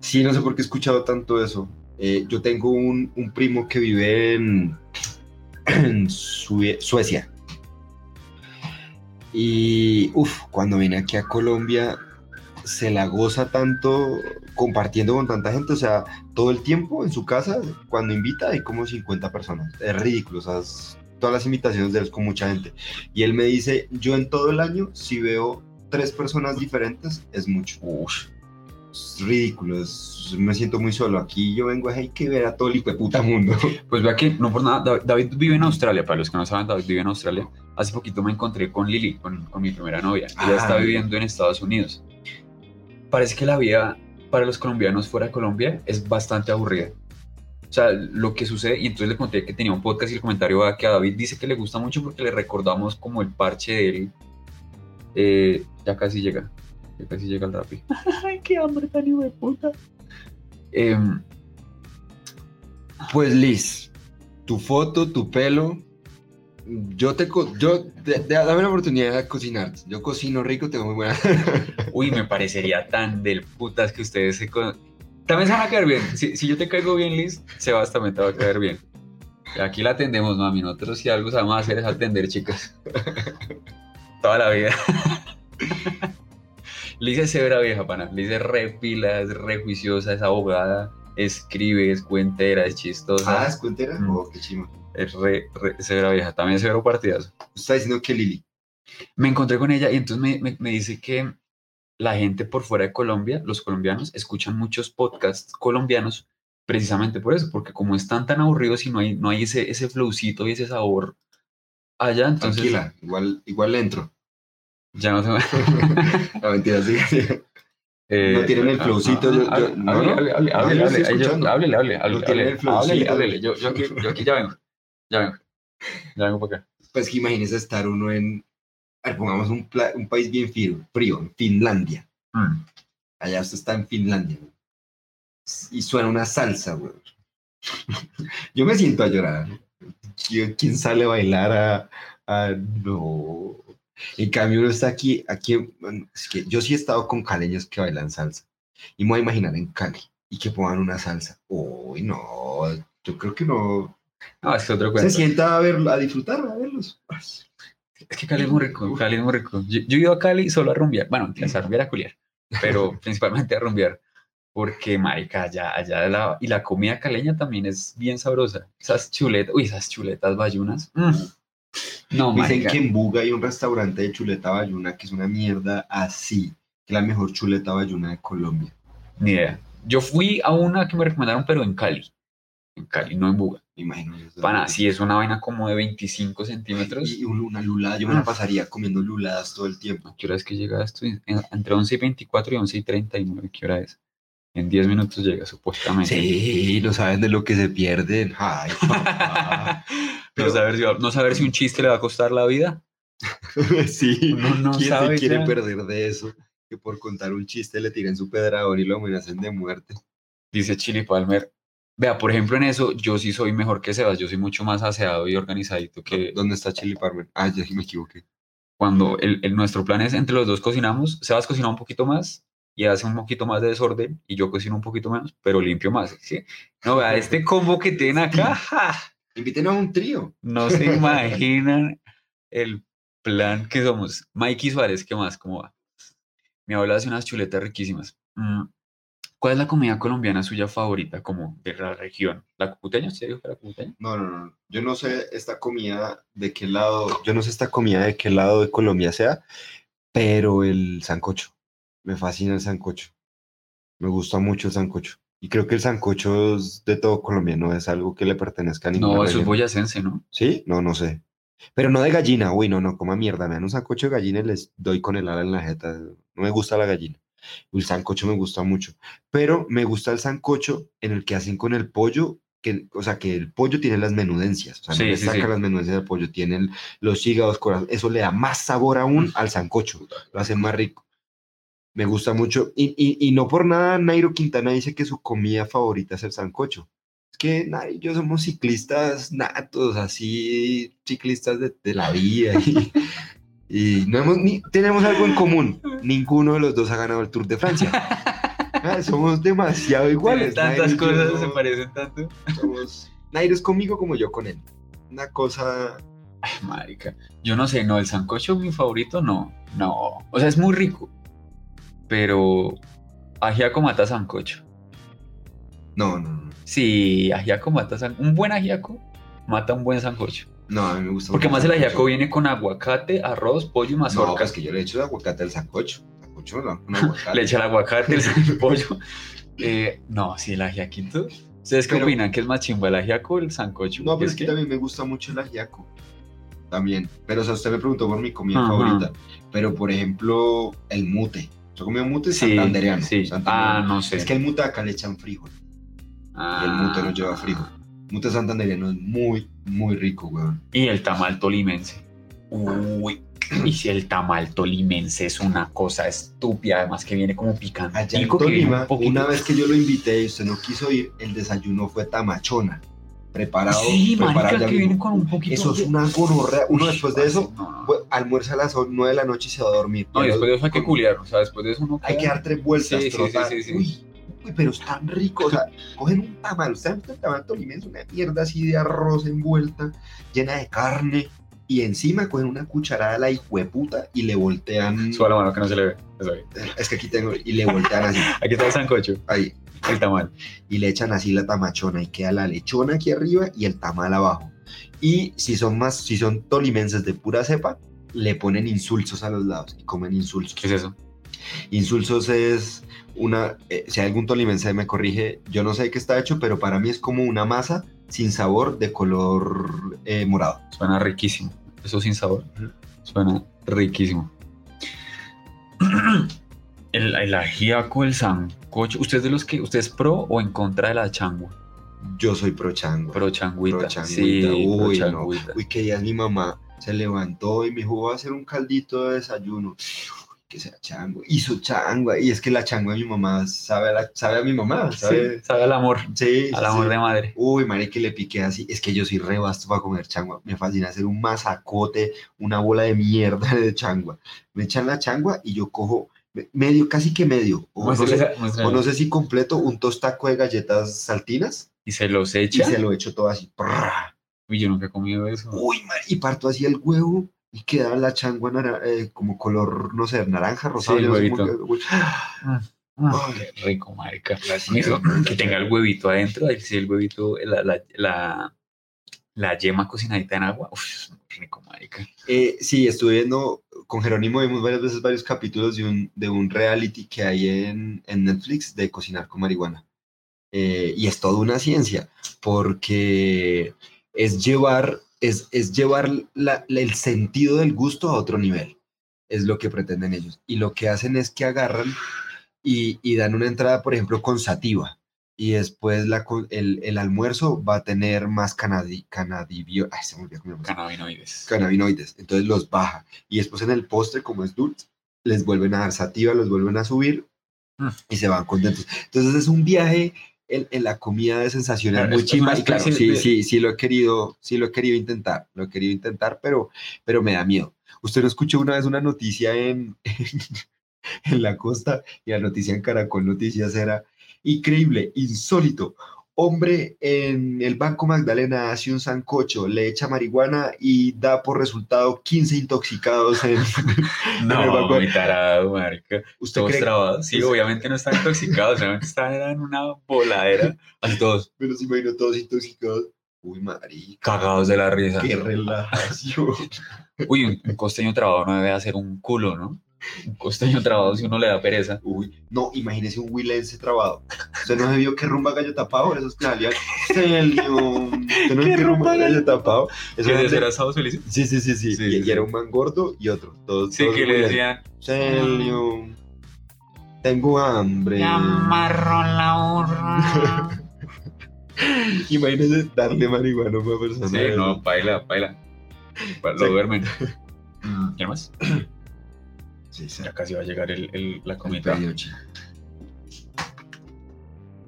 Sí, no sé por qué he escuchado tanto eso. Eh, yo tengo un, un primo que vive en, <clears throat> en Sue- Suecia. Y uff, cuando viene aquí a Colombia se la goza tanto compartiendo con tanta gente, o sea, todo el tiempo en su casa, cuando invita hay como 50 personas. Es ridículo, todas las invitaciones de él con mucha gente. Y él me dice, yo en todo el año, si veo tres personas diferentes, es mucho. Ush. Es ridículo, es- me siento muy solo. Aquí yo vengo, hay que ver a todo el puta mundo. <laughs> Pues vea que, no por nada, David, vive en Australia, para los que no saben, David vive en Australia. Hace poquito me encontré con Lily, con, con mi primera novia. Ella Ah. está viviendo en Estados Unidos. Parece que la vida para los colombianos fuera de Colombia es bastante aburrida. O sea, lo que sucede, y entonces le conté que tenía un podcast y el comentario va que a David dice que le gusta mucho porque le recordamos como el parche de él. Eh, ya casi llega, ya casi llega el rapi. <laughs> Ay, qué hambre tan hijo de puta. Em, Pues Liz, tu foto, tu pelo, yo te, co- yo, de- de- dame la oportunidad de cocinar. Yo cocino rico, tengo muy buena. <laughs> Uy, me parecería tan del putas que ustedes se... con- También se van a caer bien. Si, si yo te caigo bien, Liz, Sebas también te va a caer bien. Aquí la atendemos, mami. Nosotros si algo sabemos hacer es atender, chicas. <laughs> Toda la vida. Liz es severa vieja, pana. Liz es re pila, es re juiciosa, es abogada, escribe, es cuentera, es chistosa. ah, ¿es cuentera? Mm. Oh, qué chimo. Es re, re severa vieja. También es severo partidazo. Está diciendo que Lili. me encontré con ella y entonces me, me- me dice que la gente por fuera de Colombia, los colombianos, escuchan muchos podcasts colombianos precisamente por eso, porque como están tan aburridos y no hay, no hay ese, ese flowcito y ese sabor allá, entonces Tranquila, igual, igual entro. Ya no se La <laughs> mentira, sí. Eh, No tienen el ah, flowcito, no, no. No, escuchando. háblele, háblele, No háblele, tienen el háblele, flowcito. háblele, yo, yo, aquí, yo aquí ya vengo, ya vengo, ya vengo para acá. Pues que imagínese estar uno en, a ver, pongamos un, un país bien frío, frío, en Finlandia. Mm. Allá usted está en Finlandia. güey. Y suena una salsa, güey. <laughs> Yo me siento a llorar. ¿Qui- ¿Quién sale a bailar a, a- No. En cambio, uno está aquí, aquí, es que yo sí he estado con caleños que bailan salsa. Y me voy a imaginar en Cali y que pongan una salsa. Uy, no. Yo creo que no. No, es que otro Se cuento. sienta a ver, a disfrutar, a verlos. Es que Cali es muy rico, Cali es muy rico. Yo, yo ido a Cali solo a rumbear, bueno, a rumbear a culiar, pero <laughs> principalmente a rumbear, porque marica, allá, allá la, y la comida caleña también es bien sabrosa. Esas chuletas, uy, esas chuletas bayunas. mm. No, Dicen marica. que en Buga hay un restaurante de chuleta bayuna que es una mierda así, que es la mejor chuleta bayuna de Colombia. Ni idea. Yo fui a una que me recomendaron, pero en Cali. En Cali, no en Buga. Me imagino. sí es una vaina como de 25 centímetros. Y un- una lulada, yo me la pasaría comiendo luladas todo el tiempo. ¿A qué hora es que llega esto? En- Entre 11 y 24 y 11 y 39, ¿qué hora es? En 10 minutos llega, supuestamente. Sí, no saben de lo que se pierden. Ay, <laughs> papá. no, saber si, no saber si un chiste le va a costar la vida. <laughs> sí. Uno no ¿Quién sabe se quiere ya. perder de eso? Que por contar un chiste le tiren su pedrador y lo amenacen de muerte. Dice Chili Palmer. Vea, por ejemplo, en eso yo sí soy mejor que Sebas. Yo soy mucho más aseado y organizadito que ¿Dónde está Chili Palmer? Ah, ya me equivoqué. cuando el, el- nuestro plan es entre los dos cocinamos. Sebas cocina un poquito más y hace un poquito más de desorden y yo cocino un poquito menos, pero limpio más. ¿sí? No, vea, este combo que tienen acá, ¡ja! Inviten a un trío. no se imaginan el plan que somos. Mikey Suárez, ¿qué más? ¿Cómo va? Mi abuela hace unas chuletas riquísimas. Mm, ¿Cuál es la comida colombiana suya favorita, como de la región? ¿La cucuteña? ¿Usted dijo que la cucuteña? No, no, no. Yo no sé esta comida de qué lado, yo no sé esta comida de qué lado de Colombia sea, pero el sancocho. Me fascina el sancocho. Me gusta mucho el sancocho. Y creo que el sancocho es de todo Colombia, no es algo que le pertenezca a ninguna No, eso es boyacense, ¿no? ¿Sí? No, no sé. Pero no de gallina. Uy, no, no, coma mierda. Me dan un sancocho de gallina y les doy con el ala en la jeta. No me gusta la gallina. El sancocho me gusta mucho. Pero me gusta el sancocho en el que hacen con el pollo, que, o sea, que el pollo tiene las menudencias. O sea, Sí, no le sí, saca sí. las menudencias del pollo. Tiene el- los hígados, corazón. Eso le da más sabor aún al sancocho. Lo hace más rico. Me gusta mucho. Y, y, y no por nada Nairo Quintana dice que su comida favorita es el sancocho. Es que Nairo y yo somos ciclistas natos, así, ciclistas de, de la vida. Y, y no hemos, ni, tenemos algo en común. <laughs> Ninguno de los dos ha ganado el Tour de Francia. <laughs> Ah, somos demasiado iguales. Tiene tantas Nairo cosas, yo se parecen tanto. somos- Nairo es conmigo como yo con él. Una cosa. Ay, marica. Yo no sé, no, el sancocho mi favorito, no. No. O sea, es muy rico. Pero ajiaco mata sancocho. No, no, no. Sí, ajiaco mata sancocho. Un buen ajiaco mata un buen sancocho. No, a mí me gusta. Porque más el ajiaco viene con aguacate, arroz, pollo y No, mazorca. es que yo le echo el aguacate al sancocho. Sancocho no, <laughs> aguacate. Le echa el aguacate, el <laughs> pollo. Eh, no, sí, el ajiaquito. ¿Ustedes qué Pero- opinan? ¿Qué es más chimba, el ajiaco o el sancocho? No, pero es que que también me gusta mucho el ajiaco. También. Pero, o sea, usted me preguntó por mi comida Ajá. favorita. Pero, por ejemplo, el mute. Yo comí un mute sí, santandereano. sí. santandereano. Ah, no sé. Es que el mute acá le echan frijol. Ah. el mute no lleva frijol. Mute santandereano es muy, muy rico, weón. Y el tamal tolimense. Uy. Y si el tamal tolimense es una cosa estúpida, además que viene como picante. Allá en Tolima, un una vez que yo lo invité y usted no quiso ir, el desayuno fue tamachona. Preparado, Sí, preparado marica, que viene con un poquito Eso es una gonorrea. Uno Uy, después de eso, no, no. almuerza a las 9 de la noche y se va a dormir. No, y después de eso hay que culiar, o sea, después de eso uno Hay que dar tres vueltas, Sí, sí, trotar. sí, sí, sí. Uy, uy, pero es tan rico. O sea, cogen un tamal. ¿Ustedes han visto el tamal tolimense? Una mierda así de arroz envuelta, llena de carne. Y encima cogen una cucharada de la hijueputa y le voltean. Suba la mano que no se le ve. Es que aquí tengo. Y le voltean así. <laughs> Aquí está el sancocho, Ahí. el tamal. y le echan así la tamachona y queda la lechona aquí arriba y el tamal abajo. Y si son más, si son tolimenses de pura cepa, le ponen insulsos a los lados y comen insulsos. ¿Qué es eso? Insulsos es una, eh, si algún tolimense me corrige, yo no sé de qué está hecho, pero para mí es como una masa sin sabor de color eh, morado. Suena riquísimo. Eso sin sabor. Suena riquísimo. <clears throat> El, el ajíaco, el sancocho. ¿Usted es de los que, usted es pro o en contra de la changua? Yo soy pro chango. Pro changuita. Pro changuita. Sí, Uy, pro no. changuita. Uy, que ya mi mamá se levantó y me dijo, voy a hacer un caldito de desayuno. Que sea chango. Hizo changua. Y es que la changua de mi mamá sabe a, la- sabe a mi mamá. Sabe, Sí, sabe al amor, sí, al amor sí. de madre. Uy, madre, que le piqué así. Es que yo soy re vasto para comer changua. Me fascina hacer un masacote, una bola de mierda de changua. Me echan la changua y yo cojo me- medio, casi que medio. O no, sé, esa- muéstrele. o no sé si completo un tostaco de galletas saltinas Y se los y echa. se lo echo todo así. prrra. Uy, yo nunca he comido eso. Uy, madre, y parto así el huevo y queda la changua eh, como color, no sé, naranja, rosado. Sí, huevito. Ah, qué rico, marica. Eso, que tenga el huevito adentro, ahí sí el huevito, la, la, la, la yema cocinadita en agua. Uf, rico, marica. Eh, sí, estuve viendo, con Jerónimo vimos varias veces varios capítulos de un, de un reality que hay en, en Netflix de cocinar con marihuana. Eh, y es toda una ciencia, porque es llevar, es, es llevar la- la- el sentido del gusto a otro nivel. Es lo que pretenden ellos. Y lo que hacen es que agarran y, y dan una entrada, por ejemplo, con sativa. Y después la, el, el almuerzo va a tener más canadi, canadibio, ay, se me Cannabinoides. cannabinoides, entonces los baja. Y después en el postre, como es dulce, les vuelven a dar sativa, los vuelven a subir Mm. y se van contentos. Entonces es un viaje en, en la comida de sensaciones muy chimba. Y claro, sí, de- sí, sí lo he querido, sí lo he querido intentar, lo he querido intentar, pero, pero me da miedo. Usted no escuchó una vez una noticia en, <laughs> en la costa y la noticia en Caracol Noticias era increíble, insólito. Hombre en el Banco Magdalena hace un sancocho, le echa marihuana y da por resultado 15 intoxicados en... <laughs> No, el banco. muy tarado, marica. ¿Usted cree? trabados. Sí, obviamente no están intoxicados, obviamente están en una voladera. Así todos Pero se imagino todos intoxicados. Uy, marica, cagados de la risa. qué relajación. Uy, un, un costeño trabado no debe hacer un culo, ¿no? Un <laughs> costeño trabado si uno le da pereza. Uy, no, imagínese un huilense trabado. ¿Usted no se vio que rumba gallo tapado? Esos que salían. ¿Usted no vio que rumba gallo tapado? Eso ¿Qué era de ser de- asados felices? Sí, sí, sí, sí. Sí, y, sí, y sí. era un man gordo y otro. Todos, Sí, todos que le decían. Celio. Tengo hambre. la burra. <laughs> Imagínese darle marihuana a una persona. Sí, no, baila, baila. Lo duermen. Mm, ¿Qué más? <coughs> Sí, sí. Ya casi va a llegar el, el- la comida.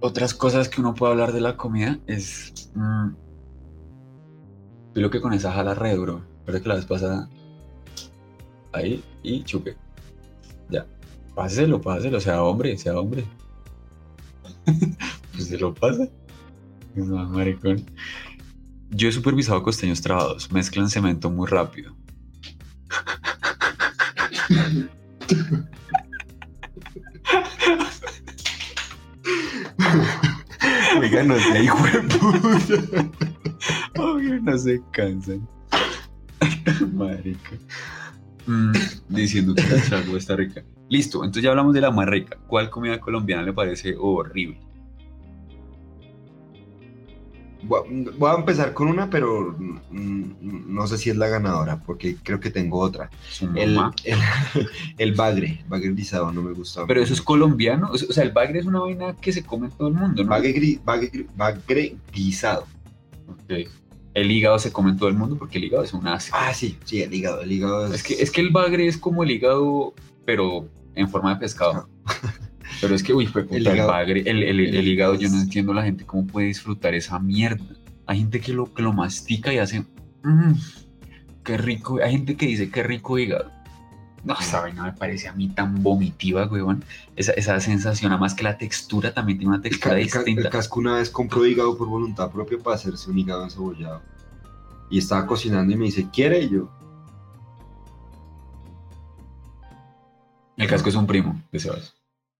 Otras cosas que uno puede hablar de la comida es. mm, yo lo que con esa jala re duro. Pero que la vez pasada. Ahí y chupe. Ya. Páselo, páselo, sea hombre, sea hombre. <laughs> pues se lo pasa. Más maricón. Yo he supervisado costeños trabados. Mezclan cemento muy rápido. Hijo de puta. Obvio, no se cansan. Marica. Mm, diciendo que la chagua está rica. Listo, entonces ya hablamos de la más rica. ¿Cuál comida colombiana le parece horrible? Voy a- empezar con una, pero no sé si es la ganadora, porque creo que tengo otra. El, el, <laughs> el bagre, bagre guisado, no me gusta. Pero eso es colombiano. O sea, el bagre es una vaina que se come en todo el mundo, ¿no? Bagre, guisado. Ok. El hígado se come en todo el mundo porque el hígado es un asco. Ah, sí, sí, el hígado, el hígado es... Es que, es que el bagre es como el hígado, pero en forma de pescado. <laughs> Pero es que, uy, fue puta, El hígado- bagre, el, el- el el hígado, hígado yo no es- entiendo la gente cómo puede disfrutar esa mierda. Hay gente que lo, que lo mastica y hace, "Mm, qué rico. Hay gente que dice, qué rico hígado. No, esa vaina me parece a mí tan vomitiva, weón. Esa, esa sensación, además que la textura también tiene una textura el ca- el distinta. casco una vez compró hígado por voluntad propia para hacerse un hígado encebollado. Y estaba cocinando y me dice, ¿quiere? Y yo, El casco es un primo de Sebas.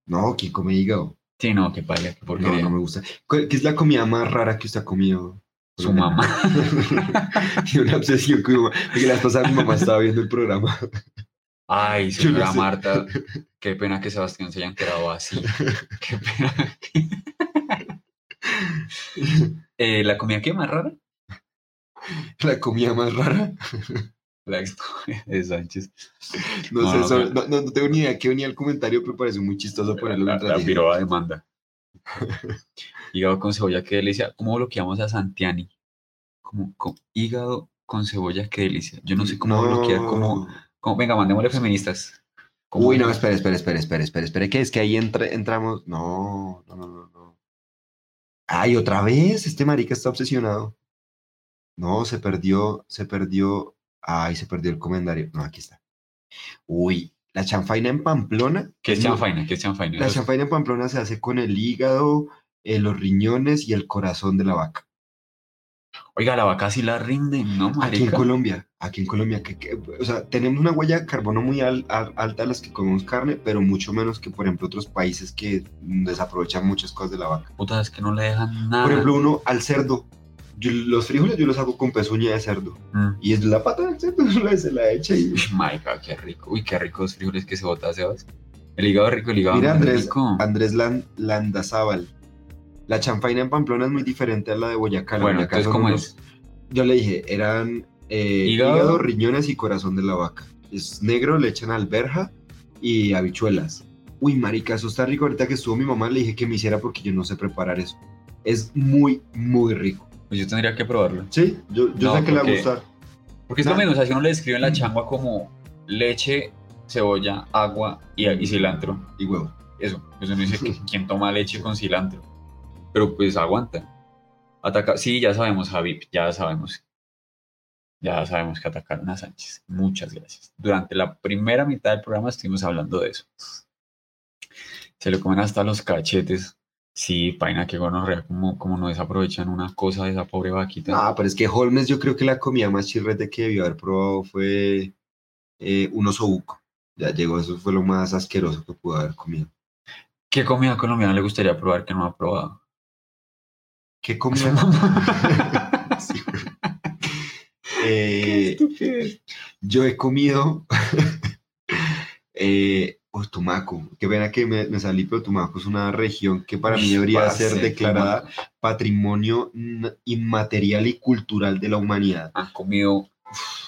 No, ¿quién come hígado? Sí, no, qué paila, qué No, porquería. no me gusta. ¿Cuál- ¿Qué es la comida más rara que usted ha comido? Su mamá. <laughs> Tiene una obsesión con mi mamá. Porque la vez pasada mi mamá estaba viendo el programa. Ay, no señora sé. Marta, qué pena que Sebastián se haya enterado así. Qué pena. <laughs> Eh, ¿La comida qué más rara? La comida más rara. La <laughs> de Sánchez. <laughs> No, No, sé, no, solo- no. no, no tengo ni idea que venía el comentario, pero parece muy chistoso ponerlo La, mientras la dije. piroba demanda. <laughs> Hígado con cebolla, qué delicia. ¿Cómo bloqueamos a Santiani? Como, con hígado con cebolla, qué delicia. Yo no sé cómo bloquear, cómo, cómo- Venga, mandémosle feministas. ¿Cómo- Uy, no, espera, espera, espera, espera, espera, espera, que es que ahí entra- entramos. No, no, no, no, no. Ay, otra vez, este marica está obsesionado. No, se perdió, se perdió. Ay, se perdió el comentario. No, aquí está. Uy, la chanfaina en Pamplona. ¿Qué es chanfaina? ¿Qué es chanfaina? La chanfaina en Pamplona se hace con el hígado, eh, los riñones y el corazón de la vaca. Oiga, la vaca sí la rinde, ¿no, Aquí en marica? Colombia, aquí en Colombia, que, que- o sea, tenemos una huella de carbono muy al- al- alta a las que comemos carne, pero mucho menos que, por ejemplo, otros países que desaprovechan muchas cosas de la vaca. Puta, es que no le dejan nada. Por ejemplo, uno al cerdo, yo- los frijoles yo los hago con pezuña de cerdo, Mm. y es la pata del cerdo, <laughs> la- se la echa y... Uy, marica, qué rico. Uy, qué ricos frijoles que se bota Sebas. El hígado rico, el hígado Mira, Andrés, rico. Andrés Lan- Landazábal, la chanfaina en Pamplona es muy diferente a la de Boyacá. Bueno, Boyacá entonces, ¿cómo unos- es? Yo le dije, eran eh, ¿Hígado? hígado? riñones y corazón de la vaca. Es negro, le echan alberja y habichuelas. Uy, marica, eso está rico. Ahorita que estuvo mi mamá le dije que me hiciera porque yo no sé preparar eso. Es muy, muy rico. Pues yo tendría que probarlo. Sí, yo, yo No, sé que le va a gustar. Porque es lo mismo, o sea, si uno le describe en la changua como leche, cebolla, agua y, y cilantro. Y huevo. Eso, pues uno dice que <laughs> quién toma leche con cilantro. Pero pues aguanta. Ataca, sí, ya sabemos, Javi, ya sabemos. Ya sabemos que atacaron a Sánchez. Muchas gracias. Durante la primera mitad del programa estuvimos hablando de eso. Se le comen hasta los cachetes. Sí, paina, que gonorrea, como, como no desaprovechan una cosa de esa pobre vaquita. Ah, pero es que Holmes yo creo que la comida más chirrete que debió haber probado fue eh, un osobuco. Ya llegó, eso fue lo más asqueroso que pudo haber comido. ¿Qué comida colombiana le gustaría probar que no ha probado? ¿Qué <laughs> comida? Sí. Eh, Yo he comido <laughs> eh, oh, Tumaco. Qué pena que me, me salí, pero Tumaco es una región que para mí debería parce, ser declarada patrimonio inmaterial y cultural de la humanidad. Han comido,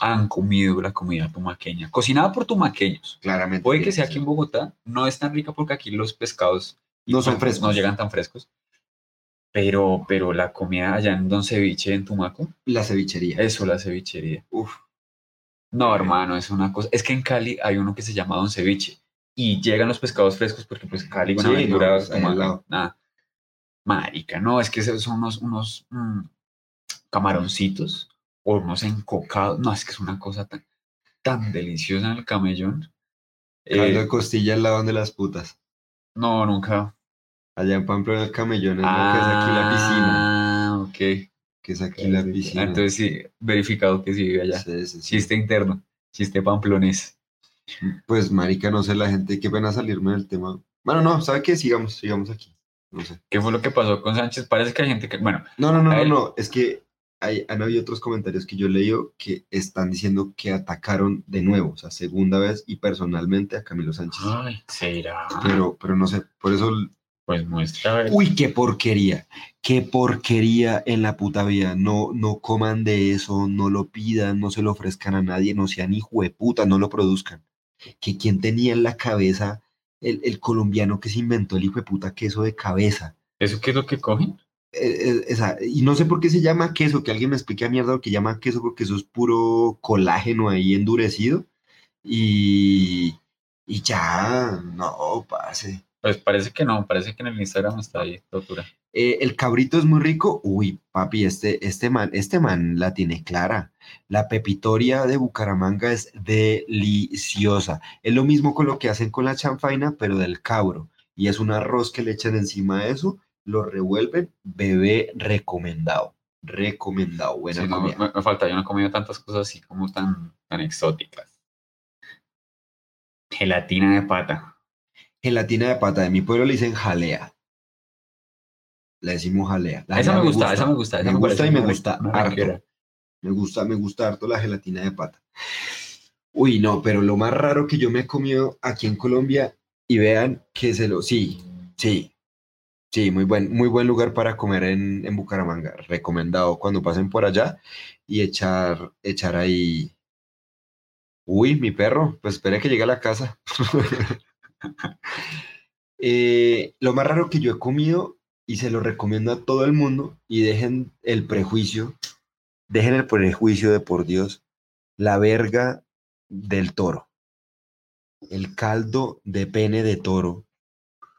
han comido la comida tumaqueña, cocinada por tumaqueños. Claramente. Puede que sea aquí en Bogotá, no es tan rica porque aquí los pescados No son frescos. no llegan tan frescos. Pero, pero la comida allá en Don Ceviche, en Tumaco, La cevichería. eso, la cevichería. Uf, No, hermano, es una cosa. Es que en Cali hay uno que se llama Don Ceviche y llegan los pescados frescos porque, pues, Cali, Sí, Buenaventura, no, pues, nada. Marica, no, es que esos son unos, unos mm, camaroncitos o unos encocados. No, es que es una cosa tan, tan deliciosa en el camellón. Eh, caldo de costilla al lado de las putas. no, nunca. Allá en Pamplona el camellón es lo que es aquí la piscina. Ah, ok. Que es aquí la Ah, piscina. Entonces sí, verificado que sí vive allá. Sí, sí, sí. Chiste interno, chiste pamplones. Pues, marica, no sé, la gente, qué pena salirme del tema. Bueno, no, ¿sabe qué? Sigamos, sigamos aquí. No sé. ¿Qué fue lo que pasó con Sánchez? Parece que hay gente que, bueno, No, no, no, no, no. Es que hay, han habido otros comentarios que yo he leído que están diciendo que atacaron de nuevo, o sea, segunda vez y personalmente a Camilo Sánchez. ay, será. Pero, pero no sé, por eso. Pues muestra. Uy, qué porquería. Qué porquería en la puta vida. No, no coman de eso, no lo pidan, no se lo ofrezcan a nadie, no sean hijo de puta, no lo produzcan. Que quien tenía en la cabeza el, el colombiano que se inventó el hijo de puta queso de cabeza. ¿Eso qué es lo que cogen? eh, eh, esa- y no sé por qué se llama queso, que alguien me explique a mierda lo que llama queso, porque eso es puro colágeno ahí endurecido. Y, y ya, no, pase. Pues parece que no, parece que en el Instagram está ahí, tortura. Eh, el cabrito es muy rico. Uy, papi, este, este man, este man la tiene clara. La pepitoria de Bucaramanga es deliciosa. Es lo mismo con lo que hacen con la chanfaina, pero del cabro. Y es un arroz que le echan encima de eso, lo revuelven, bebé recomendado. Recomendado, buena Sí, no, comida. me, me falta, yo no he comido tantas cosas así como tan, tan exóticas. Gelatina de pata. Gelatina de pata de mi pueblo le dicen jalea. Le decimos jalea. La esa jalea me gusta, esa me gusta. esa Me gusta y me gusta una harto. Me gusta, me gusta harto la gelatina de pata. Uy, no, pero lo más raro que yo me he comido aquí en Colombia, y vean que se lo. Sí, sí. Sí, muy buen, muy buen lugar para comer en, en Bucaramanga. Recomendado cuando pasen por allá y echar, echar ahí. Uy, mi perro, pues espere que llegue a la casa. <laughs> Eh, lo más raro que yo he comido, y se lo recomiendo a todo el mundo, y dejen el prejuicio, dejen el prejuicio de por Dios, la verga del toro, el caldo de pene de toro,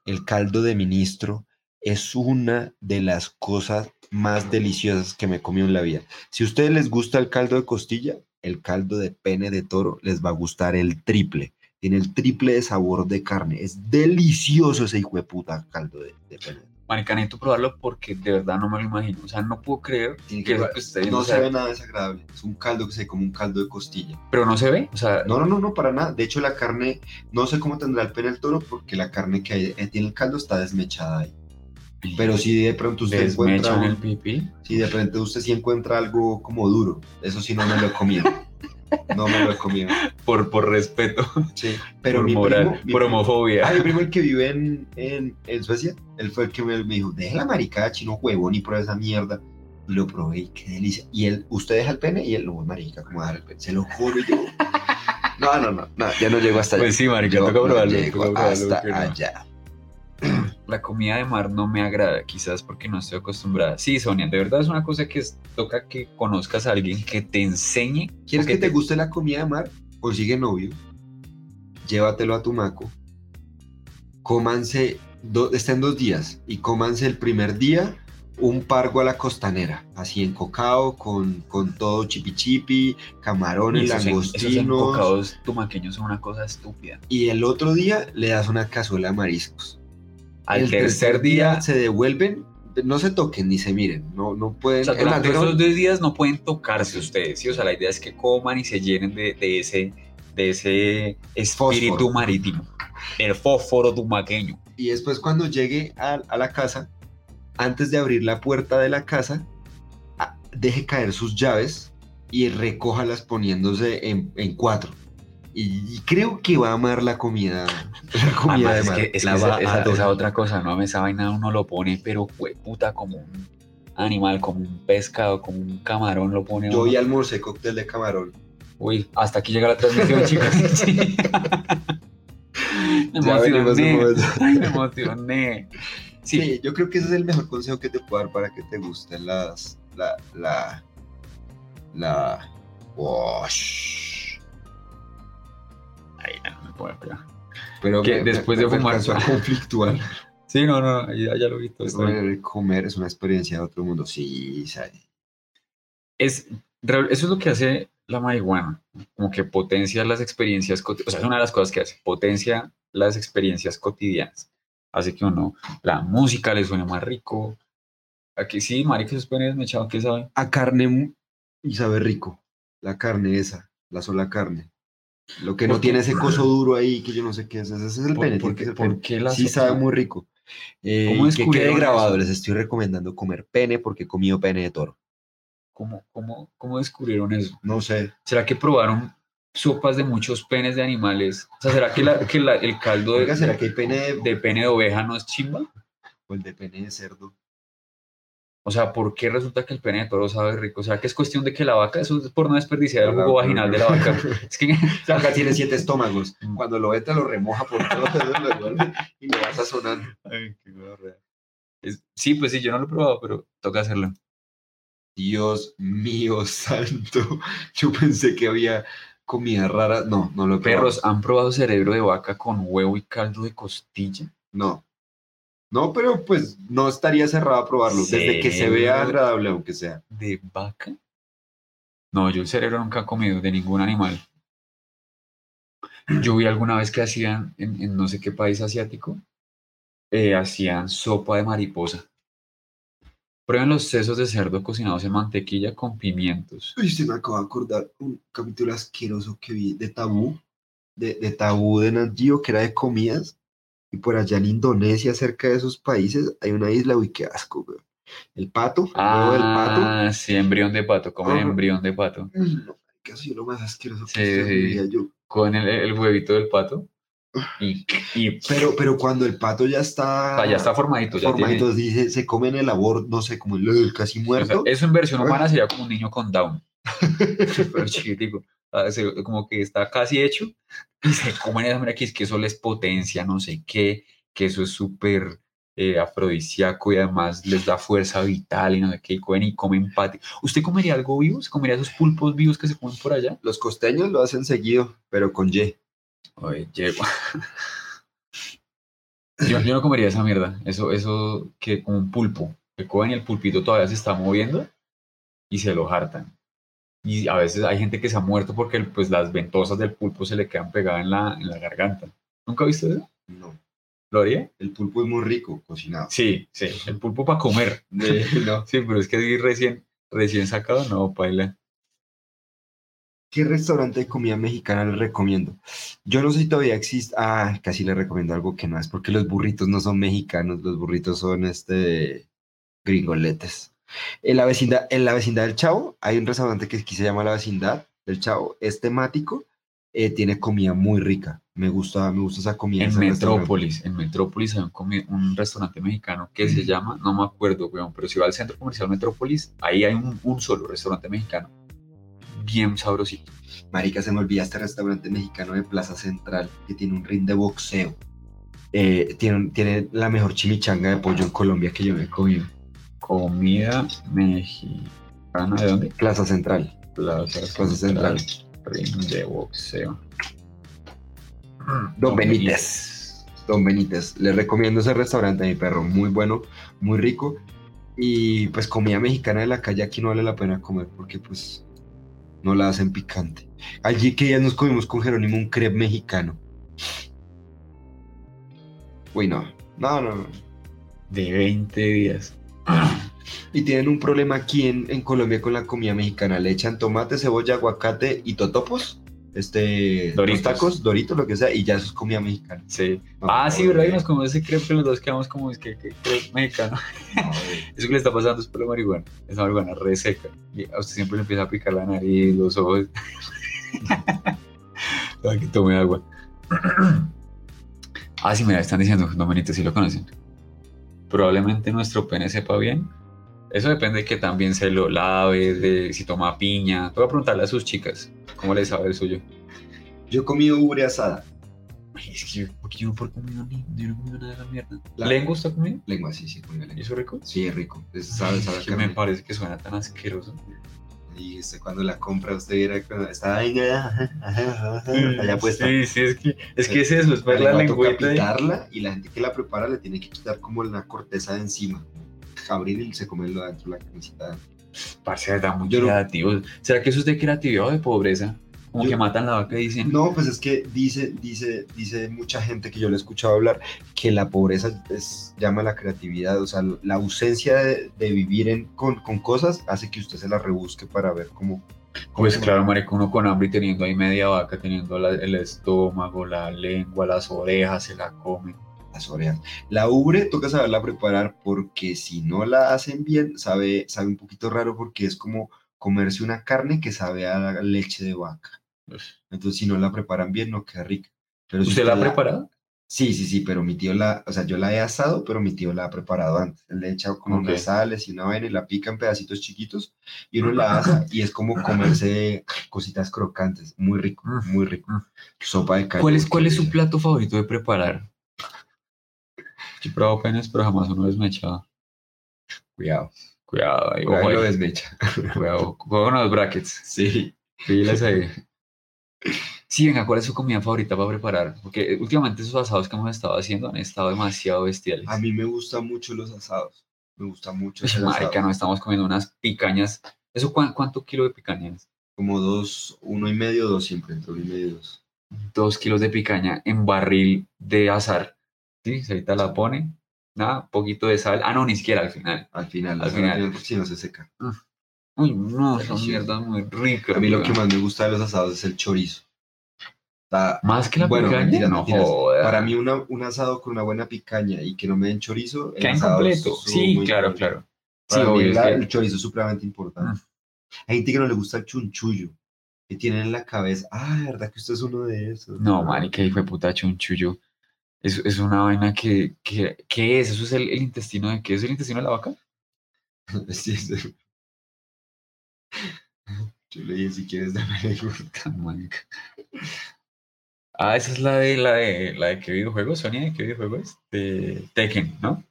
el caldo de ministro, es una de las cosas más deliciosas que me he comido en la vida. Si a ustedes les gusta el caldo de costilla, el caldo de pene de toro les va a gustar el triple. Tiene el triple de sabor de carne. Es delicioso ese hijo de puta caldo de, de pene. Marica, necesito probarlo porque de verdad no me lo imagino. O sea, no puedo creer Tiene que que- eso que usted no se ve nada desagradable. Es un caldo que se ve como un caldo de costilla. pero no se ve. O sea, No, no, no, no, para nada. De hecho, la carne, no sé cómo tendrá el pene el toro, porque la carne que hay- eh, tiene el caldo está desmechada ahí. Pero si de pronto usted encuentra, el pipí. si de repente usted sí encuentra algo como duro, eso sí no me lo he comido. <laughs> No me lo he comido. Por, por respeto, Sí. Pero por mi moral, primo, mi por primo- homofobia. Ah, mi primo el que vive en, en, en Suecia, él fue el que me, dijo, deja la maricada chino huevón y prueba esa mierda. Y lo probé y qué delicia. Y él, usted deja el pene y él, no, marica, ¿cómo dejar el pene? Se lo come yo. No, no, no, no, ya no llego hasta allá. Pues sí, marica, toca probarlo. hasta allá. La comida de mar no me agrada, quizás porque no estoy acostumbrada. Sí, Sonia, de verdad es una cosa que es- toca que conozcas a alguien que te enseñe. ¿Quieres que te guste la comida de mar? Consigue novio, llévatelo a tu maco, cómanse, do- estén dos días y cómanse el primer día un pargo a la costanera, así encocado, con, con todo chipi chipi, camarones, esos, en- langostinos. encocados tumaqueños son una cosa estúpida. Y el otro día le das una cazuela de mariscos. Al el tercer día, se devuelven, no se toquen ni se miren, no, no pueden. o sea, durante esos dos días no pueden tocarse ustedes, ¿sí? O sea, la idea es que coman y se llenen de, de ese, de ese espíritu Fósforo. marítimo. El fósforo tumaqueño. Y después cuando llegue a, a la casa, antes de abrir la puerta de la casa, deje caer sus llaves y recójalas poniéndose en, en cuatro. Y, y creo que va a amar la comida, la comida Además, de es mar. que, es La que va esa, otra cosa, ¿no? Esa vaina uno lo pone, pero fue puta como un animal, como un pescado, como un camarón lo pone. Yo hoy almorcé cóctel de camarón. Uy, hasta aquí llega la transmisión, chicos. <laughs> Sí. <laughs> Me emocioné. <laughs> Ay, me emocioné. Sí, Sí, yo creo que ese es el mejor consejo que te puedo dar para que te gusten las. La. La. La. Wash. Ay, no, me puedo pegar. Pero Que después de fumar- <laughs> conflictuar. Sí, no, no, ya, ya lo he visto. Comer, comer es una experiencia de otro mundo. Sí, sabe. Es, eso es lo que hace la marihuana, como que potencia las experiencias, coti- o sea, es una de las cosas que hace, potencia las experiencias cotidianas. hace que uno, la música le suene más rico. Aquí sí, marica, esos penes me echaba, ¿qué saben? A carne y sabe rico. La carne esa, la sola carne. Lo que no tiene ese coso <laughs> duro ahí, que yo no sé qué es. Ese es el ¿Por- pene. por tiene que qué- ser por pene. la Sí sopa? sabe muy rico. Eh, ¿Cómo que quede grabado, eso? les estoy recomendando comer pene porque he comido pene de toro. ¿Cómo, cómo, cómo descubrieron eso? No sé. ¿Será que probaron sopas de muchos penes de animales? O sea, ¿será que, la- que la- el caldo de, Oiga, ¿será que hay pene de, de pene de oveja no es chimba? o el de pene de cerdo? O sea, ¿por qué resulta que el pene de toro sabe rico? O sea, que es cuestión de que la vaca, eso es por no desperdiciar el La- jugo vaginal de la vaca. <laughs> Es que, Acá tiene siete estómagos. Mm. Cuando lo ve, te lo remoja por todo lo devuelve y lo vas sazonando. Ay, qué. Es- sí, pues sí, yo no lo he probado, pero toca hacerlo. Dios mío santo. Yo pensé que había comida rara. No, no lo he probado. Perros, ¿han probado cerebro de vaca con huevo y caldo de costilla? No. No, pero pues no estaría cerrado a probarlo. Desde que se vea agradable, aunque sea. ¿De vaca? No, yo el cerebro nunca he comido de ningún animal. Yo vi alguna vez que hacían, en, en no sé qué país asiático, eh, hacían sopa de mariposa. Prueben los sesos de cerdo cocinados en mantequilla con pimientos. Uy, se me acaba de acordar un capítulo asqueroso que vi de Tabú. De, de Tabú de Nat Geo, que era de comidas. Y por allá en Indonesia, cerca de esos países, hay una isla, uy, qué asco. El pato, el huevo del pato. Ah, sí, embrión de pato, como embrión de pato. No, que sido lo más asqueroso que Sí, vida, yo. Con el, el huevito del pato. Y, y Pero, pero cuando el pato ya está, o sea, ya está formadito. Ya tiene- formadito, dice, se come en el labor, no sé, como el, el casi o sea, muerto. eso en versión humana sería como un niño con Down. <laughs> <laughs> Pero chiquitico. Ah, Como que está casi hecho y se comen esa manera que es que eso les potencia, no sé qué, que eso es súper eh, afrodisíaco y además les da fuerza vital y no sé qué, y comen y comen pati. ¿Usted comería algo vivo? ¿Se comería esos pulpos vivos que se comen por allá? Los costeños lo hacen seguido, pero con Y. Oye. Yo, yo no comería esa mierda. Eso, eso que como un pulpo. Que cogen y el pulpito todavía se está moviendo y se lo hartan. Y a veces hay gente que se ha muerto porque pues, las ventosas del pulpo se le quedan pegadas en la, en la garganta. ¿Nunca viste eso? No, ¿Lo haría? el pulpo es muy rico cocinado. Sí, sí. El pulpo para comer. De- <laughs> no. Sí, pero es que recién, recién sacado, no, paila. ¿Qué restaurante de comida mexicana les recomiendo? Yo no sé si todavía existe. Ah, casi les recomiendo algo que no es, porque los burritos no son mexicanos, los burritos son este gringoletes. En la vecindad, en la vecindad del Chavo hay un restaurante que aquí se llama La Vecindad del Chavo, es temático, eh, tiene comida muy rica. Me gusta, me gusta esa comida. En. Metrópolis, en Metrópolis hay un, un restaurante mexicano que se llama, no me acuerdo, weón, pero si va al centro comercial Metrópolis, ahí hay un, un solo restaurante mexicano. Bien sabrosito. Marica, se me olvida este restaurante mexicano de Plaza Central que tiene un ring de boxeo. Eh, tiene, tiene la mejor chimichanga de pollo en Colombia que yo me he comido. Comida mexicana, ¿de dónde? Plaza Central. Plaza, Plaza Central. Ring de boxeo. Don Benítez. Don Benítez. Les recomiendo ese restaurante a mi perro. Muy bueno, muy rico. Y pues comida mexicana de la calle aquí no vale la pena comer porque pues no la hacen picante. Allí que ya nos comimos con Jerónimo un crepe mexicano. Uy, no. No, no, no. De 20 días. <clears throat> Y tienen un problema aquí en, en Colombia con la comida mexicana. Le echan tomate, cebolla, aguacate y totopos. Este, Doritos. tacos, doritos, lo que sea, y ya eso es comida mexicana. Sí. No, ah, sí, no, ¿verdad? Y no, nos comemos ese crepe los dos quedamos como es que, que mexicano. no, <laughs> Eso que le está pasando es por la marihuana. Esa marihuana re seca. Y a usted siempre le empieza a picar la nariz, los ojos. <laughs> Que tome agua. <clears throat> ah, sí, mira, están diciendo, Domenito, si lo conocen. Probablemente nuestro pene sepa bien. Eso depende de que también se lo lave, de si toma piña. Voy a preguntarle a sus chicas cómo les sabe el suyo. Yo he comido ubre asada. Ay, es que yo, porque yo no he comido ni, yo no he comido nada de la mierda. La- ¿Lengua está comido? Lengua, sí, sí, comida ¿Y lengua. eso rico? Sí, es rico. Es, sabe, sabe Es que me parece que suena tan asqueroso. Y usted cuando la compra, usted cuando está ahí, ajá, allá puesta. Sí, sí, es que es, que es eso, es ver la lengüeta. y- pitarla y la gente que la prepara le tiene que quitar como la corteza de encima. Abrir y se come lo de adentro, la carnecita. Parce, da muy creativo. ¿Será que eso es de creatividad o de pobreza? Como Yo- que matan la vaca y dicen, No, pues es que dice, dice, dice mucha gente que yo le he escuchado hablar que la pobreza es, llama a la creatividad, o sea, la ausencia de, de vivir en, con, con cosas hace que usted se la rebusque para ver cómo... cómo Pues claro, marico, uno con hambre y teniendo ahí media vaca, teniendo la- el estómago, la lengua, las orejas, se la come. Las orejas. La ubre toca saberla preparar porque si no la hacen bien, sabe, sabe un poquito raro porque es como comerse una carne que sabe a leche de vaca. Entonces, si no la preparan bien, no queda rica. Pero si ¿Usted la ha preparado? Sí, sí, sí, pero mi tío la, o sea, yo la he asado, pero mi tío la ha preparado antes. Le echa como Ok. unas sales y una vaina y la pica en pedacitos chiquitos y uno la asa <laughs> y es como comerse cositas crocantes. Muy rico, Mm. muy rico. Mm. Sopa de callo. ¿Cuál es, cuál es su plato favorito de preparar? Yo he probado penes, pero jamás uno desmechado. Cuidado, Cuidado, ahí, cuidado ojo lo desmecha. cuidado, con los brackets. Sí. Pilas ahí. Sí, venga, ¿cuál es su comida favorita para preparar? Porque últimamente esos asados que hemos estado haciendo han estado demasiado bestiales. A mí me gustan mucho los asados. Me gusta mucho hacer marica, asado. no estamos comiendo unas picañas. ¿Eso cuán- cuánto kilo de picaña es? Como dos, uno y medio, dos siempre, entre uno y medio dos. Dos kilos de picaña en barril de azar. Sí, ahorita la pone. Nada, poquito de sal. Ah, no, ni siquiera al final. Al final, Al al final. final, si no se seca. Uy, no, Delicioso. mierdas muy ricas. A mí lo que más me gusta de los asados es el chorizo. Está- Más que la bueno, picaña. mentiras, no mentiras. joda. Para mí una, un asado con una buena picaña y que no me den chorizo, el Queda incompleto. Sí, muy claro, importante. claro. Sí, Para mí obvio. es la- que- el chorizo es supremamente importante. Hay gente que no le gusta el chunchullo, que tienen en la cabeza, ah, ¿verdad que usted es uno de esos? No, marica, hijo de puta chunchullo. Es, es una vaina que, que, ¿qué es? ¿Eso es el, el intestino de qué? ¿Es el intestino de la vaca? <laughs> Sí, sí. Yo le dije, si quieres, dame el gusto. Tan marica. Ah, esa es la de la de la de qué videojuego, Sonia, ¿de qué videojuego es? De Tekken, ¿no?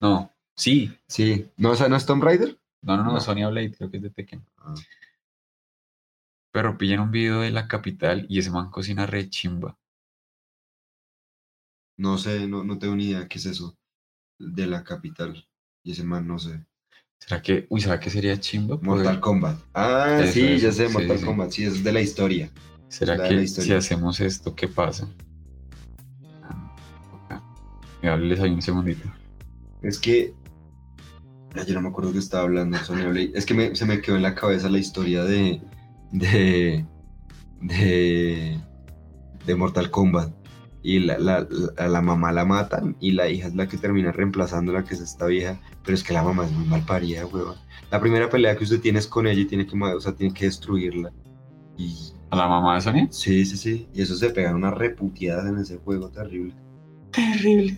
No, sí. Sí, ¿no, o sea, ¿no es Tomb Raider? No, no, no, No. Sonia Blade, creo que es de Tekken. Ah. Pero pillan un video de la capital y ese man cocina re chimba. No sé, no, no tengo ni idea qué es eso de la capital. Y ese man, no sé. ¿Será que, uy, ¿será que sería chimba? Mortal Kombat. Ah, Eso, sí, ya sé, Mortal sí. Kombat. Sí, es de la historia. ¿Será la que si hacemos esto, qué pasa? Ah, ok. Mira, les ahí un segundito. Es que. Yo no me acuerdo que estaba hablando. Es que me- se me quedó en la cabeza la historia de. de. de. de Mortal Kombat. Y la, la, la, la mamá la matan y la hija es la que termina reemplazando la que es esta vieja. Pero es que la mamá es muy mal parida, huevón. La primera pelea que usted tiene es con ella y tiene que, o sea, tiene que destruirla. Y ¿A la mamá de Sonia? sí, sí, sí. Y eso se pegan unas reputeadas en ese juego terrible. Terrible.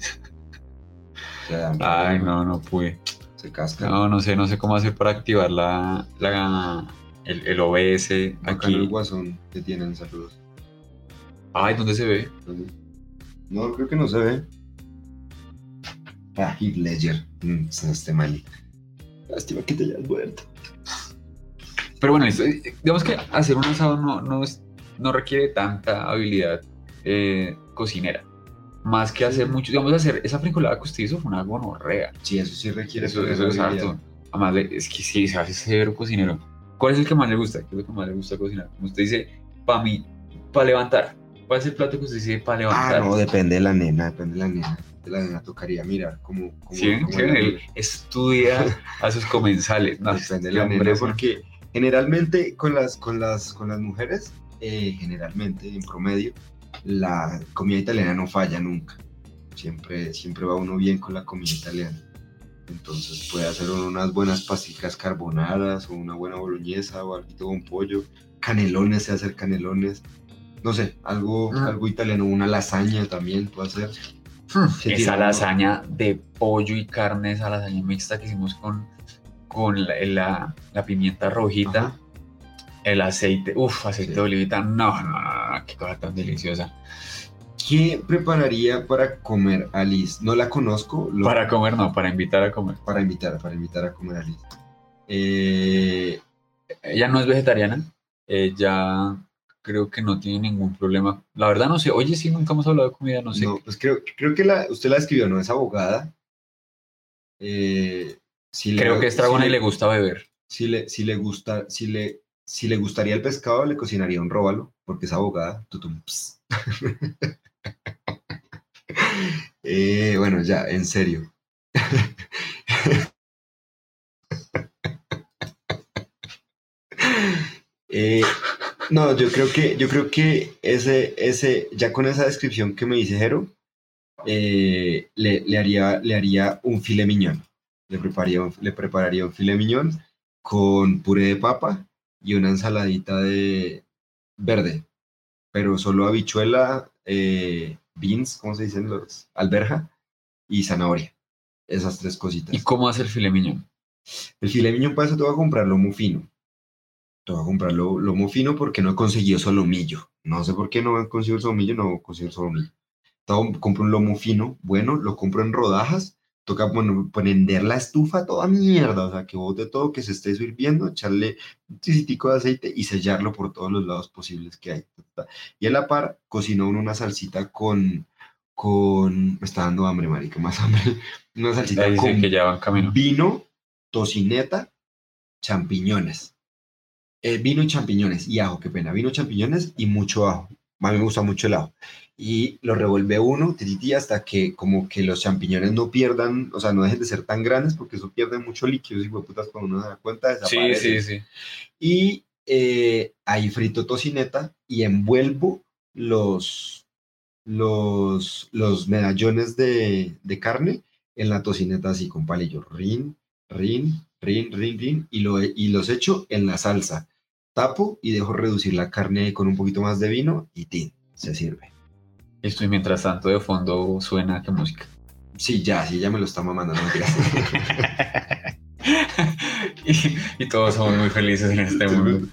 O sea, Ay, no, no pude. Se cascan. No, no sé, no sé cómo hacer para activar la, la el, el OBS Bacano el aquí. guasón que tienen, saludos. Ay, ¿dónde se ve? No, creo que no se ve. Ah, Heath Ledger. Mm, este mal. Lástima que te hayas muerto. Pero bueno, listo. Eh, digamos que hacer un asado no, no, es- no requiere tanta habilidad eh, cocinera. Más que hacer mucho, digamos, hacer esa fricolada que usted hizo fue una gonorrea. Sí, eso sí requiere. Eso, eso es harto. Además, es que sí, se hace severo cocinero. ¿Cuál es el que más le gusta? ¿Qué es lo que más le gusta cocinar? Como usted dice, para mí, para levantar. ¿Cuál es el plato que usted dice para Ah, levantar? no, depende de la nena, depende de la nena. De la nena tocaría mirar cómo. cómo, Sí, cómo sí, él estudia a sus comensales. No, Depende de la nena, un- porque generalmente con las, con las, con las mujeres, eh, generalmente en promedio, la comida italiana no falla nunca. Siempre, siempre va uno bien con la comida italiana. Entonces puede hacer unas buenas pasticas carbonadas o una buena boloñesa o algo con pollo. Canelones, se hacer canelones. No sé, algo, Mm. algo italiano, una lasaña también puede hacer. Se Esa lasaña de pollo y carne, esa lasaña mixta que hicimos con, con la, la- la pimienta rojita, Ajá. el aceite, uff, aceite Sí. de olivita, no, no, no, no, qué cosa tan deliciosa. ¿Qué prepararía para comer a Liz? No la conozco. lo- Para comer, no, para invitar a comer. para invitar, para invitar a comer a Liz. Eh, Ella no es vegetariana, ella creo que no tiene ningún problema. La verdad no sé, oye, sí, nunca hemos hablado de comida, no sé. no, pues creo, creo que la, usted la escribió, no es abogada. Eh, si le- creo que es dragona si y le gusta beber. Si le, si le gusta, si le, si le gustaría el pescado, le cocinaría un róbalo, porque es abogada. Tutum. <laughs> Eh, bueno, ya, en serio. <laughs> Eh, no, yo creo que, yo creo que ese, ese, ya con esa descripción que me dice Jero, eh, le, le haría, le haría un filet miñón. Le prepararía, un- le prepararía un filet miñón con puré de papa y una ensaladita de verde, pero solo habichuela, eh, beans, ¿cómo se dicen los? Alberja y zanahoria. Esas tres cositas. ¿Y cómo hace el filet miñón? El filet miñón para eso te voy a comprar lomo fino. Te voy a comprar lo- lomo fino porque no he conseguido solomillo. No sé por qué no he conseguido el solomillo, no consigo el solomillo. Entonces, compro un lomo fino, bueno, lo compro en rodajas. Toca bueno, prender la estufa toda mierda, o sea, que bote todo, que se esté hirviendo, echarle un tisitico de aceite y sellarlo por todos los lados posibles que hay. Y a la par, cocinó una salsita con, con, me está dando hambre, marica, más hambre. Una salsita con que ya va en camino. vino, tocineta, champiñones. Eh, vino y champiñones y ajo, qué pena. Vino, champiñones y mucho ajo. A mí me gusta mucho el ajo. Y lo revuelve uno tititi, hasta que como que los champiñones no pierdan, o sea, no dejen de ser tan grandes porque eso pierde mucho líquido y putas cuando uno se da cuenta Sí, sí, sí. Y eh, ahí frito tocineta y envuelvo los, los, los medallones de, de carne en la tocineta así con palillo. Rin, rin, rin, rin, rin. Y, lo, y los echo en la salsa. Tapo y dejo reducir la carne con un poquito más de vino y tin, se sirve. Esto y mientras tanto de fondo suena qué música. Sí, ya, sí, ya me lo está mamando, no <laughs> y, y todos somos muy felices en este mundo.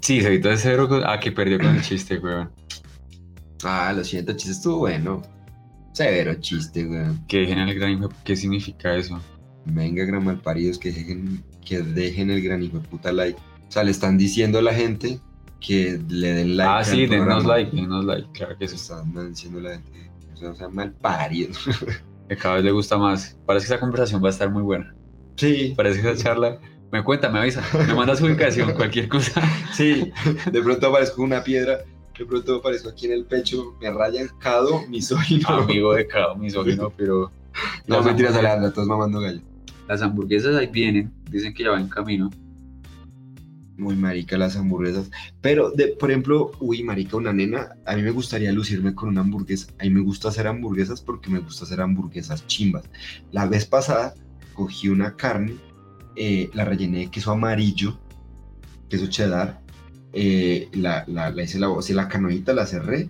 Sí, Cevito de cero. Ah, que perdió con el chiste, weón. ah, lo siento, el chiste estuvo bueno. Severo chiste, weón. Que dejen el gran hijo- ¿Qué significa eso? Venga, gran malparidos, que dejen, que dejen el gran hijo de puta like. O sea, le están diciendo a la gente que le den like. ah, sí, denos like, denos like, claro que Se sí. están diciendo a la gente. O sea, o sea, malparidos. <laughs> Que cada vez le gusta más. Parece que esa conversación va a estar muy buena. Sí, Parece que esa charla. Me cuenta, me avisa. Me manda su ubicación, <laughs> cualquier cosa. sí. De pronto aparezco una piedra. De pronto aparezco aquí en el pecho. Me rayan cado, misógino. Amigo de cada misógino, pero. No, mentiras, Alejandra, todos mamando gallo. Las hamburguesas ahí vienen. Dicen que ya va en camino. Muy marica las hamburguesas. Pero, de, por ejemplo, uy, marica, una nena, a mí me gustaría lucirme con una hamburguesa. A mí me gusta hacer hamburguesas porque me gusta hacer hamburguesas chimbas. La vez pasada cogí una carne, eh, la rellené de queso amarillo, queso cheddar, eh, la, la, la hice la, hice la canoita, la cerré,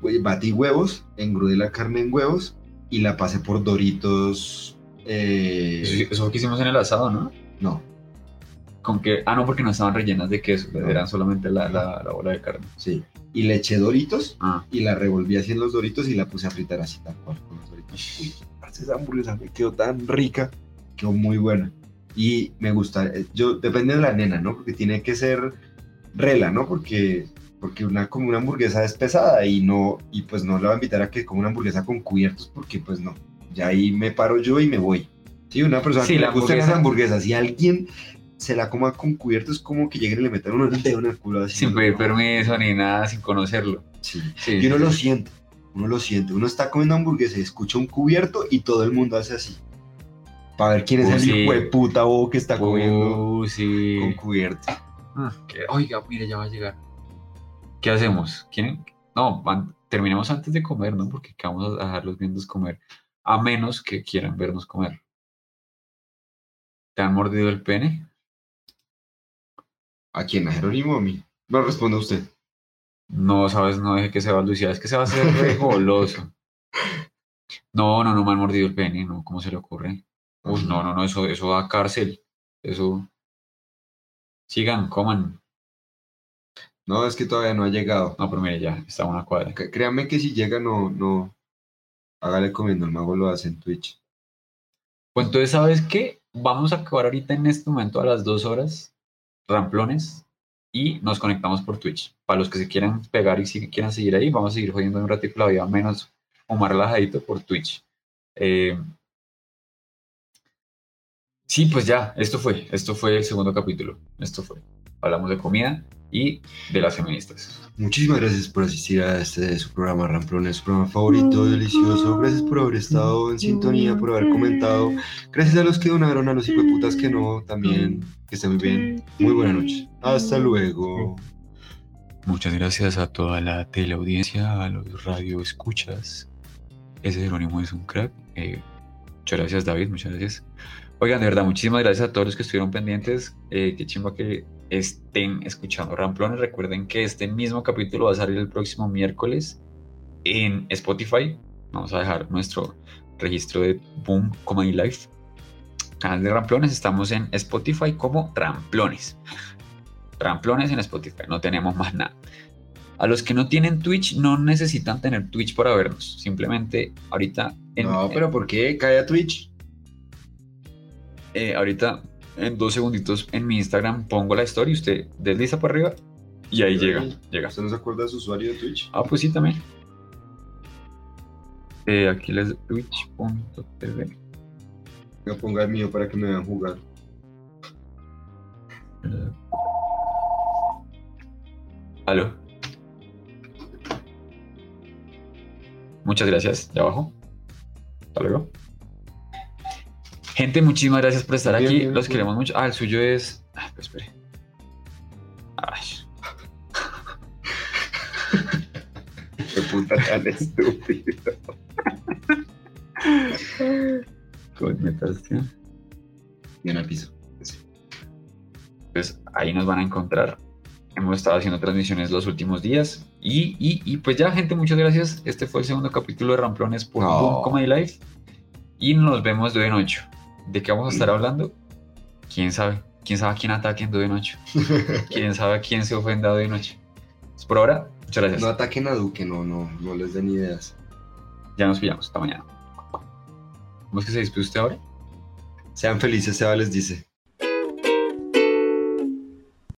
güey, batí huevos, engrudé la carne en huevos y la pasé por doritos. eh, Eso, eso que hicimos en el asado, ¿no? no, Con que. Ah, no, porque no estaban rellenas de queso. No. Eran solamente la, la, la bola de carne. sí. Y le eché doritos Ah. y la revolví así en los doritos y la puse a fritar así tal cual con los doritos. Uy, esa hamburguesa me quedó tan rica, quedó muy buena. Y me gusta, eh, yo, depende de la nena, ¿no? Porque tiene que ser rela, ¿no? Porque, porque una, como una hamburguesa es pesada y no, y pues no la va a invitar a que coma una hamburguesa con cubiertos porque pues no, ya ahí me paro yo y me voy. Sí, una persona Sí, que le gustan las hamburguesa- hamburguesas y alguien se la coma con cubiertos como que lleguen y le metan el dedo en el culo así. Sin pedir permiso ni nada, sin conocerlo. Sí. Sí. Y uno lo siente, uno lo siente. Uno está comiendo hamburguesa y escucha un cubierto y todo el mundo hace así. Para ver quién es Uh, el sí. hijo de puta bobo que está comiendo Uh, sí. con cubierto. Ah, que- Oiga, mire, ya va a llegar. ¿Qué hacemos? ¿Quieren? No, van- terminemos antes de comer, ¿no? Porque vamos a dejarlos viendo comer. A menos que quieran vernos comer. ¿Te han mordido el pene? ¿A quién? ¿A Jerónimo o a mí? No responda usted. No, sabes, no deje que se va Lucía, es que se va a hacer re <laughs> goloso. No, no, no me han mordido el pene, no, ¿cómo se le ocurre? Uy, no, no, no, eso, eso va a cárcel. Eso. Sigan, coman. No, es que todavía no ha llegado. No, pero mire, ya, está a una cuadra. C- Créame que si llega, no, no. Hágale comiendo, el mago lo hace en Twitch. Pues entonces, ¿sabes qué? Vamos a acabar ahorita en este momento a las dos horas, ramplones, y nos conectamos por Twitch. Para los que se quieran pegar y si quieran seguir ahí, vamos a seguir jodiendo un ratito la vida menos o más relajadito por Twitch. Eh, sí, pues ya, esto fue, esto fue el segundo capítulo, esto fue. hablamos de comida y de las feministas. Muchísimas gracias por asistir a este su programa Ramplones, su programa favorito, delicioso. Gracias por haber estado en sintonía, por haber comentado. Gracias a los que donaron, a los putas que no, también. Que estén muy bien. Muy buena noche. Hasta luego. Muchas gracias a toda la teleaudiencia, a los radioescuchas. Ese Jerónimo es un crack. Eh, muchas gracias, David. Muchas gracias. Oigan, de verdad, muchísimas gracias a todos los que estuvieron pendientes. Eh, qué chimba que estén escuchando Ramplones. Recuerden que este mismo capítulo va a salir el próximo miércoles en Spotify. Vamos a dejar nuestro registro de Boom Comedy Life. Canal de Ramplones. Estamos en Spotify como Ramplones. Ramplones en Spotify. No tenemos más nada. A los que no tienen Twitch no necesitan tener Twitch para vernos. Simplemente ahorita... En, No, pero ¿por qué? Cae a Twitch. eh, ahorita en dos segunditos en mi Instagram pongo la story, usted desliza para arriba y ahí llega, llega. ¿Usted no se acuerda de su usuario de Twitch? Ah, pues sí, también. Eh, aquí les twitch.tv. Voy a ponga el mío para que me vean jugar. Aló. Muchas gracias, ya abajo. Hasta luego. Gente, muchísimas gracias por estar Bien, aquí. bien, Los bien. queremos mucho. Ah, el suyo es. Ah, pues espere. Ay, <laughs> Qué puta tan estúpido. <laughs> conmutación. Bien al piso. Pues ahí nos van a encontrar. Hemos estado haciendo transmisiones los últimos días. Y, y, y pues ya, gente, muchas gracias. Este fue el segundo capítulo de Ramplones por No. Boom Comedy Life. Y nos vemos de en ocho. ¿De qué vamos a estar hablando? ¿Quién sabe? ¿Quién sabe a quién ataquen de ocho? <laughs> ¿Quién sabe a quién se ofenda de ocho? Pues por ahora, muchas gracias. No ataquen a Duque, no, no, no les den ideas. Ya nos pillamos. Hasta mañana. ¿Cómo es que se despide usted ahora? Sean felices, Seba les dice.